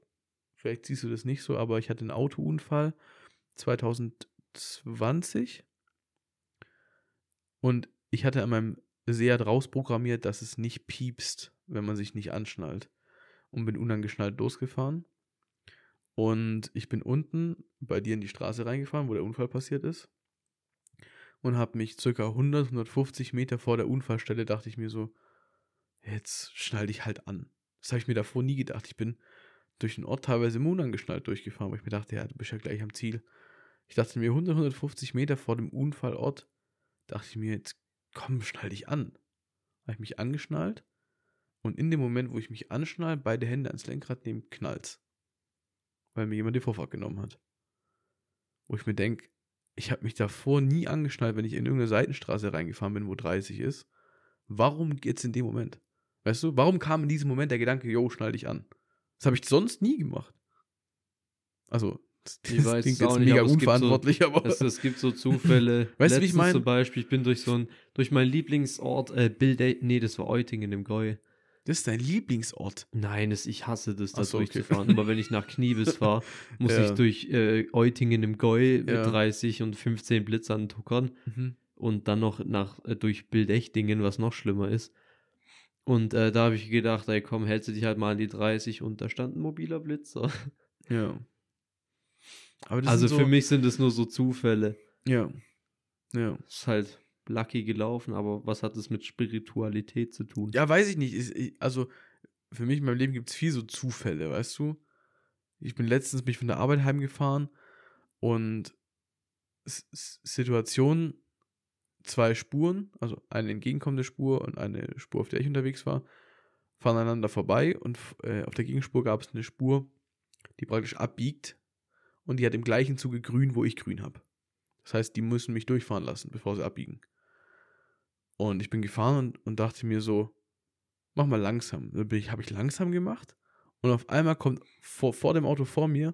vielleicht siehst du das nicht so, aber ich hatte einen Autounfall 2020 und ich hatte an meinem sehr draus programmiert, dass es nicht piepst, wenn man sich nicht anschnallt. Und bin unangeschnallt losgefahren. Und ich bin unten bei dir in die Straße reingefahren, wo der Unfall passiert ist. Und habe mich circa 100, 150 Meter vor der Unfallstelle, dachte ich mir so, jetzt schnall dich halt an. Das habe ich mir davor nie gedacht. Ich bin durch den Ort teilweise immer unangeschnallt durchgefahren, weil ich mir dachte, ja, du bist ja gleich am Ziel. Ich dachte mir 100, 150 Meter vor dem Unfallort, dachte ich mir, jetzt komm, schnall dich an. Habe ich mich angeschnallt und in dem Moment, wo ich mich anschnall, beide Hände ans Lenkrad nehme, knallt's. Weil mir jemand die Vorfahrt genommen hat. Wo ich mir denke, ich habe mich davor nie angeschnallt, wenn ich in irgendeine Seitenstraße reingefahren bin, wo 30 ist. Warum geht's in dem Moment? Weißt du, warum kam in diesem Moment der Gedanke, yo, schnall dich an? Das habe ich sonst nie gemacht. Also, ich weiß klingt jetzt nicht, mega aber unverantwortlich, so, aber. Es, es, gibt so Zufälle. [laughs] weißt du, wie ich meine? Zum Beispiel, ich bin durch so ein, durch meinen Lieblingsort, äh, Bild, nee, das war Eutingen im Gäu. Das ist dein Lieblingsort? Nein, das, ich hasse das, da so, durchzufahren. Okay. Aber wenn ich nach Kniebis [laughs] fahre, muss ja. ich durch äh, Eutingen im Gäu mit ja. 30 und 15 Blitzern tuckern. Mhm. Und dann noch nach, äh, durch Bildechtingen, was noch schlimmer ist. Und äh, da habe ich gedacht, ey komm, hältst du dich halt mal an die 30 und da stand ein mobiler Blitzer. Ja also so, für mich sind es nur so Zufälle. Ja. Ja. Ist halt lucky gelaufen, aber was hat es mit Spiritualität zu tun? Ja, weiß ich nicht. Also für mich in meinem Leben gibt es viel so Zufälle, weißt du? Ich bin letztens mich von der Arbeit heimgefahren und S Situation, zwei Spuren, also eine entgegenkommende Spur und eine Spur, auf der ich unterwegs war, fahren einander vorbei und äh, auf der Gegenspur gab es eine Spur, die praktisch abbiegt und die hat im gleichen Zuge grün, wo ich grün habe. Das heißt, die müssen mich durchfahren lassen, bevor sie abbiegen. Und ich bin gefahren und, und dachte mir so, mach mal langsam. Dann habe ich langsam gemacht und auf einmal kommt vor, vor dem Auto vor mir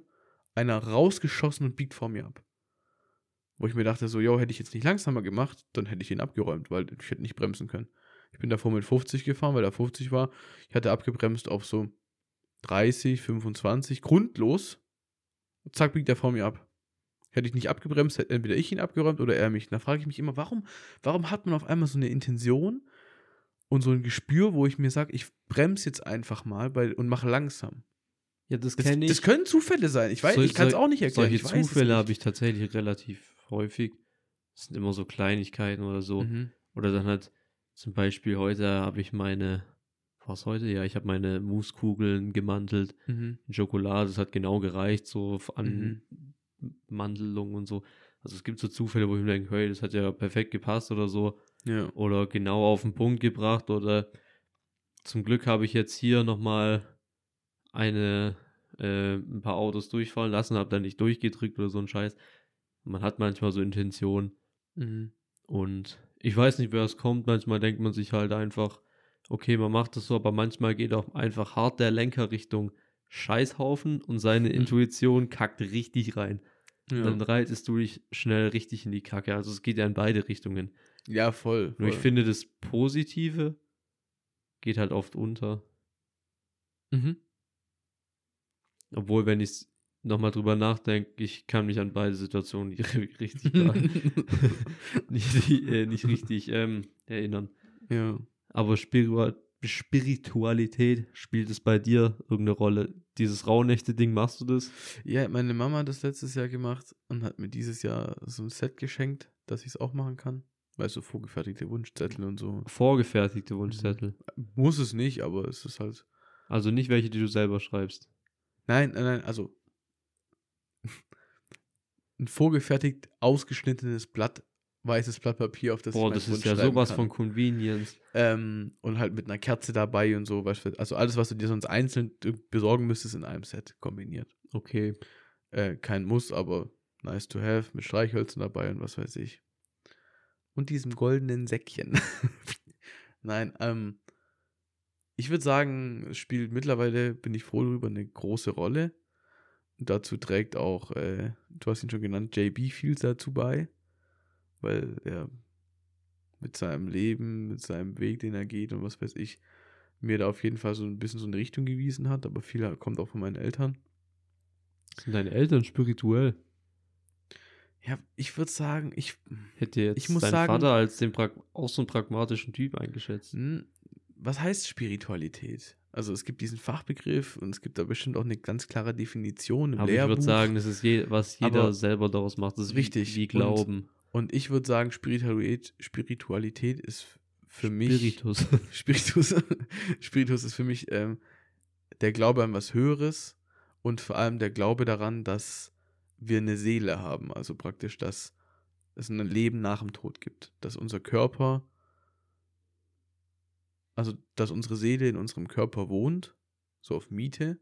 einer rausgeschossen und biegt vor mir ab. Wo ich mir dachte, so, yo, hätte ich jetzt nicht langsamer gemacht, dann hätte ich ihn abgeräumt, weil ich hätte nicht bremsen können. Ich bin davor mit 50 gefahren, weil er 50 war. Ich hatte abgebremst auf so 30, 25, grundlos. Zack, biegt er vor mir ab. Hätte ich nicht abgebremst, hätte entweder ich ihn abgeräumt oder er mich. Da frage ich mich immer, warum, warum hat man auf einmal so eine Intention und so ein Gespür, wo ich mir sage, ich bremse jetzt einfach mal bei, und mache langsam. Ja, das kenne ich. Das können Zufälle sein. Ich weiß, so, ich kann es auch nicht erklären. Solche Zufälle habe ich tatsächlich relativ häufig. Das sind immer so Kleinigkeiten oder so. Mhm. Oder dann halt zum Beispiel heute habe ich meine war es heute? Ja, ich habe meine Mouskugeln gemantelt mhm. Schokolade. Das hat genau gereicht, so an mhm. Mandelung und so. Also es gibt so Zufälle, wo ich mir denke, hey, das hat ja perfekt gepasst oder so. Ja. Oder genau auf den Punkt gebracht. Oder zum Glück habe ich jetzt hier nochmal eine äh, ein paar Autos durchfahren lassen, habe dann nicht durchgedrückt oder so ein Scheiß. Man hat manchmal so Intentionen. Mhm. Und ich weiß nicht, wer es kommt. Manchmal denkt man sich halt einfach, okay, man macht das so, aber manchmal geht auch einfach hart der Lenker Richtung Scheißhaufen und seine mhm. Intuition kackt richtig rein. Ja. Dann reitest du dich schnell richtig in die Kacke. Also es geht ja in beide Richtungen. Ja, voll. voll. Nur ich finde, das Positive geht halt oft unter. Mhm. Obwohl, wenn ich nochmal drüber nachdenke, ich kann mich an beide Situationen nicht [laughs] richtig, [laughs] nicht, äh, nicht, richtig ähm, erinnern. Ja. Aber Spiritu Spiritualität, spielt es bei dir irgendeine Rolle? Dieses Rauhnächte-Ding, machst du das? Ja, meine Mama hat das letztes Jahr gemacht und hat mir dieses Jahr so ein Set geschenkt, dass ich es auch machen kann. Weißt du, vorgefertigte Wunschzettel und so. Vorgefertigte Wunschzettel? Muss es nicht, aber es ist halt. Also nicht welche, die du selber schreibst. Nein, nein, nein, also [laughs] ein vorgefertigt ausgeschnittenes Blatt, weißes Blatt Papier, auf das Boah, ich das ist ja sowas kann. von Convenience. Ähm, und halt mit einer Kerze dabei und so, also alles, was du dir sonst einzeln besorgen müsstest, in einem Set kombiniert. Okay. Äh, kein Muss, aber nice to have, mit Streichhölzern dabei und was weiß ich. Und diesem goldenen Säckchen. [laughs] Nein, ähm, ich würde sagen, es spielt mittlerweile, bin ich froh darüber, eine große Rolle. Und dazu trägt auch, äh, du hast ihn schon genannt, JB viel dazu bei, weil er mit seinem Leben, mit seinem Weg, den er geht und was weiß ich, mir da auf jeden Fall so ein bisschen so eine Richtung gewiesen hat, aber viel kommt auch von meinen Eltern. Sind deine Eltern spirituell? Ja, ich würde sagen, ich hätte jetzt ich muss deinen sagen, Vater als den auch so einen pragmatischen Typ eingeschätzt. Hm, was heißt Spiritualität? Also es gibt diesen Fachbegriff und es gibt da bestimmt auch eine ganz klare Definition im Aber Lehrbuch. ich würde sagen, das ist je, was jeder Aber selber daraus macht. Das ist richtig. Wie, wie Glauben. Und, ich würde sagen, Spiritualität, Spiritualität ist für Spiritus. mich. [laughs] Spiritus. Spiritus ist für mich ähm, der Glaube an was Höheres und vor allem der Glaube daran, dass wir eine Seele haben. Also praktisch, dass es ein Leben nach dem Tod gibt. Dass unser Körper also dass unsere Seele in unserem Körper wohnt, so auf Miete,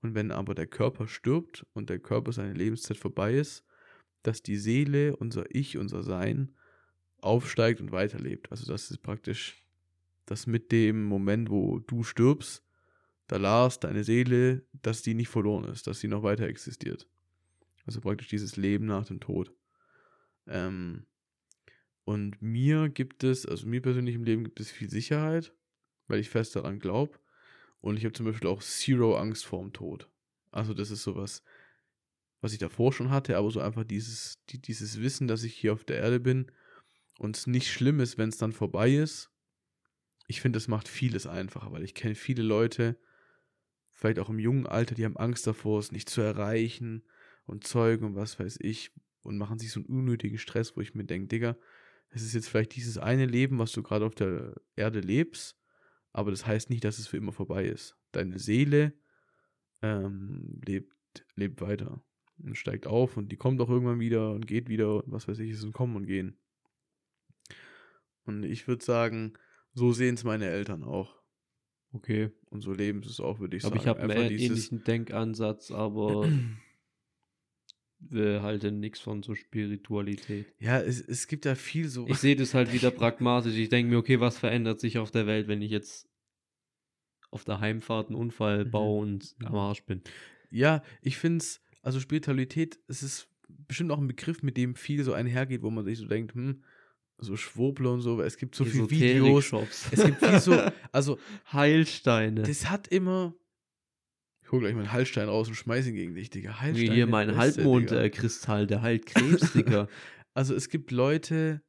und wenn aber der Körper stirbt und der Körper seine Lebenszeit vorbei ist, dass die Seele, unser Ich, unser Sein aufsteigt und weiterlebt. Also das ist praktisch, dass mit dem Moment, wo du stirbst, da Lars, deine Seele, dass die nicht verloren ist, dass sie noch weiter existiert. Also praktisch dieses Leben nach dem Tod. Ähm, und mir gibt es, also mir persönlich im Leben gibt es viel Sicherheit weil ich fest daran glaube. Und ich habe zum Beispiel auch Zero Angst vorm Tod. Also das ist sowas, was ich davor schon hatte, aber so einfach dieses, die, dieses Wissen, dass ich hier auf der Erde bin und es nicht schlimm ist, wenn es dann vorbei ist. Ich finde, das macht vieles einfacher, weil ich kenne viele Leute, vielleicht auch im jungen Alter, die haben Angst davor, es nicht zu erreichen und Zeugen und was weiß ich und machen sich so einen unnötigen Stress, wo ich mir denke, Digga, es ist jetzt vielleicht dieses eine Leben, was du gerade auf der Erde lebst aber das heißt nicht, dass es für immer vorbei ist. Deine Seele ähm, lebt, lebt weiter und steigt auf und die kommt auch irgendwann wieder und geht wieder und was weiß ich, es ist ein Kommen und Gehen. Und ich würde sagen, so sehen es meine Eltern auch. Okay. Und so leben sie es auch, würde ich aber sagen. Aber ich habe einen ähnlichen Denkansatz, aber [clears throat] wir halten nichts von so Spiritualität. Ja, es, es gibt ja viel so. Ich sehe das halt wieder [laughs] pragmatisch. Ich denke mir, okay, was verändert sich auf der Welt, wenn ich jetzt auf der Heimfahrt einen Unfall mhm. baue und am Arsch bin? Ja, ich finde es, also Spiritualität, es ist bestimmt auch ein Begriff, mit dem viel so einhergeht, wo man sich so denkt, hm, so Schwurbler und so, es gibt so viele Videos. Es gibt viel so, also [laughs] Heilsteine. Das hat immer, hol gleich meinen Heilstein raus und schmeiß ihn gegen dich, Digga. Heilstein. Wie hier mein Halbmondkristall, der heilt Krebs, Digga. [laughs] also es gibt Leute,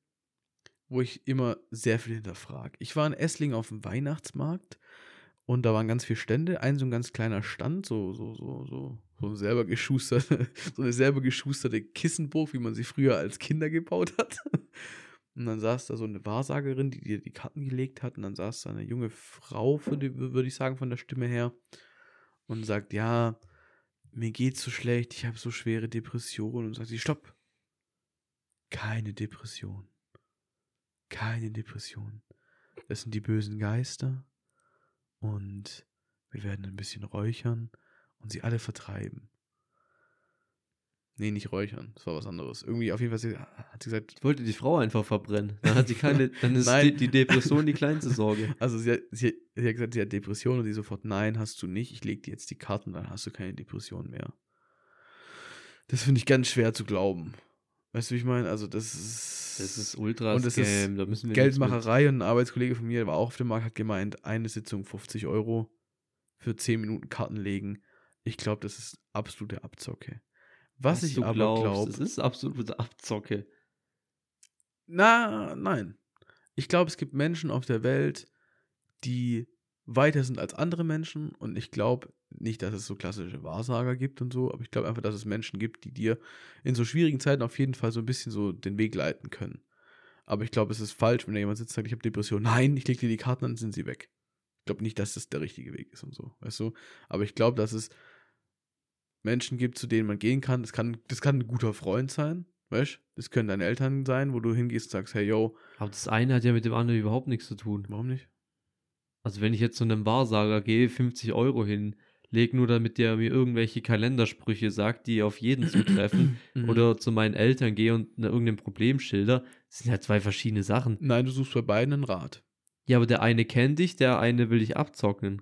wo ich immer sehr viel hinterfrage. Ich war in Essling auf dem Weihnachtsmarkt und da waren ganz viele Stände. Ein so ein ganz kleiner Stand, so, so, so, so, so eine selber geschusterte, [laughs] so eine selber geschusterte Kissenburg, wie man sie früher als Kinder gebaut hat. [laughs] Und dann saß da so eine Wahrsagerin, die dir die Karten gelegt hat. Und dann saß da eine junge Frau, würde ich sagen, von der Stimme her und sagt, ja, mir geht's so schlecht, ich habe so schwere Depressionen und sagt sie, stopp. Keine Depression. Keine Depression. Das sind die bösen Geister und wir werden ein bisschen räuchern und sie alle vertreiben. Nee, nicht räuchern. Das war was anderes. Irgendwie auf jeden Fall hat sie gesagt. Ich wollte die Frau einfach verbrennen. Dann hat sie keine, [laughs] dann ist die, die, Depression die kleinste Sorge. [laughs] Also sie hat, sie, sie hat gesagt, sie hat Depression und sie sofort, nein, hast du nicht. Ich lege dir jetzt die Karten, dann hast du keine Depression mehr. Das finde ich ganz schwer zu glauben. Weißt du, wie ich meine? Also, das ist. Das ist ultra und das Scam. da Geldmacherei und ein Arbeitskollege von mir, der war auch auf dem Markt, hat gemeint, eine Sitzung 50 Euro für 10 Minuten Karten legen. Ich glaube, das ist absolute Abzocke. Was, Was ich aber glaube. Es ist absolute Abzocke. Na, nein. Ich glaube, es gibt Menschen auf der Welt, die weiter sind als andere Menschen und ich glaube nicht, dass es so klassische Wahrsager gibt und so, aber ich glaube einfach, dass es Menschen gibt, die dir in so schwierigen Zeiten auf jeden Fall so ein bisschen so den Weg leiten können. Aber ich glaube, es ist falsch, wenn da jemand sitzt und sagt, ich habe Depression. [laughs] Nein, ich lege dir die Karten, dann sind sie weg. Ich glaube nicht, dass das der richtige Weg ist und so, weißt du? Aber ich glaube, dass es Menschen gibt, zu denen man gehen kann. Das kann, das kann ein guter Freund sein, weißt du? Das können deine Eltern sein, wo du hingehst und sagst, hey, yo. Aber das eine hat ja mit dem anderen überhaupt nichts zu tun. Warum nicht? Also wenn ich jetzt zu einem Wahrsager gehe, 50 Euro hin, leg nur damit der mir irgendwelche Kalendersprüche sagt, die auf jeden zutreffen, [clears throat] mhm. oder zu meinen Eltern gehe und ne, irgendein Problem schilder, das sind ja zwei verschiedene Sachen. Nein, du suchst bei beiden einen Rat. Ja, aber der eine kennt dich, der eine will dich abzocken.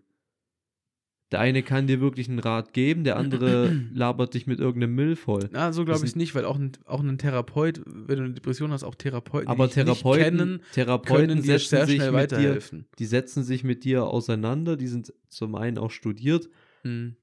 Der eine kann dir wirklich einen Rat geben, der andere [clears throat] labert dich mit irgendeinem Müll voll. Na, so glaube ich nicht, weil auch ein, auch ein Therapeut, wenn du eine Depression hast, auch Therapeuten, aber die Therapeuten, kennen, Therapeuten können dir sehr schnell weiterhelfen. Dir, die setzen sich mit dir auseinander, die sind zum einen auch studiert. Hm.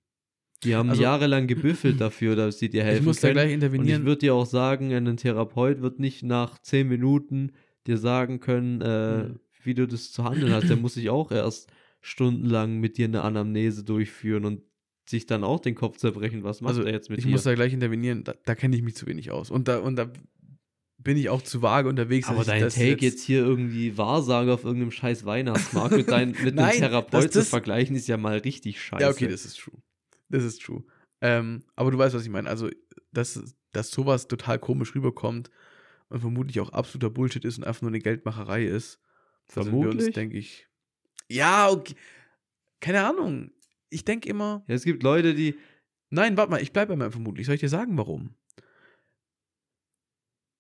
Die haben also, jahrelang [clears throat] gebüffelt dafür, dass sie dir helfen. Ich muss können. da gleich intervenieren. Und ich würde dir auch sagen, ein Therapeut wird nicht nach zehn Minuten dir sagen können, äh, hm. wie du das zu handeln hast. Der [clears throat] muss sich auch erst stundenlang mit dir eine Anamnese durchführen und sich dann auch den Kopf zerbrechen, was macht also, er jetzt mit ich dir? Ich muss da gleich intervenieren, da, da kenne ich mich zu wenig aus. Und da, und da bin ich auch zu vage unterwegs. Aber dein Take jetzt, jetzt, hier irgendwie Wahrsager auf irgendeinem scheiß Weihnachtsmarkt mit, dein, mit [laughs] Nein, einem Therapeut zu vergleichen, ist ja mal richtig scheiße. Ja, okay, das ist true. Das ist true. Ähm, aber du weißt, was ich meine. Also, dass, dass sowas total komisch rüberkommt und vermutlich auch absoluter Bullshit ist und einfach nur eine Geldmacherei ist. Vermutlich. denke ich, ja, okay. Keine Ahnung. Ich denke immer. Ja, es gibt Leute, die. Nein, warte mal, ich bleibe bei meinem vermutlich. Soll ich dir sagen, warum?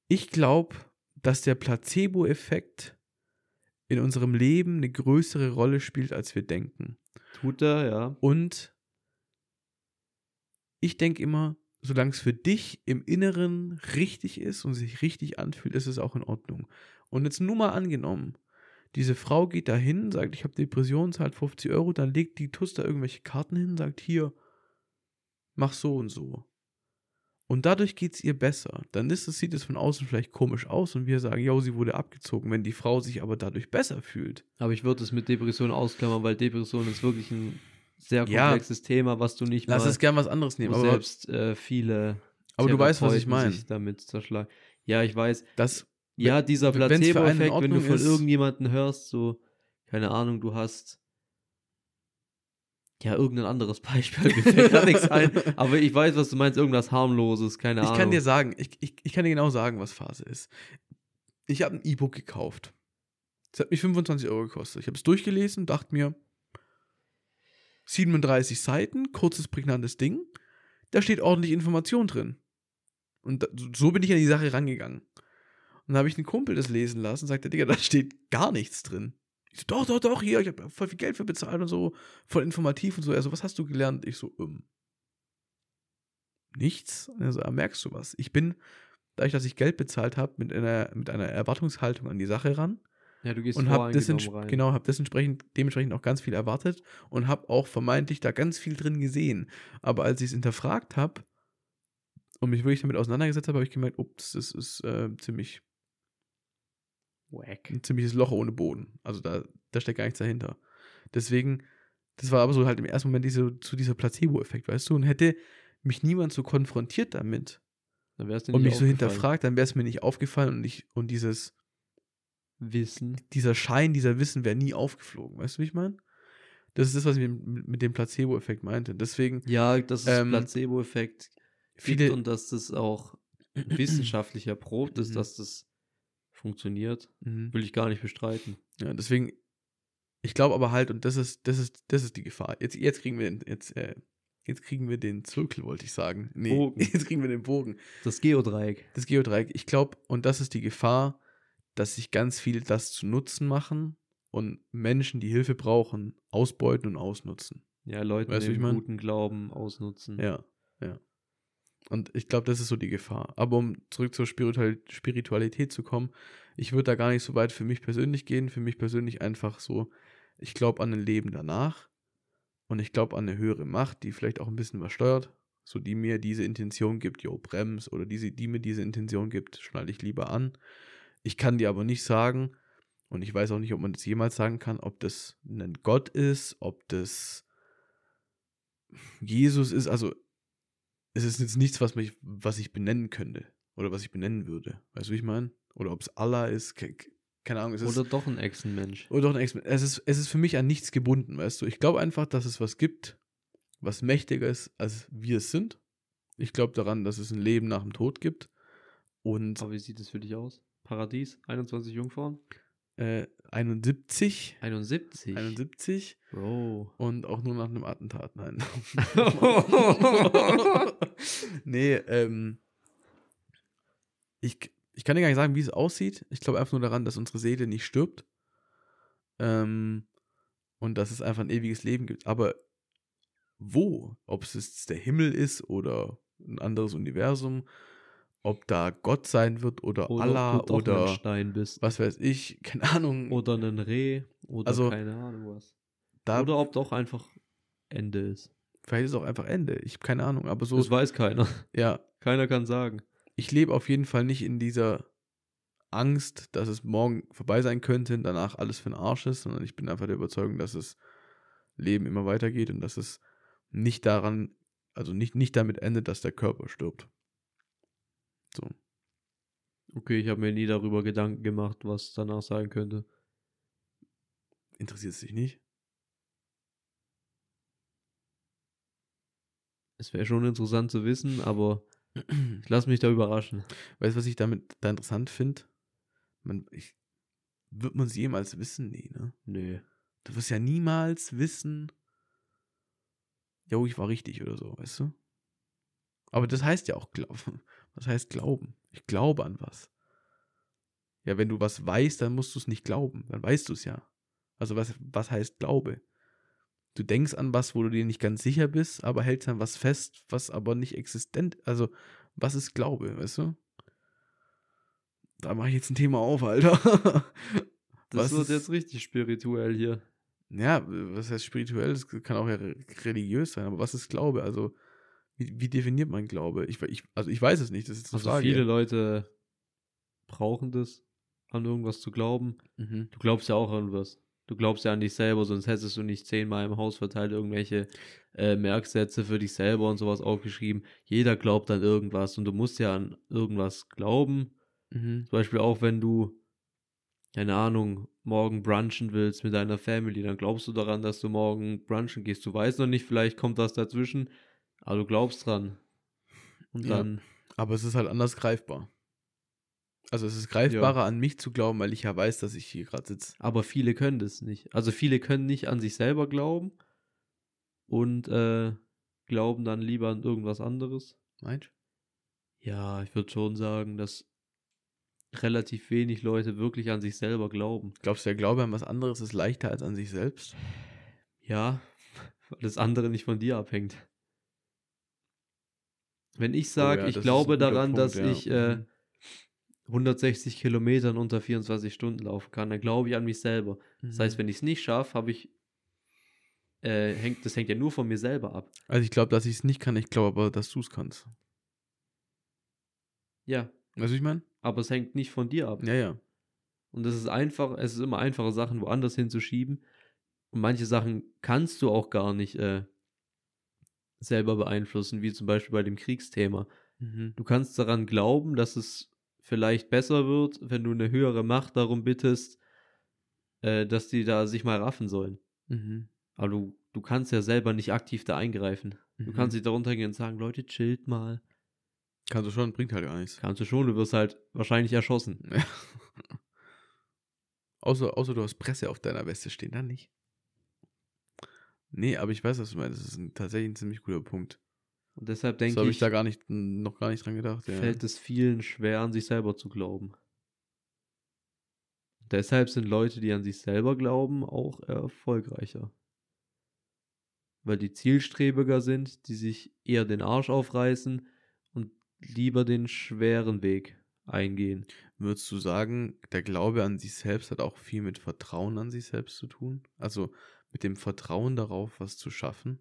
Ich glaube, dass der Placebo-Effekt in unserem Leben eine größere Rolle spielt, als wir denken. Tut er, ja. Und ich denke immer, solange es für dich im Inneren richtig ist und sich richtig anfühlt, ist es auch in Ordnung. Und jetzt nur mal angenommen, diese Frau geht da hin, sagt, ich habe Depressionen, zahlt 50 Euro, dann legt die Tuss da irgendwelche Karten hin, sagt, hier, mach so und so. Und dadurch geht es ihr besser. Dann ist es, sieht es von außen vielleicht komisch aus und wir sagen, ja, sie wurde abgezogen, wenn die Frau sich aber dadurch besser fühlt. Aber ich würde es mit Depression ausklammern, weil Depression ist wirklich ein sehr komplexes ja, Thema, was du nicht Lass es gern was anderes nehmen. Aber selbst äh, viele. Aber du weißt, was ich meine. damit zerschlagen. Ja, ich weiß. Das ja, dieser Placebo-Effekt, wenn du von irgendjemandem hörst, so, keine Ahnung, du hast ja, irgendein anderes [laughs] Beispiel, mir fällt gar nichts ein. [laughs] Aber ich weiß, was du meinst, irgendwas harmloses, keine Ahnung. Ich kann dir sagen, ich, ich, ich kann dir genau sagen, was Phase ist. Ich habe ein E-Book gekauft. Es hat mich 25 Euro gekostet. Ich habe es durchgelesen, dachte mir, 37 Seiten, kurzes, prägnantes Ding. Da steht ordentlich Information drin. Und so bin ich an die Sache rangegangen. Und dann habe ich einen Kumpel das lesen lassen und sagte, Digga, da steht gar nichts drin. Ich so, doch, doch, doch, hier, ich habe voll viel Geld für bezahlt und so, voll informativ und so. Er so, was hast du gelernt? Ich so, ähm, nichts. Und er so, ah, merkst du was? Ich bin, dadurch, dass ich Geld bezahlt habe, mit einer, mit einer Erwartungshaltung an die Sache ran. Ja, du gehst und hab rein. Genau, habe dementsprechend, dementsprechend auch ganz viel erwartet und habe auch vermeintlich da ganz viel drin gesehen. Aber als ich es hinterfragt habe und mich wirklich damit auseinandergesetzt habe, habe ich gemerkt, ups, das ist äh, ziemlich Wack. Ein ziemliches Loch ohne Boden. Also da, da steckt gar nichts dahinter. Deswegen, das war aber so halt im ersten Moment diese, zu dieser Placebo-Effekt, weißt du? Und hätte mich niemand so konfrontiert damit und mich so hinterfragt, dann wäre es mir nicht aufgefallen und, ich, und dieses Wissen. Dieser Schein, dieser Wissen wäre nie aufgeflogen. Weißt du, wie ich meine? Das ist das, was ich mit, mit dem Placebo-Effekt meinte. Deswegen. Ja, dass es ähm, Placebo-Effekt viele und dass das auch wissenschaftlich erprobt ist, mhm. dass das funktioniert, mhm. will ich gar nicht bestreiten. Ja, deswegen, ich glaube aber halt, und das ist, das ist, das ist die Gefahr. Jetzt, jetzt kriegen wir, jetzt, äh, Jetzt kriegen wir den Zirkel, wollte ich sagen. [laughs] Nee, Bogen. jetzt kriegen wir den Bogen. Das Geodreieck. Das Geodreieck. Ich glaube, und das ist die Gefahr, dass sich ganz viele das zu Nutzen machen und Menschen, die Hilfe brauchen, ausbeuten und ausnutzen. Ja, Leute weißt, den guten Glauben ausnutzen. Ja, ja. Und ich glaube, das ist so die Gefahr. Aber um zurück zur Spiritualität zu kommen, ich würde da gar nicht so weit für mich persönlich gehen. Für mich persönlich einfach so, ich glaube an ein Leben danach und ich glaube an eine höhere Macht, die vielleicht auch ein bisschen was steuert, so die mir diese Intention gibt, yo, brems, oder diese, die mir diese Intention gibt, schneide ich lieber an. Ich kann dir aber nicht sagen, und ich weiß auch nicht, ob man das jemals sagen kann, ob das ein Gott ist, ob das Jesus ist. Also, es ist jetzt nichts, was, mich, was ich benennen könnte oder was ich benennen würde. Weißt du, wie ich meine? Oder ob es Allah ist, keine Ahnung. oder doch ein Echsenmensch. Oder doch ein Echsenmensch. Es ist, es ist für mich an nichts gebunden, weißt du. Ich glaube einfach, dass es was gibt, was mächtiger ist, als wir es sind. Ich glaube daran, dass es ein Leben nach dem Tod gibt. Und Aber wie sieht es für dich aus? Paradies, 21 Jungfrauen? Äh, 71. 71? 71. Bro. Und auch nur nach einem Attentat, nein. [laughs] nee, ähm, ich, ich kann dir gar nicht sagen, wie es aussieht. Ich glaube einfach nur daran, dass unsere Seele nicht stirbt. Ähm, und dass es einfach ein ewiges Leben gibt. Aber wo? Ob es jetzt der Himmel ist oder ein anderes Universum, ob da Gott sein wird oder, oder Allah oder ein Stein bist. was weiß ich, keine Ahnung. Oder ein Reh oder also, keine Ahnung was. oder ob doch einfach Ende ist. Vielleicht ist es auch einfach Ende. Ich habe keine Ahnung, aber so. Das weiß keiner. Ja. Keiner kann sagen. Ich lebe auf jeden Fall nicht in dieser Angst, dass es morgen vorbei sein könnte und danach alles für den Arsch ist, sondern ich bin einfach der Überzeugung, dass das Leben immer weitergeht und dass es nicht daran, also nicht, nicht damit endet, dass der Körper stirbt. So. Okay, ich habe mir nie darüber Gedanken gemacht, was danach sein könnte. Interessiert es dich nicht? Es wäre schon interessant zu wissen, aber [clears throat] ich lasse mich da überraschen. Weißt du, was ich damit da interessant finde? Man, ich, wird man es jemals wissen? Nee, ne? Nee. Du wirst ja niemals wissen, jo, ich war richtig oder so, weißt du? Aber das heißt ja auch Glauben. Was heißt Glauben? Ich glaube an was. Ja, wenn du was weißt, dann musst du es nicht glauben. Dann weißt du es ja. Also was, was heißt Glaube? Du denkst an was, wo du dir nicht ganz sicher bist, aber hältst an was fest, was aber nicht existent. Also, was ist Glaube, weißt du? Da mache ich jetzt ein Thema auf, Alter. [laughs] das was wird ist, jetzt richtig spirituell hier. Ja, was heißt spirituell? Das kann auch ja religiös sein, aber was ist Glaube? Also, wie, wie definiert man Glaube? Ich, ich, also ich weiß es nicht. Das ist also Frage. viele Leute brauchen das, an irgendwas zu glauben. Mhm. Du glaubst ja auch an was. Du glaubst ja an dich selber, sonst hättest du nicht zehnmal im Haus verteilt irgendwelche äh, Merksätze für dich selber und sowas aufgeschrieben. Jeder glaubt an irgendwas und du musst ja an irgendwas glauben. Mhm. Zum Beispiel auch wenn du, keine Ahnung, morgen brunchen willst mit deiner Family, dann glaubst du daran, dass du morgen brunchen gehst. Du weißt noch nicht, vielleicht kommt was dazwischen, aber du glaubst dran. Und ja, dann. Aber es ist halt anders greifbar. Also es ist greifbarer ja. an mich zu glauben, weil ich ja weiß, dass ich hier gerade sitze. Aber viele können das nicht. Also viele können nicht an sich selber glauben und äh, glauben dann lieber an irgendwas anderes. Meinst Ja, ich würde schon sagen, dass relativ wenig Leute wirklich an sich selber glauben. Glaubst du, der Glaube an was anderes ist leichter als an sich selbst? Ja, [laughs] weil das andere nicht von dir abhängt. Wenn ich sage, oh ja, ich glaube daran, Punkt, dass ja. ich äh, 160 mhm. Kilometer unter 24 Stunden laufen kann, dann glaube ich an mich selber. Mhm. Das heißt, mhm. wenn ich es nicht schaffe, habe ich äh, hängt, das hängt ja nur von mir selber ab. Also ich glaube, dass ich es nicht kann, ich glaube aber, dass du es kannst. Ja. Weißt du, ich meine? Aber es hängt nicht von dir ab. Ja, ja. Und es ist einfach, es ist immer einfache Sachen woanders hinzuschieben. Und manche Sachen kannst du auch gar nicht äh, selber beeinflussen, wie zum Beispiel bei dem Kriegsthema. Mhm. Du kannst daran glauben, dass es vielleicht besser wird, wenn du eine höhere Macht darum bittest, äh, dass die da sich mal raffen sollen. Mhm. Aber du, du kannst ja selber nicht aktiv da eingreifen. Mhm. Du kannst dich darunter gehen und sagen, Leute, chillt mal. Kannst du schon, bringt halt gar nichts. Kannst du schon, du wirst halt wahrscheinlich erschossen. Ja. [laughs] außer, außer du hast Presse auf deiner Weste stehen, dann nicht. Nee, aber ich weiß, was du meinst. Das ist ein, tatsächlich ein ziemlich guter Punkt. Und deshalb denke so habe ich ich, da gar nicht, noch gar nicht dran gedacht. Ja. fällt es vielen schwer, an sich selber zu glauben. Deshalb sind Leute, die an sich selber glauben, auch erfolgreicher. Weil die zielstrebiger sind, die sich eher den Arsch aufreißen und lieber den schweren Weg eingehen. Würdest du sagen, der Glaube an sich selbst hat auch viel mit Vertrauen an sich selbst zu tun? Also mit dem Vertrauen darauf, was zu schaffen?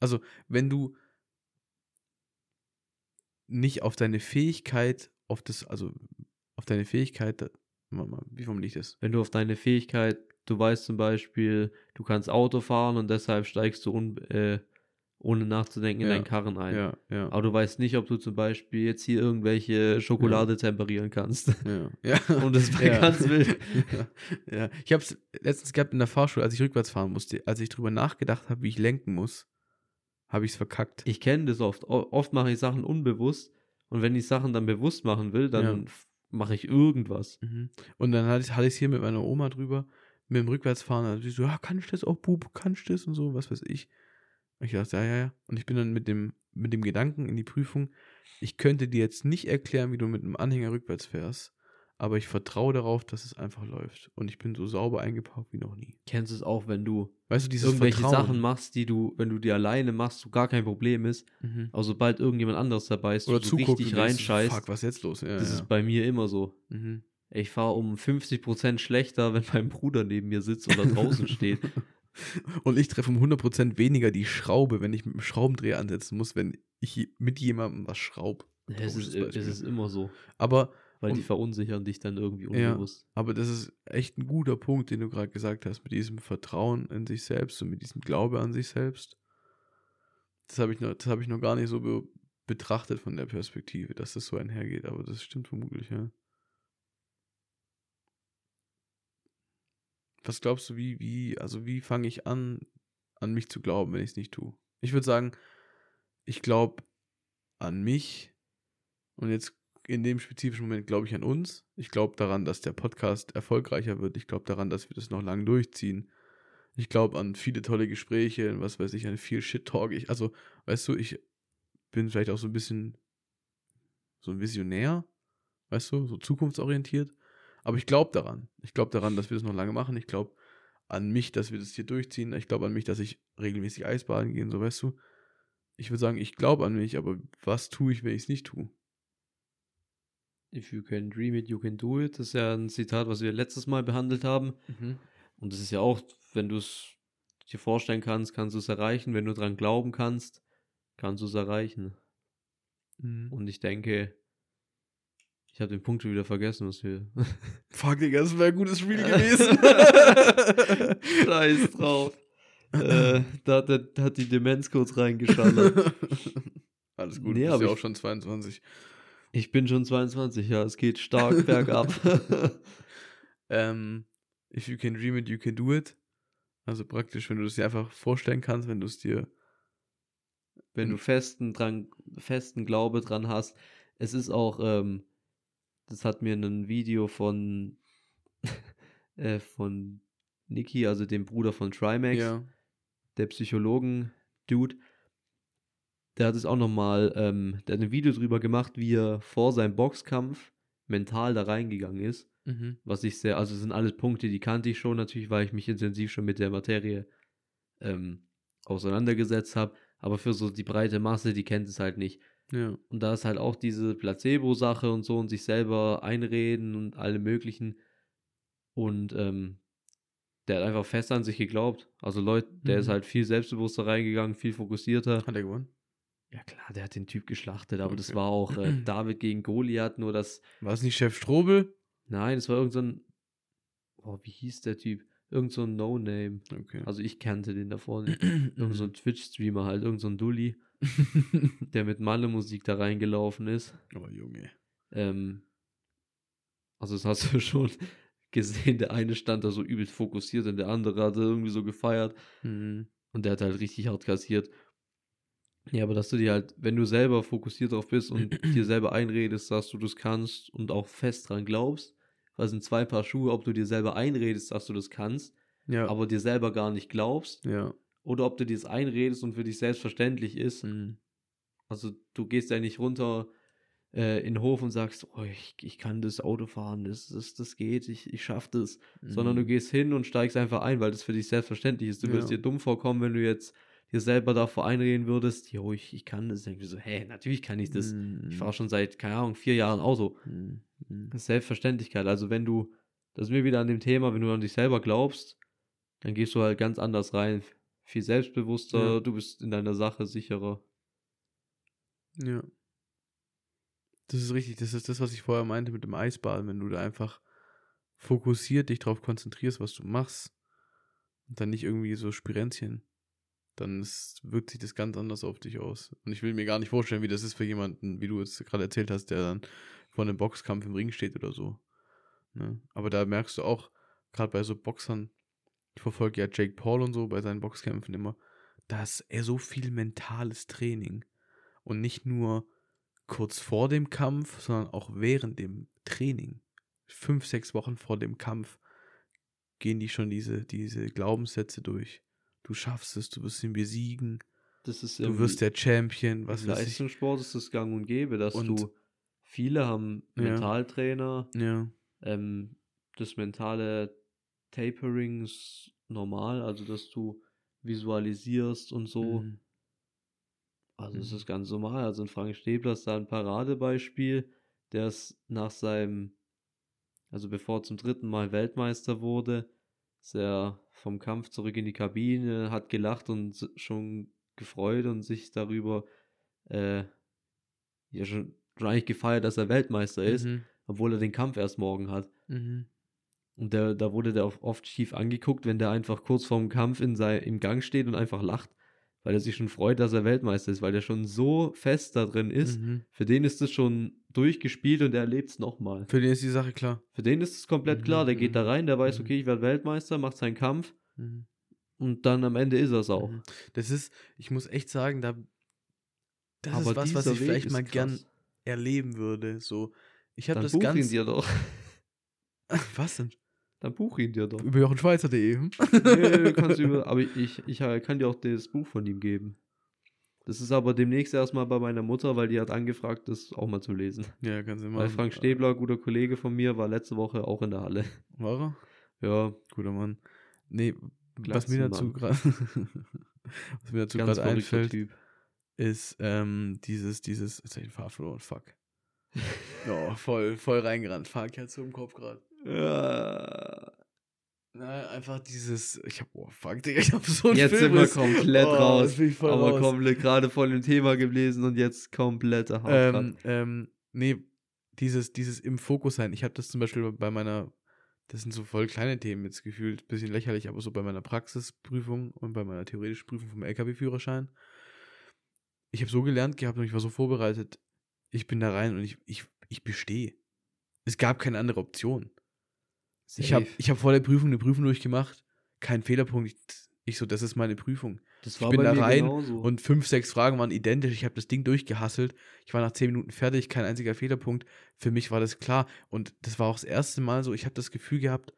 Also, wenn du nicht auf deine Fähigkeit, auf das, also auf deine Fähigkeit, wie formuliere ich das? Wenn du auf deine Fähigkeit, du weißt zum Beispiel, du kannst Auto fahren und deshalb steigst du un, äh, ohne nachzudenken in Ja, deinen Karren ein. Ja, ja. Aber du weißt nicht, ob du zum Beispiel jetzt hier irgendwelche Schokolade temperieren kannst. Ja. [laughs] Und das war ganz wild. [laughs] ja. Ich habe es letztens gehabt in der Fahrschule, als ich rückwärts fahren musste, als ich drüber nachgedacht habe, wie ich lenken muss, habe ich es verkackt. Ich kenne das oft. O- Oft mache ich Sachen unbewusst und wenn ich Sachen dann bewusst machen will, dann mache ich irgendwas. Mhm. Und dann hatte ich es hier mit meiner Oma drüber, mit dem Rückwärtsfahren, also sie so, ja, kann ich das auch, Bub, kann ich das und so, was weiß ich. Und ich dachte, ja, ja, ja. Und ich bin dann mit dem, mit dem Gedanken in die Prüfung, ich könnte dir jetzt nicht erklären, wie du mit einem Anhänger rückwärts fährst, aber ich vertraue darauf, dass es einfach läuft. Und ich bin so sauber eingepaukt wie noch nie. Kennst du es auch, wenn du Weißt du, irgendwelche Vertrauen. Sachen machst, die du, wenn du die alleine machst, so gar kein Problem ist. Mhm. Aber sobald irgendjemand anderes dabei ist, Oder du so richtig reinscheißt, Fuck, was ist jetzt los? Ja, das ja. ist bei mir immer so. Mhm. Ich fahre um 50% schlechter, [laughs] wenn mein Bruder neben mir sitzt oder draußen steht. [laughs] Und ich treffe um 100% weniger die Schraube, wenn ich mit dem Schraubendreher ansetzen muss, wenn ich mit jemandem was schraube. Es ist, es ist immer so. Aber, Weil die Und- verunsichern dich dann irgendwie Ja. unbewusst. aber das ist echt ein guter Punkt, den du gerade gesagt hast, mit diesem Vertrauen in sich selbst und mit diesem Glaube an sich selbst. Das habe ich, noch- das hab ich noch gar nicht so be betrachtet von der Perspektive, dass das so einhergeht, aber das stimmt vermutlich, ja. Was glaubst du, wie, wie, also wie fange ich an, an mich zu glauben, wenn ich es nicht tue? Ich würde sagen, ich glaube an mich und jetzt in dem spezifischen Moment glaube ich an uns. Ich glaube daran, dass der Podcast erfolgreicher wird. Ich glaube daran, dass wir das noch lange durchziehen. Ich glaube an viele tolle Gespräche, was weiß ich, an viel Shit-Talk. Ich, also, weißt du, ich bin vielleicht auch so ein bisschen so ein Visionär, weißt du, so zukunftsorientiert. Aber ich glaube daran. Ich glaube daran, dass wir das noch lange machen. Ich glaube an mich, dass wir das hier durchziehen. Ich glaube an mich, dass ich regelmäßig Eisbaden gehe, so weißt du. Ich würde sagen, ich glaube an mich, aber was tue ich, wenn ich es nicht tue? If you can dream it, you can do it. Das ist ja ein Zitat, was wir letztes Mal behandelt haben. Mhm. Und das ist ja auch, wenn du es dir vorstellen kannst, kannst du es erreichen. Wenn du dran glauben kannst, kannst du es erreichen. Mhm. Und ich denke, ich habe den Punkt schon wieder vergessen, was wir. [laughs] Fuck, Digga, das wäre ein gutes Spiel [laughs] gewesen. Scheiß drauf. äh, da, hat der- da hat die Demenz kurz reingeschallert. [laughs] Alles gut, Nee, bist ja auch schon 22. Ich bin schon 22, ja, es geht stark bergab. Ähm, if you can dream it, you can do it. Also praktisch, wenn du es dir einfach vorstellen kannst, wenn du es dir. wenn du festen, dran, festen Glaube dran hast. Es ist auch, ähm, das hat mir ein Video von, [laughs] äh, von Niki, also dem Bruder von Trimax, Ja. der Psychologen-Dude, der hat es auch nochmal, ähm, der hat ein Video drüber gemacht, wie er vor seinem Boxkampf mental da reingegangen ist. Mhm. Was ich sehr, also sind alles Punkte, die kannte ich schon natürlich, weil ich mich intensiv schon mit der Materie ähm, auseinandergesetzt habe. Aber für so die breite Masse, die kennt es halt nicht. Ja. Und da ist halt auch diese Placebo-Sache und so und sich selber einreden und alle möglichen. Und ähm, der hat einfach fest an sich geglaubt. Also Leute, der Mhm. ist halt viel selbstbewusster reingegangen, viel fokussierter. Hat er gewonnen? Ja klar, der hat den Typ geschlachtet, aber das Okay. war auch äh, [clears throat] David gegen Goliath, nur das War es nicht Chef Strobel? Nein, es war irgend so. Oh, wie hieß der Typ? Irgend so ein No-Name. Okay. Also ich kannte den davor nicht. [clears throat] Irgend so ein Twitch-Streamer halt, irgend so ein Dulli, [laughs] der mit Malle-Musik da reingelaufen ist. oh, Junge. Ähm, also das hast du [laughs] schon gesehen, der eine stand da so übelst fokussiert und der andere hat irgendwie so gefeiert Mhm. und der hat halt richtig hart kassiert. Ja, aber dass du dir halt, wenn du selber fokussiert drauf bist und [clears throat] dir selber einredest, dass du das kannst und auch fest dran glaubst, weil es sind zwei Paar Schuhe, ob du dir selber einredest, dass du das kannst, Ja. aber dir selber gar nicht glaubst, ja. Oder ob du dir das einredest und für dich selbstverständlich ist. Mhm. Also du gehst ja nicht runter äh, in den Hof und sagst, oh, ich, ich kann das Auto fahren, das, das, das geht, ich, ich schaff das. Mhm. Sondern du mhm. gehst hin und steigst einfach ein, weil das für dich selbstverständlich ist. Du ja. wirst dir dumm vorkommen, wenn du jetzt dir selber davor einreden würdest, jo, ich, ich kann das. Denke so, hä, natürlich kann ich das. Mhm. Ich fahre schon seit, keine Ahnung, vier Jahren Auto. Mhm. Das ist Selbstverständlichkeit. Also wenn du, das ist mir wieder an dem Thema, wenn du an dich selber glaubst, dann gehst du halt ganz anders rein. Viel selbstbewusster, ja. du bist in deiner Sache sicherer. Ja. Das ist richtig. Das ist das, was ich vorher meinte mit dem Eisball. Wenn du da einfach fokussiert dich darauf konzentrierst, was du machst und dann nicht irgendwie so Spirenzchen, dann ist, wirkt sich das ganz anders auf dich aus. Und ich will mir gar nicht vorstellen, wie das ist für jemanden, wie du es gerade erzählt hast, der dann vor einem Boxkampf im Ring steht oder so. Ne? Aber da merkst du auch, gerade bei so Boxern, ich verfolge ja Jake Paul und so bei seinen Boxkämpfen immer, da ist er so viel mentales Training. Und nicht nur kurz vor dem Kampf, sondern auch während dem Training. Fünf, sechs Wochen vor dem Kampf gehen die schon diese, diese Glaubenssätze durch. Du schaffst es, du wirst ihn besiegen. Du wirst der Champion. Was Im Leistungssport ist das gang und gäbe, dass und, du viele haben Mentaltrainer. Ja. Ähm, das mentale Tapering ist normal, also dass du visualisierst und so. Mhm. Also mhm. es ist ganz normal. Also in Frank Stäbler ist da ein Paradebeispiel, der ist nach seinem, also bevor er zum dritten Mal Weltmeister wurde, ist er vom Kampf zurück in die Kabine, hat gelacht und schon gefreut und sich darüber äh, ja schon, schon eigentlich gefeiert, dass er Weltmeister ist, mhm. obwohl er den Kampf erst morgen hat. Mhm. Und der, da wurde der oft schief angeguckt, wenn der einfach kurz vorm Kampf in sei, im Gang steht und einfach lacht weil er sich schon freut, dass er Weltmeister ist, weil er schon so fest da drin ist. Mhm. Für den ist es schon durchgespielt und er erlebt es nochmal. Für den ist die Sache klar. Für den ist es komplett mhm. klar. Der geht da rein, der weiß, mhm. okay, ich werde Weltmeister, macht seinen Kampf mhm. und dann am Ende ist er es auch. Mhm. Das ist, ich muss echt sagen, da, das Aber ist was, was ich Weg vielleicht mal krass. gern erleben würde. So, ich habe das ganz. Ihn dir doch. [laughs] was denn? Dann buch ihn dir doch. Über jochenschweizer.de. nee, kannst du über, [laughs] aber ich, ich kann dir auch das Buch von ihm geben. Das ist aber demnächst erstmal bei meiner Mutter, weil die hat angefragt, das auch mal zu lesen. Ja, kannst du mal. Weil Frank Stäbler, guter Kollege von mir, war letzte Woche auch in der Halle. War er? Ja. Guter Mann. Nee, was mir dazu gerade [laughs] was mir dazu gerade einfällt, typ. ist ähm, dieses, dieses, jetzt hab ich den Fahr verloren, fuck. [laughs] oh, voll, voll reingerannt. Ich so im Kopf gerade. Ja. Na, einfach dieses, ich hab, oh fuck, Digga, ich hab so ein Jetzt Film sind wir komplett oh, raus, aber raus. komplett gerade voll im Thema gewesen und jetzt komplette Haut ähm, ähm, nee, dieses, dieses im Fokus sein. Ich habe das zum Beispiel bei meiner, das sind so voll kleine Themen jetzt gefühlt, bisschen lächerlich, aber so bei meiner Praxisprüfung und bei meiner theoretischen Prüfung vom LKW-Führerschein. Ich habe so gelernt gehabt und ich war so vorbereitet, ich bin da rein und ich, ich, ich bestehe. Es gab keine andere Option. Safe. Ich habe ich hab vor der Prüfung eine Prüfung durchgemacht, kein Fehlerpunkt. Ich so, das ist meine Prüfung. ich bin da rein genauso. und fünf, sechs Fragen waren identisch. Ich habe das Ding durchgehasselt. Ich war nach zehn Minuten fertig, kein einziger Fehlerpunkt. Für mich war das klar. Und das war auch das erste Mal so, ich habe das Gefühl gehabt,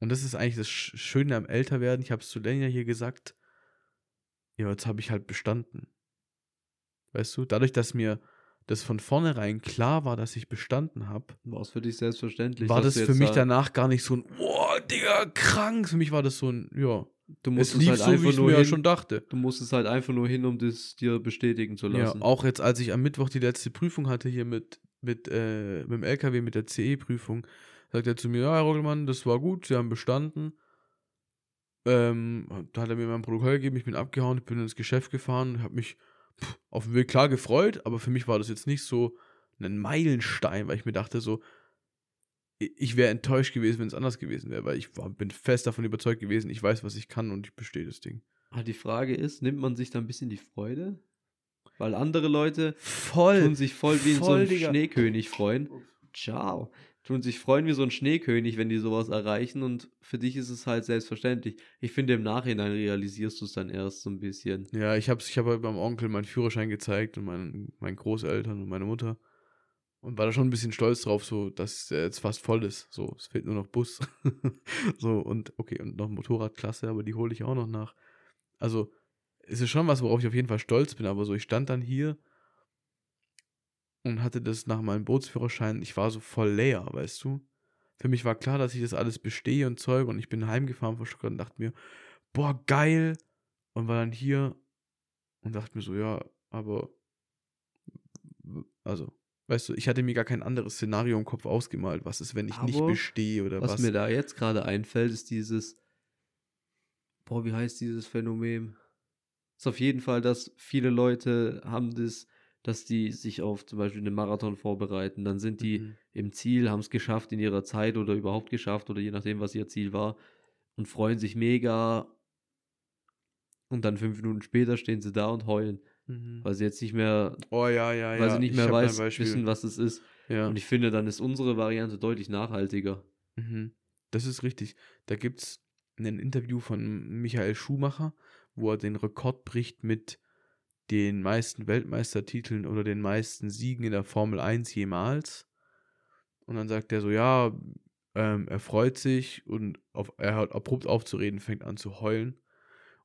und das ist eigentlich das Schöne am Älterwerden, ich habe es zu Lenja hier gesagt, ja, jetzt habe ich halt bestanden. Weißt du, dadurch, dass mir das von vornherein klar war, dass ich bestanden habe, war es für dich selbstverständlich. War das für mich da danach gar nicht so ein, boah, Digga, krank. Für mich war das so ein, ja. Du musst es lief halt so, einfach wie ich nur mir hin, schon dachte. Du musstest halt einfach nur hin, um das dir bestätigen zu lassen. Ja, auch jetzt, als ich am Mittwoch die letzte Prüfung hatte hier mit, mit, äh, mit dem LKW, mit der CE-Prüfung, sagt er zu mir, ja, Herr Rockelmann, das war gut, Sie haben bestanden. Ähm, da hat er mir mein Protokoll gegeben, ich bin abgehauen, ich bin ins Geschäft gefahren, habe mich auf dem Weg klar gefreut, aber für mich war das jetzt nicht so ein Meilenstein, weil ich mir dachte so, ich wäre enttäuscht gewesen, wenn es anders gewesen wäre, weil ich war, bin fest davon überzeugt gewesen, ich weiß, was ich kann und ich bestehe das Ding. Ah, die Frage ist, nimmt man sich da ein bisschen die Freude? Weil andere Leute voll, tun sich voll wie voll, so ein Digga. Schneekönig freuen. Ciao tun sich freuen wie so ein Schneekönig, wenn die sowas erreichen und für dich ist es halt selbstverständlich. Ich finde, im Nachhinein realisierst du es dann erst so ein bisschen. Ja, ich habe ich hab halt beim Onkel meinen Führerschein gezeigt und meinen, meinen Großeltern und meine Mutter und war da schon ein bisschen stolz drauf, so, dass er jetzt fast voll ist. So, es fehlt nur noch Bus. [laughs] so, und okay, und noch Motorradklasse, aber die hole ich auch noch nach. Also, es ist schon was, worauf ich auf jeden Fall stolz bin, aber so, ich stand dann hier und hatte das nach meinem Bootsführerschein, ich war so voll leer, weißt du? Für mich war klar, dass ich das alles bestehe und Zeug und ich bin heimgefahren vor Stuttgart und dachte mir, boah, geil. Und war dann hier und dachte mir so, ja, aber, also, weißt du, ich hatte mir gar kein anderes Szenario im Kopf ausgemalt. Was ist, wenn ich aber nicht bestehe oder was? Was mir da jetzt gerade einfällt, ist dieses, boah, wie heißt dieses Phänomen? Ist auf jeden Fall, dass viele Leute haben das, dass die sich auf zum Beispiel einen Marathon vorbereiten. Dann sind die mhm. im Ziel, haben es geschafft in ihrer Zeit oder überhaupt geschafft oder je nachdem, was ihr Ziel war und freuen sich mega. Und dann fünf Minuten später stehen sie da und heulen, mhm. weil sie jetzt nicht mehr, oh ja ja weil sie nicht mehr weiß, wissen, was es ist. Ja. Und ich finde, dann ist unsere Variante deutlich nachhaltiger. Mhm. Das ist richtig. Da gibt es ein Interview von Michael Schumacher, wo er den Rekord bricht mit den meisten Weltmeistertiteln oder den meisten Siegen in der Formel 1 jemals. Und dann sagt er so, ja, ähm, er freut sich und auf, er hört abrupt aufzureden, fängt an zu heulen.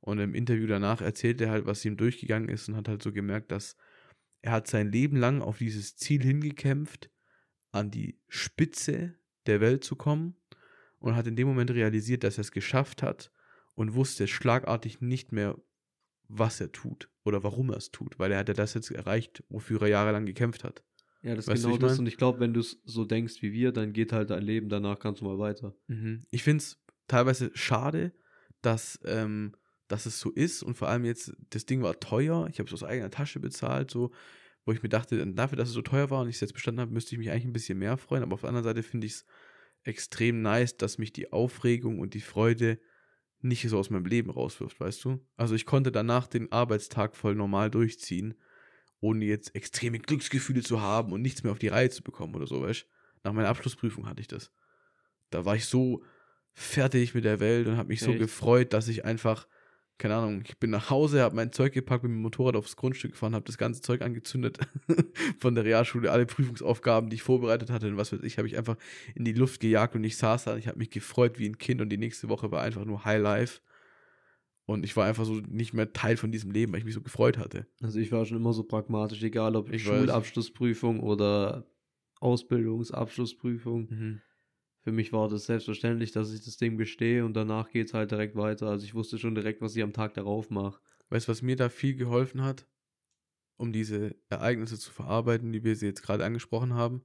Und im Interview danach erzählt er halt, was ihm durchgegangen ist und hat halt so gemerkt, dass er hat sein Leben lang auf dieses Ziel hingekämpft, an die Spitze der Welt zu kommen und hat in dem Moment realisiert, dass er es geschafft hat und wusste schlagartig nicht mehr, was er tut oder warum er es tut, weil er hat ja das jetzt erreicht, wofür er jahrelang gekämpft hat. Ja, das ist genau das. Mein? Und ich glaube, wenn du es so denkst wie wir, dann geht halt dein Leben danach ganz normal weiter. Mhm. Ich finde es teilweise schade, dass, ähm, dass es so ist und vor allem jetzt, das Ding war teuer, ich habe es aus eigener Tasche bezahlt, so, wo ich mir dachte, dafür, dass es so teuer war und ich es jetzt bestanden habe, müsste ich mich eigentlich ein bisschen mehr freuen, aber auf der anderen Seite finde ich es extrem nice, dass mich die Aufregung und die Freude nicht so aus meinem Leben rauswirft, weißt du? Also ich konnte danach den Arbeitstag voll normal durchziehen, ohne jetzt extreme Glücksgefühle zu haben und nichts mehr auf die Reihe zu bekommen oder so, weißt? Nach meiner Abschlussprüfung hatte ich das. Da war ich so fertig mit der Welt und habe mich Echt? so gefreut, dass ich einfach keine Ahnung, ich bin nach Hause, habe mein Zeug gepackt, bin mit dem Motorrad aufs Grundstück gefahren, habe das ganze Zeug angezündet [laughs] von der Realschule, alle Prüfungsaufgaben, die ich vorbereitet hatte und was weiß ich, habe ich einfach in die Luft gejagt und ich saß da und ich habe mich gefreut wie ein Kind und die nächste Woche war einfach nur High Life. Und ich war einfach so nicht mehr Teil von diesem Leben, weil ich mich so gefreut hatte. Also ich war schon immer so pragmatisch, egal ob ich Schulabschlussprüfung oder Ausbildungsabschlussprüfung. Mhm für mich war das selbstverständlich, dass ich das Ding bestehe und danach geht es halt direkt weiter. Also ich wusste schon direkt, was ich am Tag darauf mache. Weißt du, was mir da viel geholfen hat, um diese Ereignisse zu verarbeiten, die wir sie jetzt gerade angesprochen haben?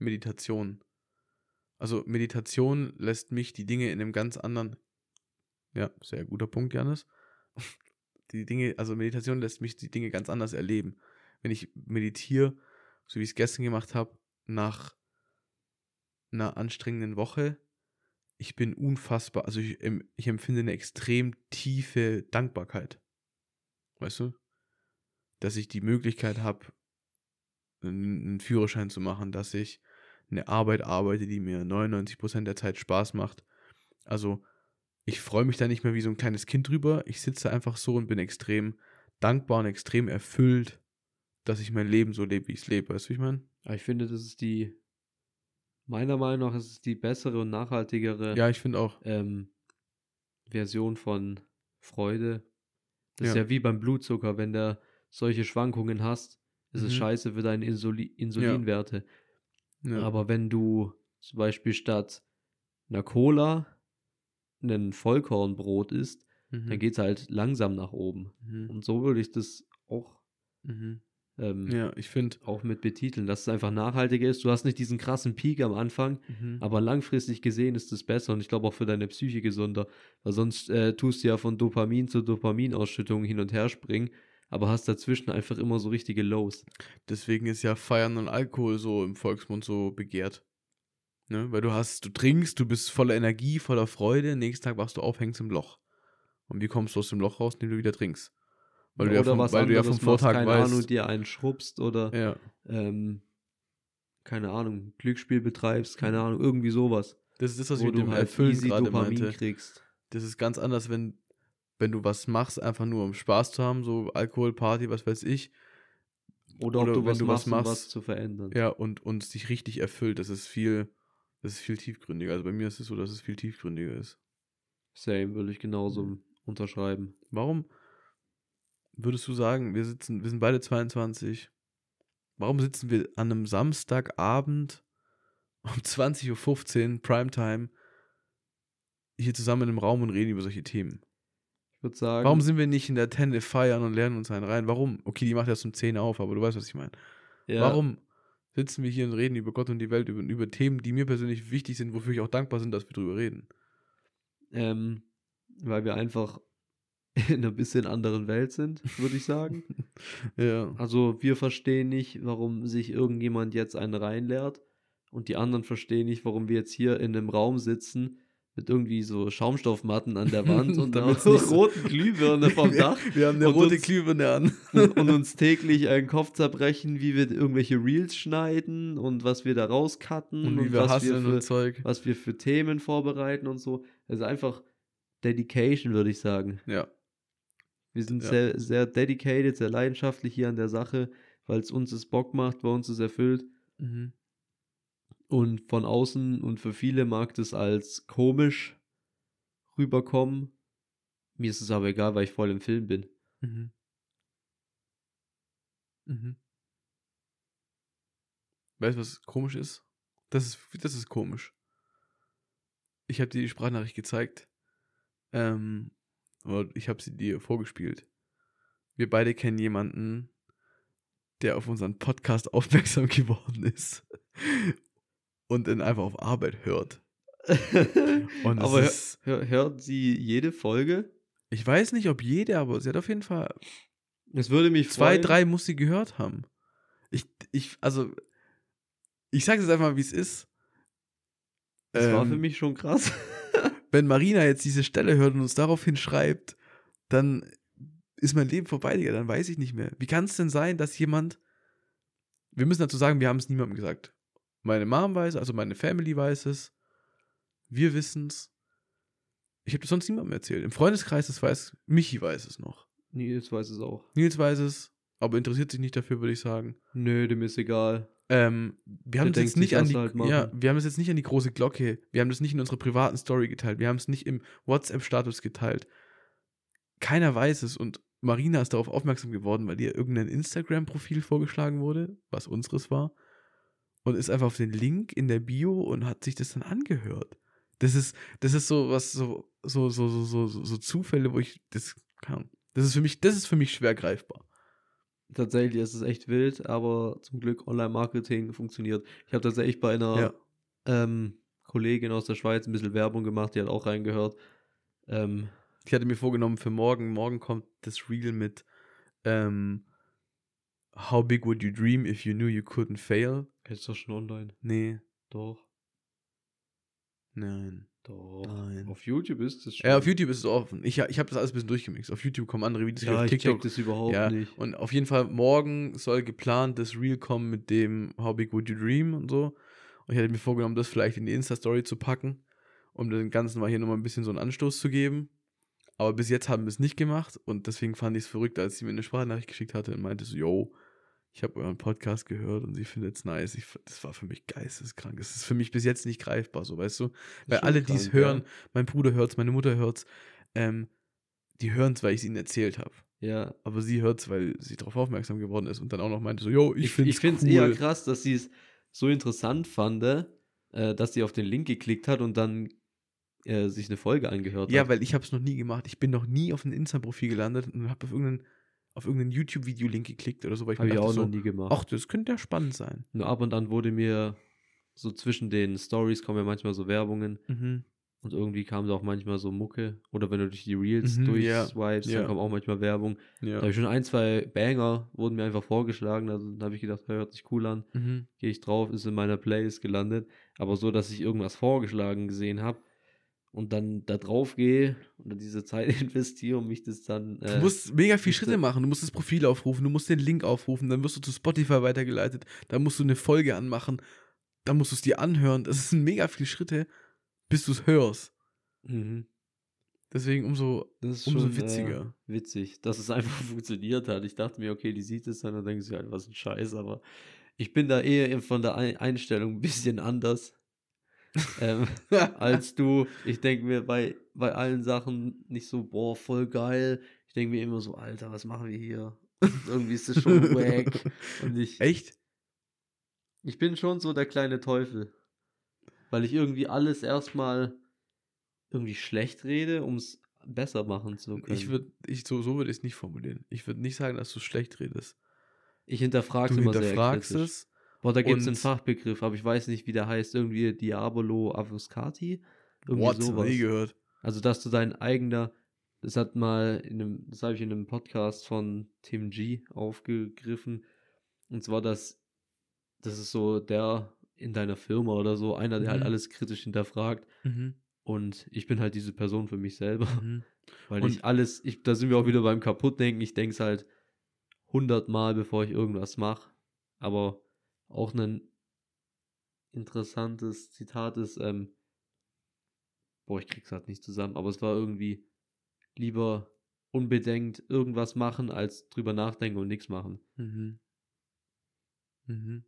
Meditation. Also Meditation lässt mich die Dinge in einem ganz anderen, ja, sehr guter Punkt, Janis. [laughs] Die Dinge, also Meditation lässt mich die Dinge ganz anders erleben. Wenn ich meditiere, so wie ich es gestern gemacht habe, nach einer anstrengenden Woche. Ich bin unfassbar, also ich, ich empfinde eine extrem tiefe Dankbarkeit. Weißt du? Dass ich die Möglichkeit habe, einen Führerschein zu machen, dass ich eine Arbeit arbeite, die mir 99% der Zeit Spaß macht. Also, ich freue mich da nicht mehr wie so ein kleines Kind drüber. Ich sitze einfach so und bin extrem dankbar und extrem erfüllt, dass ich mein Leben so lebe, wie ich es lebe. Weißt du, wie ich meine? Ich finde, das ist die Meiner Meinung nach ist es die bessere und nachhaltigere ja, ich auch. Ähm, Version von Freude. Das ja. ist ja wie beim Blutzucker, wenn du solche Schwankungen hast, ist mhm. es scheiße für deine Insuli Insulinwerte. Ja. Ja. Aber wenn du zum Beispiel statt einer Cola ein Vollkornbrot isst, mhm. dann geht es halt langsam nach oben. Mhm. Und so würde ich das auch mhm ähm, ja, ich finde auch mit betiteln, dass es einfach nachhaltiger ist. Du hast nicht diesen krassen Peak am Anfang, mhm. aber langfristig gesehen ist es besser und ich glaube auch für deine Psyche gesunder, weil sonst äh, tust du ja von Dopamin zu Dopaminausschüttung hin und her springen, aber hast dazwischen einfach immer so richtige Lows. Deswegen ist ja Feiern und Alkohol so im Volksmund so begehrt. Ne? Weil du hast, du trinkst, du bist voller Energie, voller Freude, nächsten Tag wachst du auf, hängst im Loch. Und wie kommst du aus dem Loch raus, indem du wieder trinkst? Weil du ja, vom, was weil du ja vom Vortag keine weißt. Ahnung, dir einen schrubbst oder ja. ähm, keine Ahnung, Glücksspiel betreibst, keine mhm. Ahnung, irgendwie sowas. Das ist das, was ich mit dem halt Erfüllen gerade meinte. Kriegst. Das ist ganz anders, wenn, wenn du was machst, einfach nur um Spaß zu haben, so Alkohol, Party, was weiß ich. Oder, oder ob du was du machst, was machst, um was zu verändern. Ja, und, und es dich richtig erfüllt. Das ist viel, das ist viel tiefgründiger. Also bei mir ist es so, dass es viel tiefgründiger ist. Same, würde ich genauso mhm. unterschreiben. Warum würdest du sagen, wir sitzen, wir sind beide 22. Warum sitzen wir an einem Samstagabend um 20.15 Uhr Primetime hier zusammen in einem Raum und reden über solche Themen? Ich würde sagen. Warum sind wir nicht in der Tenne feiern und lernen uns einen rein? Warum? Okay, die macht erst um 10 auf, aber du weißt, was ich meine. Ja. Warum sitzen wir hier und reden über Gott und die Welt, über, über Themen, die mir persönlich wichtig sind, wofür ich auch dankbar bin, dass wir drüber reden? Ähm, weil wir einfach [laughs] in einer bisschen anderen Welt sind, würde ich sagen. [laughs] ja. Also wir verstehen nicht, warum sich irgendjemand jetzt einen reinleert und die anderen verstehen nicht, warum wir jetzt hier in einem Raum sitzen mit irgendwie so Schaumstoffmatten an der Wand [laughs] und damit roten Glühbirne vom Dach. Wir haben eine rote uns, Glühbirne an. und, und, uns täglich einen Kopf zerbrechen, wie wir irgendwelche Reels schneiden und was wir da rauscutten und, und was, wir für, Zeug. was wir für Themen vorbereiten und so. Also einfach Dedication, würde ich sagen. Ja. Wir sind ja. sehr, sehr dedicated, sehr leidenschaftlich hier an der Sache, weil es uns es Bock macht, bei uns es erfüllt. Mhm. Und von außen und für viele mag das als komisch rüberkommen. Mir ist es aber egal, weil ich voll im Film bin. Mhm. Mhm. Weißt du, was komisch ist? Das ist, das ist komisch. Ich habe dir die Sprachnachricht gezeigt. Ähm, ich habe sie dir vorgespielt. Wir beide kennen jemanden, der auf unseren Podcast [laughs] aufmerksam geworden ist und dann einfach auf Arbeit hört. [laughs] aber ist, hör, hört sie jede Folge? Ich weiß nicht, ob jede, aber sie hat auf jeden Fall. Es würde mich Zwei, freuen. drei muss sie gehört haben. Ich, ich, also, ich sage es einfach mal, wie es ist. Das ähm, war für ähm, mich schon krass. [laughs] wenn Marina jetzt diese Stelle hört und uns daraufhin schreibt, dann ist mein Leben vorbei, Digga, dann weiß ich nicht mehr. Wie kann es denn sein, dass jemand. Wir müssen dazu sagen, wir haben es niemandem gesagt. Meine Mom weiß, also meine Family weiß es. Wir wissen es. Ich habe das sonst niemandem erzählt. Im Freundeskreis, das weiß, Michi weiß es noch. Nils weiß es auch. Nils weiß es, aber interessiert sich nicht dafür, würde ich sagen. Nö, dem ist egal. Ähm, wir haben das jetzt nicht an die, halt ja, wir haben es jetzt nicht an die große Glocke, wir haben das nicht in unserer privaten Story geteilt, wir haben es nicht im WhatsApp-Status geteilt. Keiner weiß es und Marina ist darauf aufmerksam geworden, weil ihr irgendein Instagram-Profil vorgeschlagen wurde, was unseres war, und ist einfach auf den Link in der Bio und hat sich das dann angehört. Das ist, das ist so was, so, so, so, so, so, so Zufälle, wo ich, das, keine Ahnung, das ist für mich, das ist für mich schwer greifbar tatsächlich ist es echt wild, aber zum Glück Online-Marketing funktioniert. Ich habe tatsächlich bei einer ja. ähm, Kollegin aus der Schweiz ein bisschen Werbung gemacht, die hat auch reingehört. Ähm, ich hatte mir vorgenommen für morgen, morgen kommt das Reel mit ähm, How big would you dream if you knew you couldn't fail? Ist doch schon online. Nee. Doch. Nein. Doch. Nein. Auf YouTube ist es schon. Ja, auf YouTube ist es offen. Ich, ich habe das alles ein bisschen durchgemixt. Auf YouTube kommen andere Videos. Ja, auf TikTok. ich check das überhaupt ja. nicht. Und auf jeden Fall, morgen soll geplant das Reel kommen mit dem How Big Would You Dream und so. Und ich hatte mir vorgenommen, das vielleicht in die Insta-Story zu packen, um dem Ganzen mal hier nochmal ein bisschen so einen Anstoß zu geben. Aber bis jetzt haben wir es nicht gemacht und deswegen fand ich es verrückt, als sie mir eine Sprachnachricht geschickt hatte und meinte so, yo, ich habe euren Podcast gehört und sie findet es nice. Ich, das war für mich geisteskrank. Es ist für mich bis jetzt nicht greifbar, so weißt du. Weil alle, die es hören, ja. mein Bruder hört es, meine Mutter hört es, ähm, die hören es, weil ich es ihnen erzählt habe. Ja. Aber sie hört es, weil sie darauf aufmerksam geworden ist und dann auch noch meinte so, yo, ich finde es Ich finde es cool. eher krass, dass sie es so interessant fand, äh, dass sie auf den Link geklickt hat und dann äh, sich eine Folge angehört ja, hat. Ja, weil ich habe es noch nie gemacht. Ich bin noch nie auf ein Insta-Profil gelandet und habe auf irgendeinen auf irgendeinen YouTube-Video-Link geklickt oder so, weil ich Habe ich auch so, noch nie gemacht. Ach, das könnte ja spannend sein. Nur ab und an wurde mir so zwischen den Stories kommen ja manchmal so Werbungen. Mhm. Und irgendwie kam da auch manchmal so Mucke. Oder wenn du durch die Reels mhm, durchswipes, ja. dann kommt auch manchmal Werbung. Ja. Da habe ich schon ein, zwei Banger, wurden mir einfach vorgeschlagen. Also da habe ich gedacht, hört sich cool an. Mhm. Gehe ich drauf, ist in meiner Playlist gelandet. Aber so, dass ich irgendwas vorgeschlagen gesehen habe, und dann da drauf gehe und diese Zeit [laughs] investiere und mich das dann. Äh, du musst mega viele Schritte machen. Du musst das Profil aufrufen, du musst den Link aufrufen, dann wirst du zu Spotify weitergeleitet, dann musst du eine Folge anmachen, dann musst du es dir anhören. Das sind mega viele Schritte, bis du es hörst. Mhm. Deswegen umso, umso schon, witziger. Äh, witzig, dass es [laughs] einfach funktioniert hat. Ich dachte mir, okay, die sieht es dann und denkt sich halt, was ein Scheiß, aber ich bin da eher von der Einstellung ein bisschen anders ähm, [laughs] als du. Ich denke mir bei, bei allen Sachen nicht so, boah, voll geil. Ich denke mir immer so, Alter, was machen wir hier? [laughs] Irgendwie ist das schon wack. Und ich. Echt? Ich bin schon so der kleine Teufel. Weil ich irgendwie alles erstmal irgendwie schlecht rede, um es besser machen zu können. Ich würde, ich, so, so würde ich es nicht formulieren. Ich würde nicht sagen, dass du schlecht redest. Ich hinterfrage es immer sehr kritisch. es. Boah, da gibt es einen Fachbegriff, aber ich weiß nicht, wie der heißt. Irgendwie Diabolo Avuscati. Irgendwie What? sowas. Nie gehört. Also, dass du dein eigener, das hat mal in einem, das habe ich in einem Podcast von Tim G aufgegriffen. Und zwar, dass das ist so der in deiner Firma oder so, einer, der halt mhm. halt alles kritisch hinterfragt. Mhm. Und ich bin halt diese Person für mich selber. Mhm. Weil und ich alles, ich, da sind wir auch wieder beim Kaputtdenken. Ich denke es halt hundertmal, bevor ich irgendwas mache. Aber auch ein interessantes Zitat ist, ähm, boah, ich krieg's halt nicht zusammen, aber es war irgendwie lieber unbedenkt irgendwas machen, als drüber nachdenken und nichts machen. Mhm. Mhm.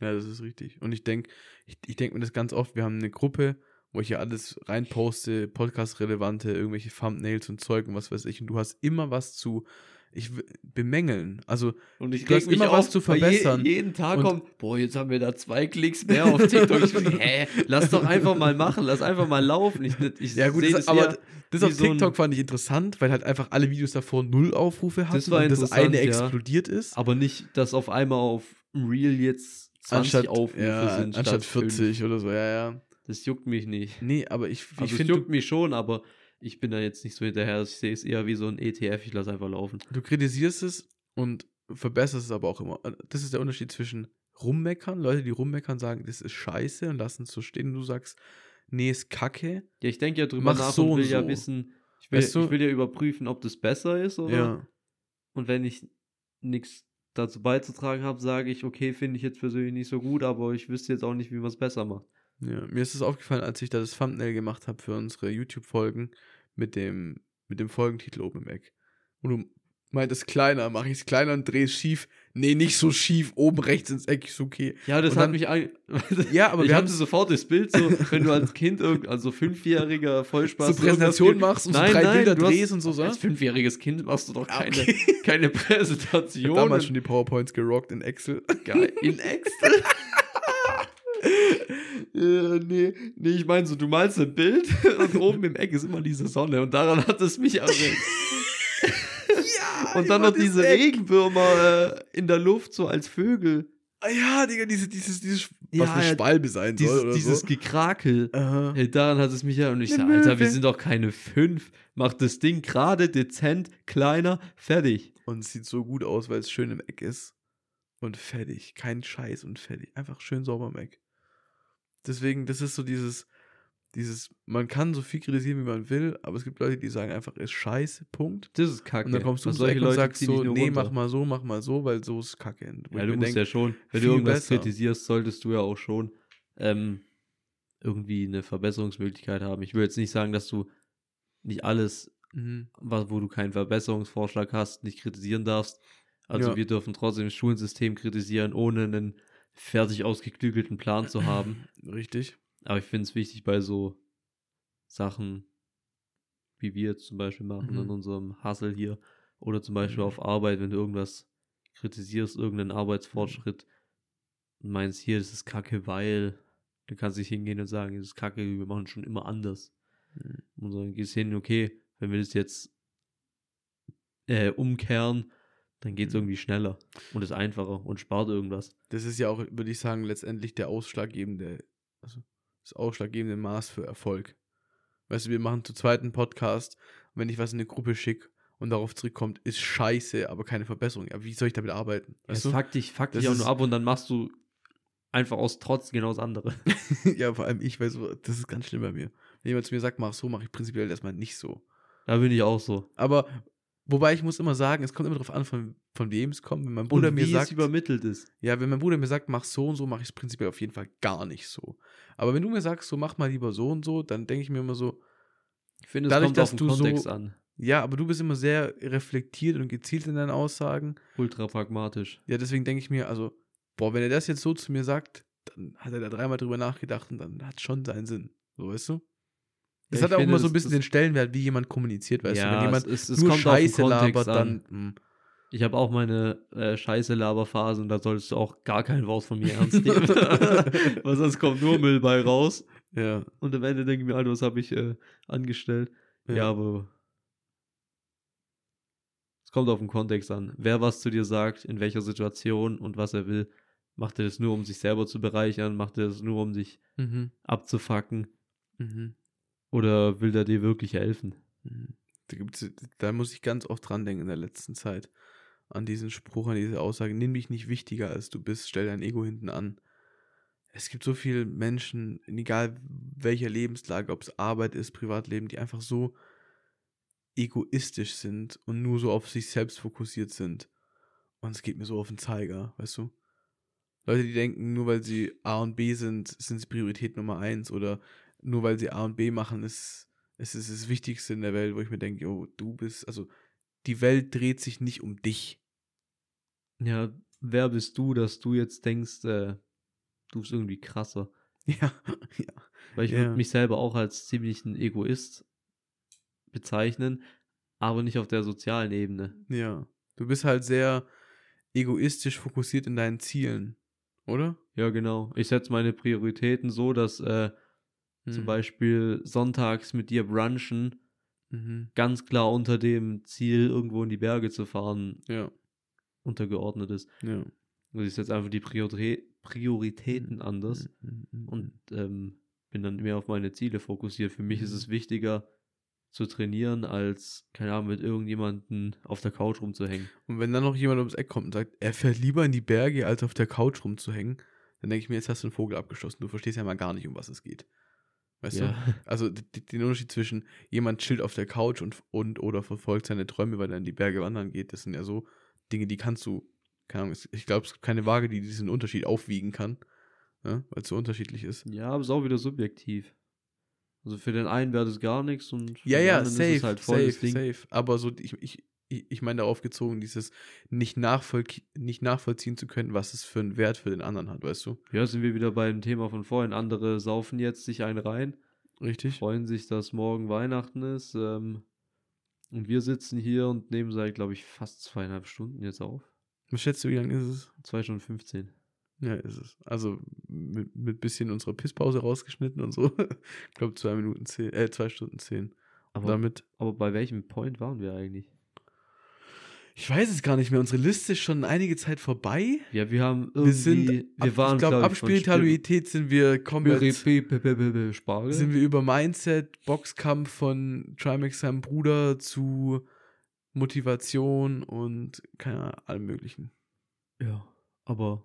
Ja, das ist richtig. Und ich denke, ich, ich denke mir das ganz oft, wir haben eine Gruppe, wo ich ja alles reinposte, podcast-relevante, irgendwelche Thumbnails und Zeug und was weiß ich, und du hast immer was zu ich bemängeln. Also und ich du hast immer was zu verbessern. Je, jeden Tag und kommt, boah, jetzt haben wir da zwei Klicks mehr auf TikTok. ich [laughs] hä, lass doch einfach mal machen, lass einfach mal laufen. Ich, ich ja gut, das, das aber das auf TikTok so fand ich interessant, weil halt einfach alle Videos davor null Aufrufe hatten das war und das eine ja. explodiert ist. Aber nicht, dass auf einmal auf Real jetzt 20 anstatt, Aufrufe ja, sind. Anstatt 40 5. oder so, ja, ja. Das juckt mich nicht. Nee, aber ich, ich also finde. Das juckt mich schon, aber ich bin da jetzt nicht so hinterher. Ich sehe es eher wie so ein ETF, ich lasse einfach laufen. Du kritisierst es und verbesserst es aber auch immer. Das ist der Unterschied zwischen rummeckern, Leute, die rummeckern, sagen, das ist scheiße und lassen es so stehen und du sagst, nee, ist kacke. Ja, ich denke ja drüber Mach nach so und will und ja wissen, ich will, weißt du? ich will ja überprüfen, ob das besser ist oder. Ja. Und wenn ich nichts dazu beizutragen habe, sage ich, okay, finde ich jetzt persönlich nicht so gut, aber ich wüsste jetzt auch nicht, wie man es besser macht. Ja, mir ist es aufgefallen, als ich da das Thumbnail gemacht habe für unsere YouTube-Folgen mit dem, mit dem Folgentitel oben im Eck. Und du meintest kleiner, mache ich es kleiner und drehe es schief. Nee, nicht so schief, oben rechts ins Eck ist okay. Ja, das und hat dann, mich ein. [laughs] ja, aber ich hatte sofort das Bild so, [laughs] wenn du als Kind, also fünfjähriger Vollspaß. So Präsentation machst und nein, so drei nein, Bilder drehst und so, so. Als fünfjähriges Kind machst du doch ah, keine, okay. [laughs] keine Präsentation. Damals schon die PowerPoints gerockt in Excel. Geil. In Excel? Äh, nee, nee, ich meine so, du malst ein Bild [laughs] und oben im Eck ist immer diese Sonne und daran hat es mich erinnert. ja, und dann noch diese Eck. Regenwürmer äh, in der Luft, so als Vögel. Ah ja, Digga, diese, dieses, dieses, ja, was eine Schwalbe sein dieses, soll oder Dieses so. Gekrakel. Uh Hey, daran hat es mich ja, und ich sage, Alter, wir sind doch keine fünf. Mach das Ding gerade, dezent, kleiner, fertig. Und es sieht so gut aus, weil es schön im Eck ist. Und fertig. Kein Scheiß und fertig. Einfach schön sauber im Eck. Deswegen, das ist so dieses, dieses, man kann so viel kritisieren, wie man will, aber es gibt Leute, die sagen einfach, ist scheiße, Punkt. Das ist kacke. Und dann kommst du solche Leute und sagst so, nee, runter. mach mal so, mach mal so, weil so ist kacke. ja, du musst denk, ja schon, wenn du irgendwas besser. kritisierst, solltest du ja auch schon ähm, irgendwie eine Verbesserungsmöglichkeit haben. Ich will jetzt nicht sagen, dass du nicht alles, mhm. was, wo du keinen Verbesserungsvorschlag hast, nicht kritisieren darfst. Also ja. wir dürfen trotzdem das Schulsystem kritisieren, ohne einen fertig ausgeklügelten Plan zu haben. [clears throat] Richtig. Aber ich finde es wichtig bei so Sachen, wie wir jetzt zum Beispiel machen mhm. in unserem Hustle hier, oder zum Beispiel mhm. auf Arbeit, wenn du irgendwas kritisierst, irgendeinen Arbeitsfortschritt, und meinst, hier, das ist kacke, weil, du kannst nicht hingehen und sagen, das ist kacke, wir machen schon immer anders. Mhm. Und dann gehst du hin, okay, wenn wir das jetzt äh, umkehren dann geht es mhm. irgendwie schneller und ist einfacher und spart irgendwas. Das ist ja auch, würde ich sagen, letztendlich der ausschlaggebende, also das ausschlaggebende Maß für Erfolg. Weißt du, wir machen zu zweiten Podcast, wenn ich was in eine Gruppe schicke und darauf zurückkommt, ist scheiße, aber keine Verbesserung. Ja, wie soll ich damit arbeiten? Weißt ja, fuck dich, fuck dich auch nur ab und dann machst du einfach aus Trotz genau das andere. [laughs] ja, vor allem ich, weil so, das ist ganz schlimm bei mir. Wenn jemand zu mir sagt, mach so, mache ich prinzipiell erstmal nicht so. Da bin ich auch so. Aber Wobei ich muss immer sagen, es kommt immer darauf an, von, von wem es kommt. Wenn mein Bruder und mir sagt. Es übermittelt ist. Ja, wenn mein Bruder mir sagt, mach so und so, mache ich es prinzipiell auf jeden Fall gar nicht so. Aber wenn du mir sagst, so mach mal lieber so und so, dann denke ich mir immer so. Ich finde, es dadurch, kommt dass auf den du Kontext so, an. Ja, aber du bist immer sehr reflektiert und gezielt in deinen Aussagen. Ultra pragmatisch. Ja, deswegen denke ich mir, also, boah, wenn er das jetzt so zu mir sagt, dann hat er da dreimal drüber nachgedacht und dann hat es schon seinen Sinn. So, weißt du? Das ja, hat auch immer so ein bisschen den Stellenwert, wie jemand kommuniziert, weißt ja, du. Wenn jemand es, es, nur Scheiße labert, dann. Mh. Hm. Ich habe auch meine äh, scheiße Laberphase und da solltest du auch gar kein Wort von mir ernst nehmen. [laughs] Weil sonst kommt nur Müll bei raus. Ja. Und am Ende denke ich mir, Alter, was habe ich äh, angestellt? Ja. ja, aber es kommt auf den Kontext an. Wer was zu dir sagt, in welcher Situation und was er will, macht er das nur, um sich selber zu bereichern, macht er das nur, um sich mhm. abzufacken? Mhm. Oder will der dir wirklich helfen? Mhm. Da, da muss ich ganz oft dran denken in der letzten Zeit an diesen Spruch, an diese Aussage, nimm dich nicht wichtiger als du bist, stell dein Ego hinten an. Es gibt so viele Menschen, egal welcher Lebenslage, ob es Arbeit ist, Privatleben, die einfach so egoistisch sind und nur so auf sich selbst fokussiert sind. Und es geht mir so auf den Zeiger, weißt du? Leute, die denken, nur weil sie A und B sind, sind sie Priorität Nummer eins oder nur weil sie A und B machen, ist es ist das Wichtigste in der Welt, wo ich mir denke, oh, du bist, also die Welt dreht sich nicht um dich. Ja, wer bist du, dass du jetzt denkst, äh, du bist irgendwie krasser? [laughs] Ja, ja. Weil ich ja. würde mich selber auch als ziemlich ein Egoist bezeichnen, aber nicht auf der sozialen Ebene. Ja. Du bist halt sehr egoistisch fokussiert in deinen Zielen, oder? Ja, genau. Ich setze meine Prioritäten so, dass äh, hm. zum Beispiel sonntags mit dir brunchen mhm. ganz klar unter dem Ziel, irgendwo in die Berge zu fahren, ja untergeordnet ist. Ja. Also ich setze einfach die Priori Prioritäten mhm. anders mhm. Mhm. und ähm, bin dann mehr auf meine Ziele fokussiert. Für mich ist es wichtiger zu trainieren, als, keine Ahnung, mit irgendjemandem auf der Couch rumzuhängen. Und wenn dann noch jemand ums Eck kommt und sagt, er fährt lieber in die Berge, als auf der Couch rumzuhängen, dann denke ich mir, jetzt hast du einen Vogel abgeschossen. Du verstehst ja mal gar nicht, um was es geht. Weißt ja. du? Also den Unterschied zwischen jemand chillt auf der Couch und, und oder verfolgt seine Träume, weil er in die Berge wandern geht, das sind ja so Dinge, die kannst du, keine Ahnung, ich glaube, es gibt keine Waage, die diesen Unterschied aufwiegen kann, ja, weil es so unterschiedlich ist. Ja, aber es ist auch wieder subjektiv. Also für den einen wäre das gar nichts und für ja, den ja, anderen safe, ist es halt voll safe, safe. Aber so, ich, ich, ich meine darauf gezogen, dieses nicht, nachvoll nicht nachvollziehen zu können, was es für einen Wert für den anderen hat, weißt du? Ja, sind wir wieder beim Thema von vorhin. Andere saufen jetzt sich einen rein. Richtig. Freuen sich, dass morgen Weihnachten ist. Ähm, und wir sitzen hier und nehmen seit, glaube ich, fast zweieinhalb Stunden jetzt auf. Was schätzt du, wie lange ist es? Zwei Stunden 15. Ja, ist es. Also mit, mit bisschen unserer Pisspause rausgeschnitten und so. [laughs] ich glaube, zwei Minuten zehn, äh, zwei Stunden zehn. Aber, damit, aber bei welchem Point waren wir eigentlich? Ich weiß es gar nicht mehr. Unsere Liste ist schon einige Zeit vorbei. Ja, wir haben irgendwie. Wir, sind, wir waren, ich glaube, glaub, ab Spiritualität sind wir komplett. Spargel. Sind wir über Mindset, Boxkampf von Trimax seinem Bruder zu Motivation und keine Ahnung, allem Möglichen. Ja, aber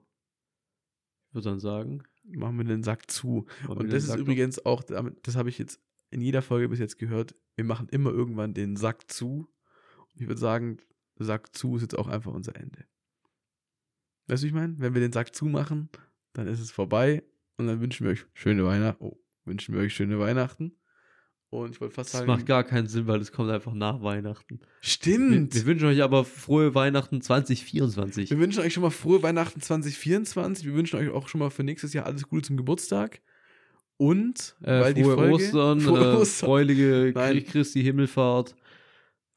ich würde dann sagen. Machen wir den Sack zu. Und das ist übrigens auch, das habe ich jetzt in jeder Folge bis jetzt gehört. Wir machen immer irgendwann den Sack zu. Ich würde sagen, Sack zu ist jetzt auch einfach unser Ende. Weißt du, ich meine? Wenn wir den Sack zumachen, dann ist es vorbei und dann wünschen wir euch schöne Weihnachten. Oh, wünschen wir euch schöne Weihnachten. Und ich wollte fast sagen. Das macht gar keinen Sinn, weil es kommt einfach nach Weihnachten. Stimmt. Wir, wir, wünschen euch aber frohe Weihnachten 2024. Wir wünschen euch schon mal frohe Weihnachten 2024. Wir wünschen euch auch schon mal für nächstes Jahr alles Gute zum Geburtstag. Und äh, weil frohe die Folge, Ostern, [laughs] frohe äh, Ostern. freudige Christi Himmelfahrt.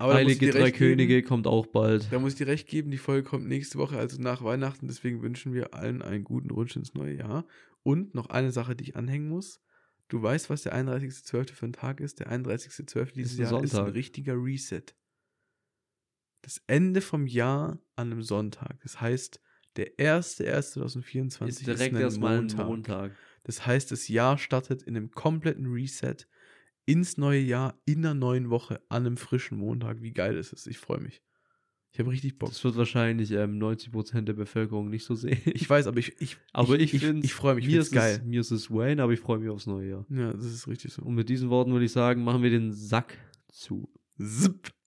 Aber Heilige Drei Könige geben, kommt auch bald. Da muss ich dir recht geben, die Folge kommt nächste Woche, also nach Weihnachten. Deswegen wünschen wir allen einen guten Rutsch ins neue Jahr. Und noch eine Sache, die ich anhängen muss. Du weißt, was der 31.12. für ein Tag ist? Der 31.12. dieses Jahr Sonntag. ist ein richtiger Reset. Das Ende vom Jahr an einem Sonntag. Das heißt, der 1.1.2024 ist direkt ist erstmal Montag. Montag. Das heißt, das Jahr startet in einem kompletten Reset ins neue Jahr in einer neuen Woche an einem frischen Montag. Wie geil ist es? Ich freue mich. Ich habe richtig Bock. Das wird wahrscheinlich ähm, 90% der Bevölkerung nicht so sehen. Ich weiß, aber ich, ich, [laughs] aber ich, ich, ich, ich freue mich. Mir ist geil. Es, mir ist es Wayne, aber ich freue mich aufs neue Jahr. Ja, das ist richtig so. Und mit diesen Worten würde ich sagen, machen wir den Sack zu. Zip.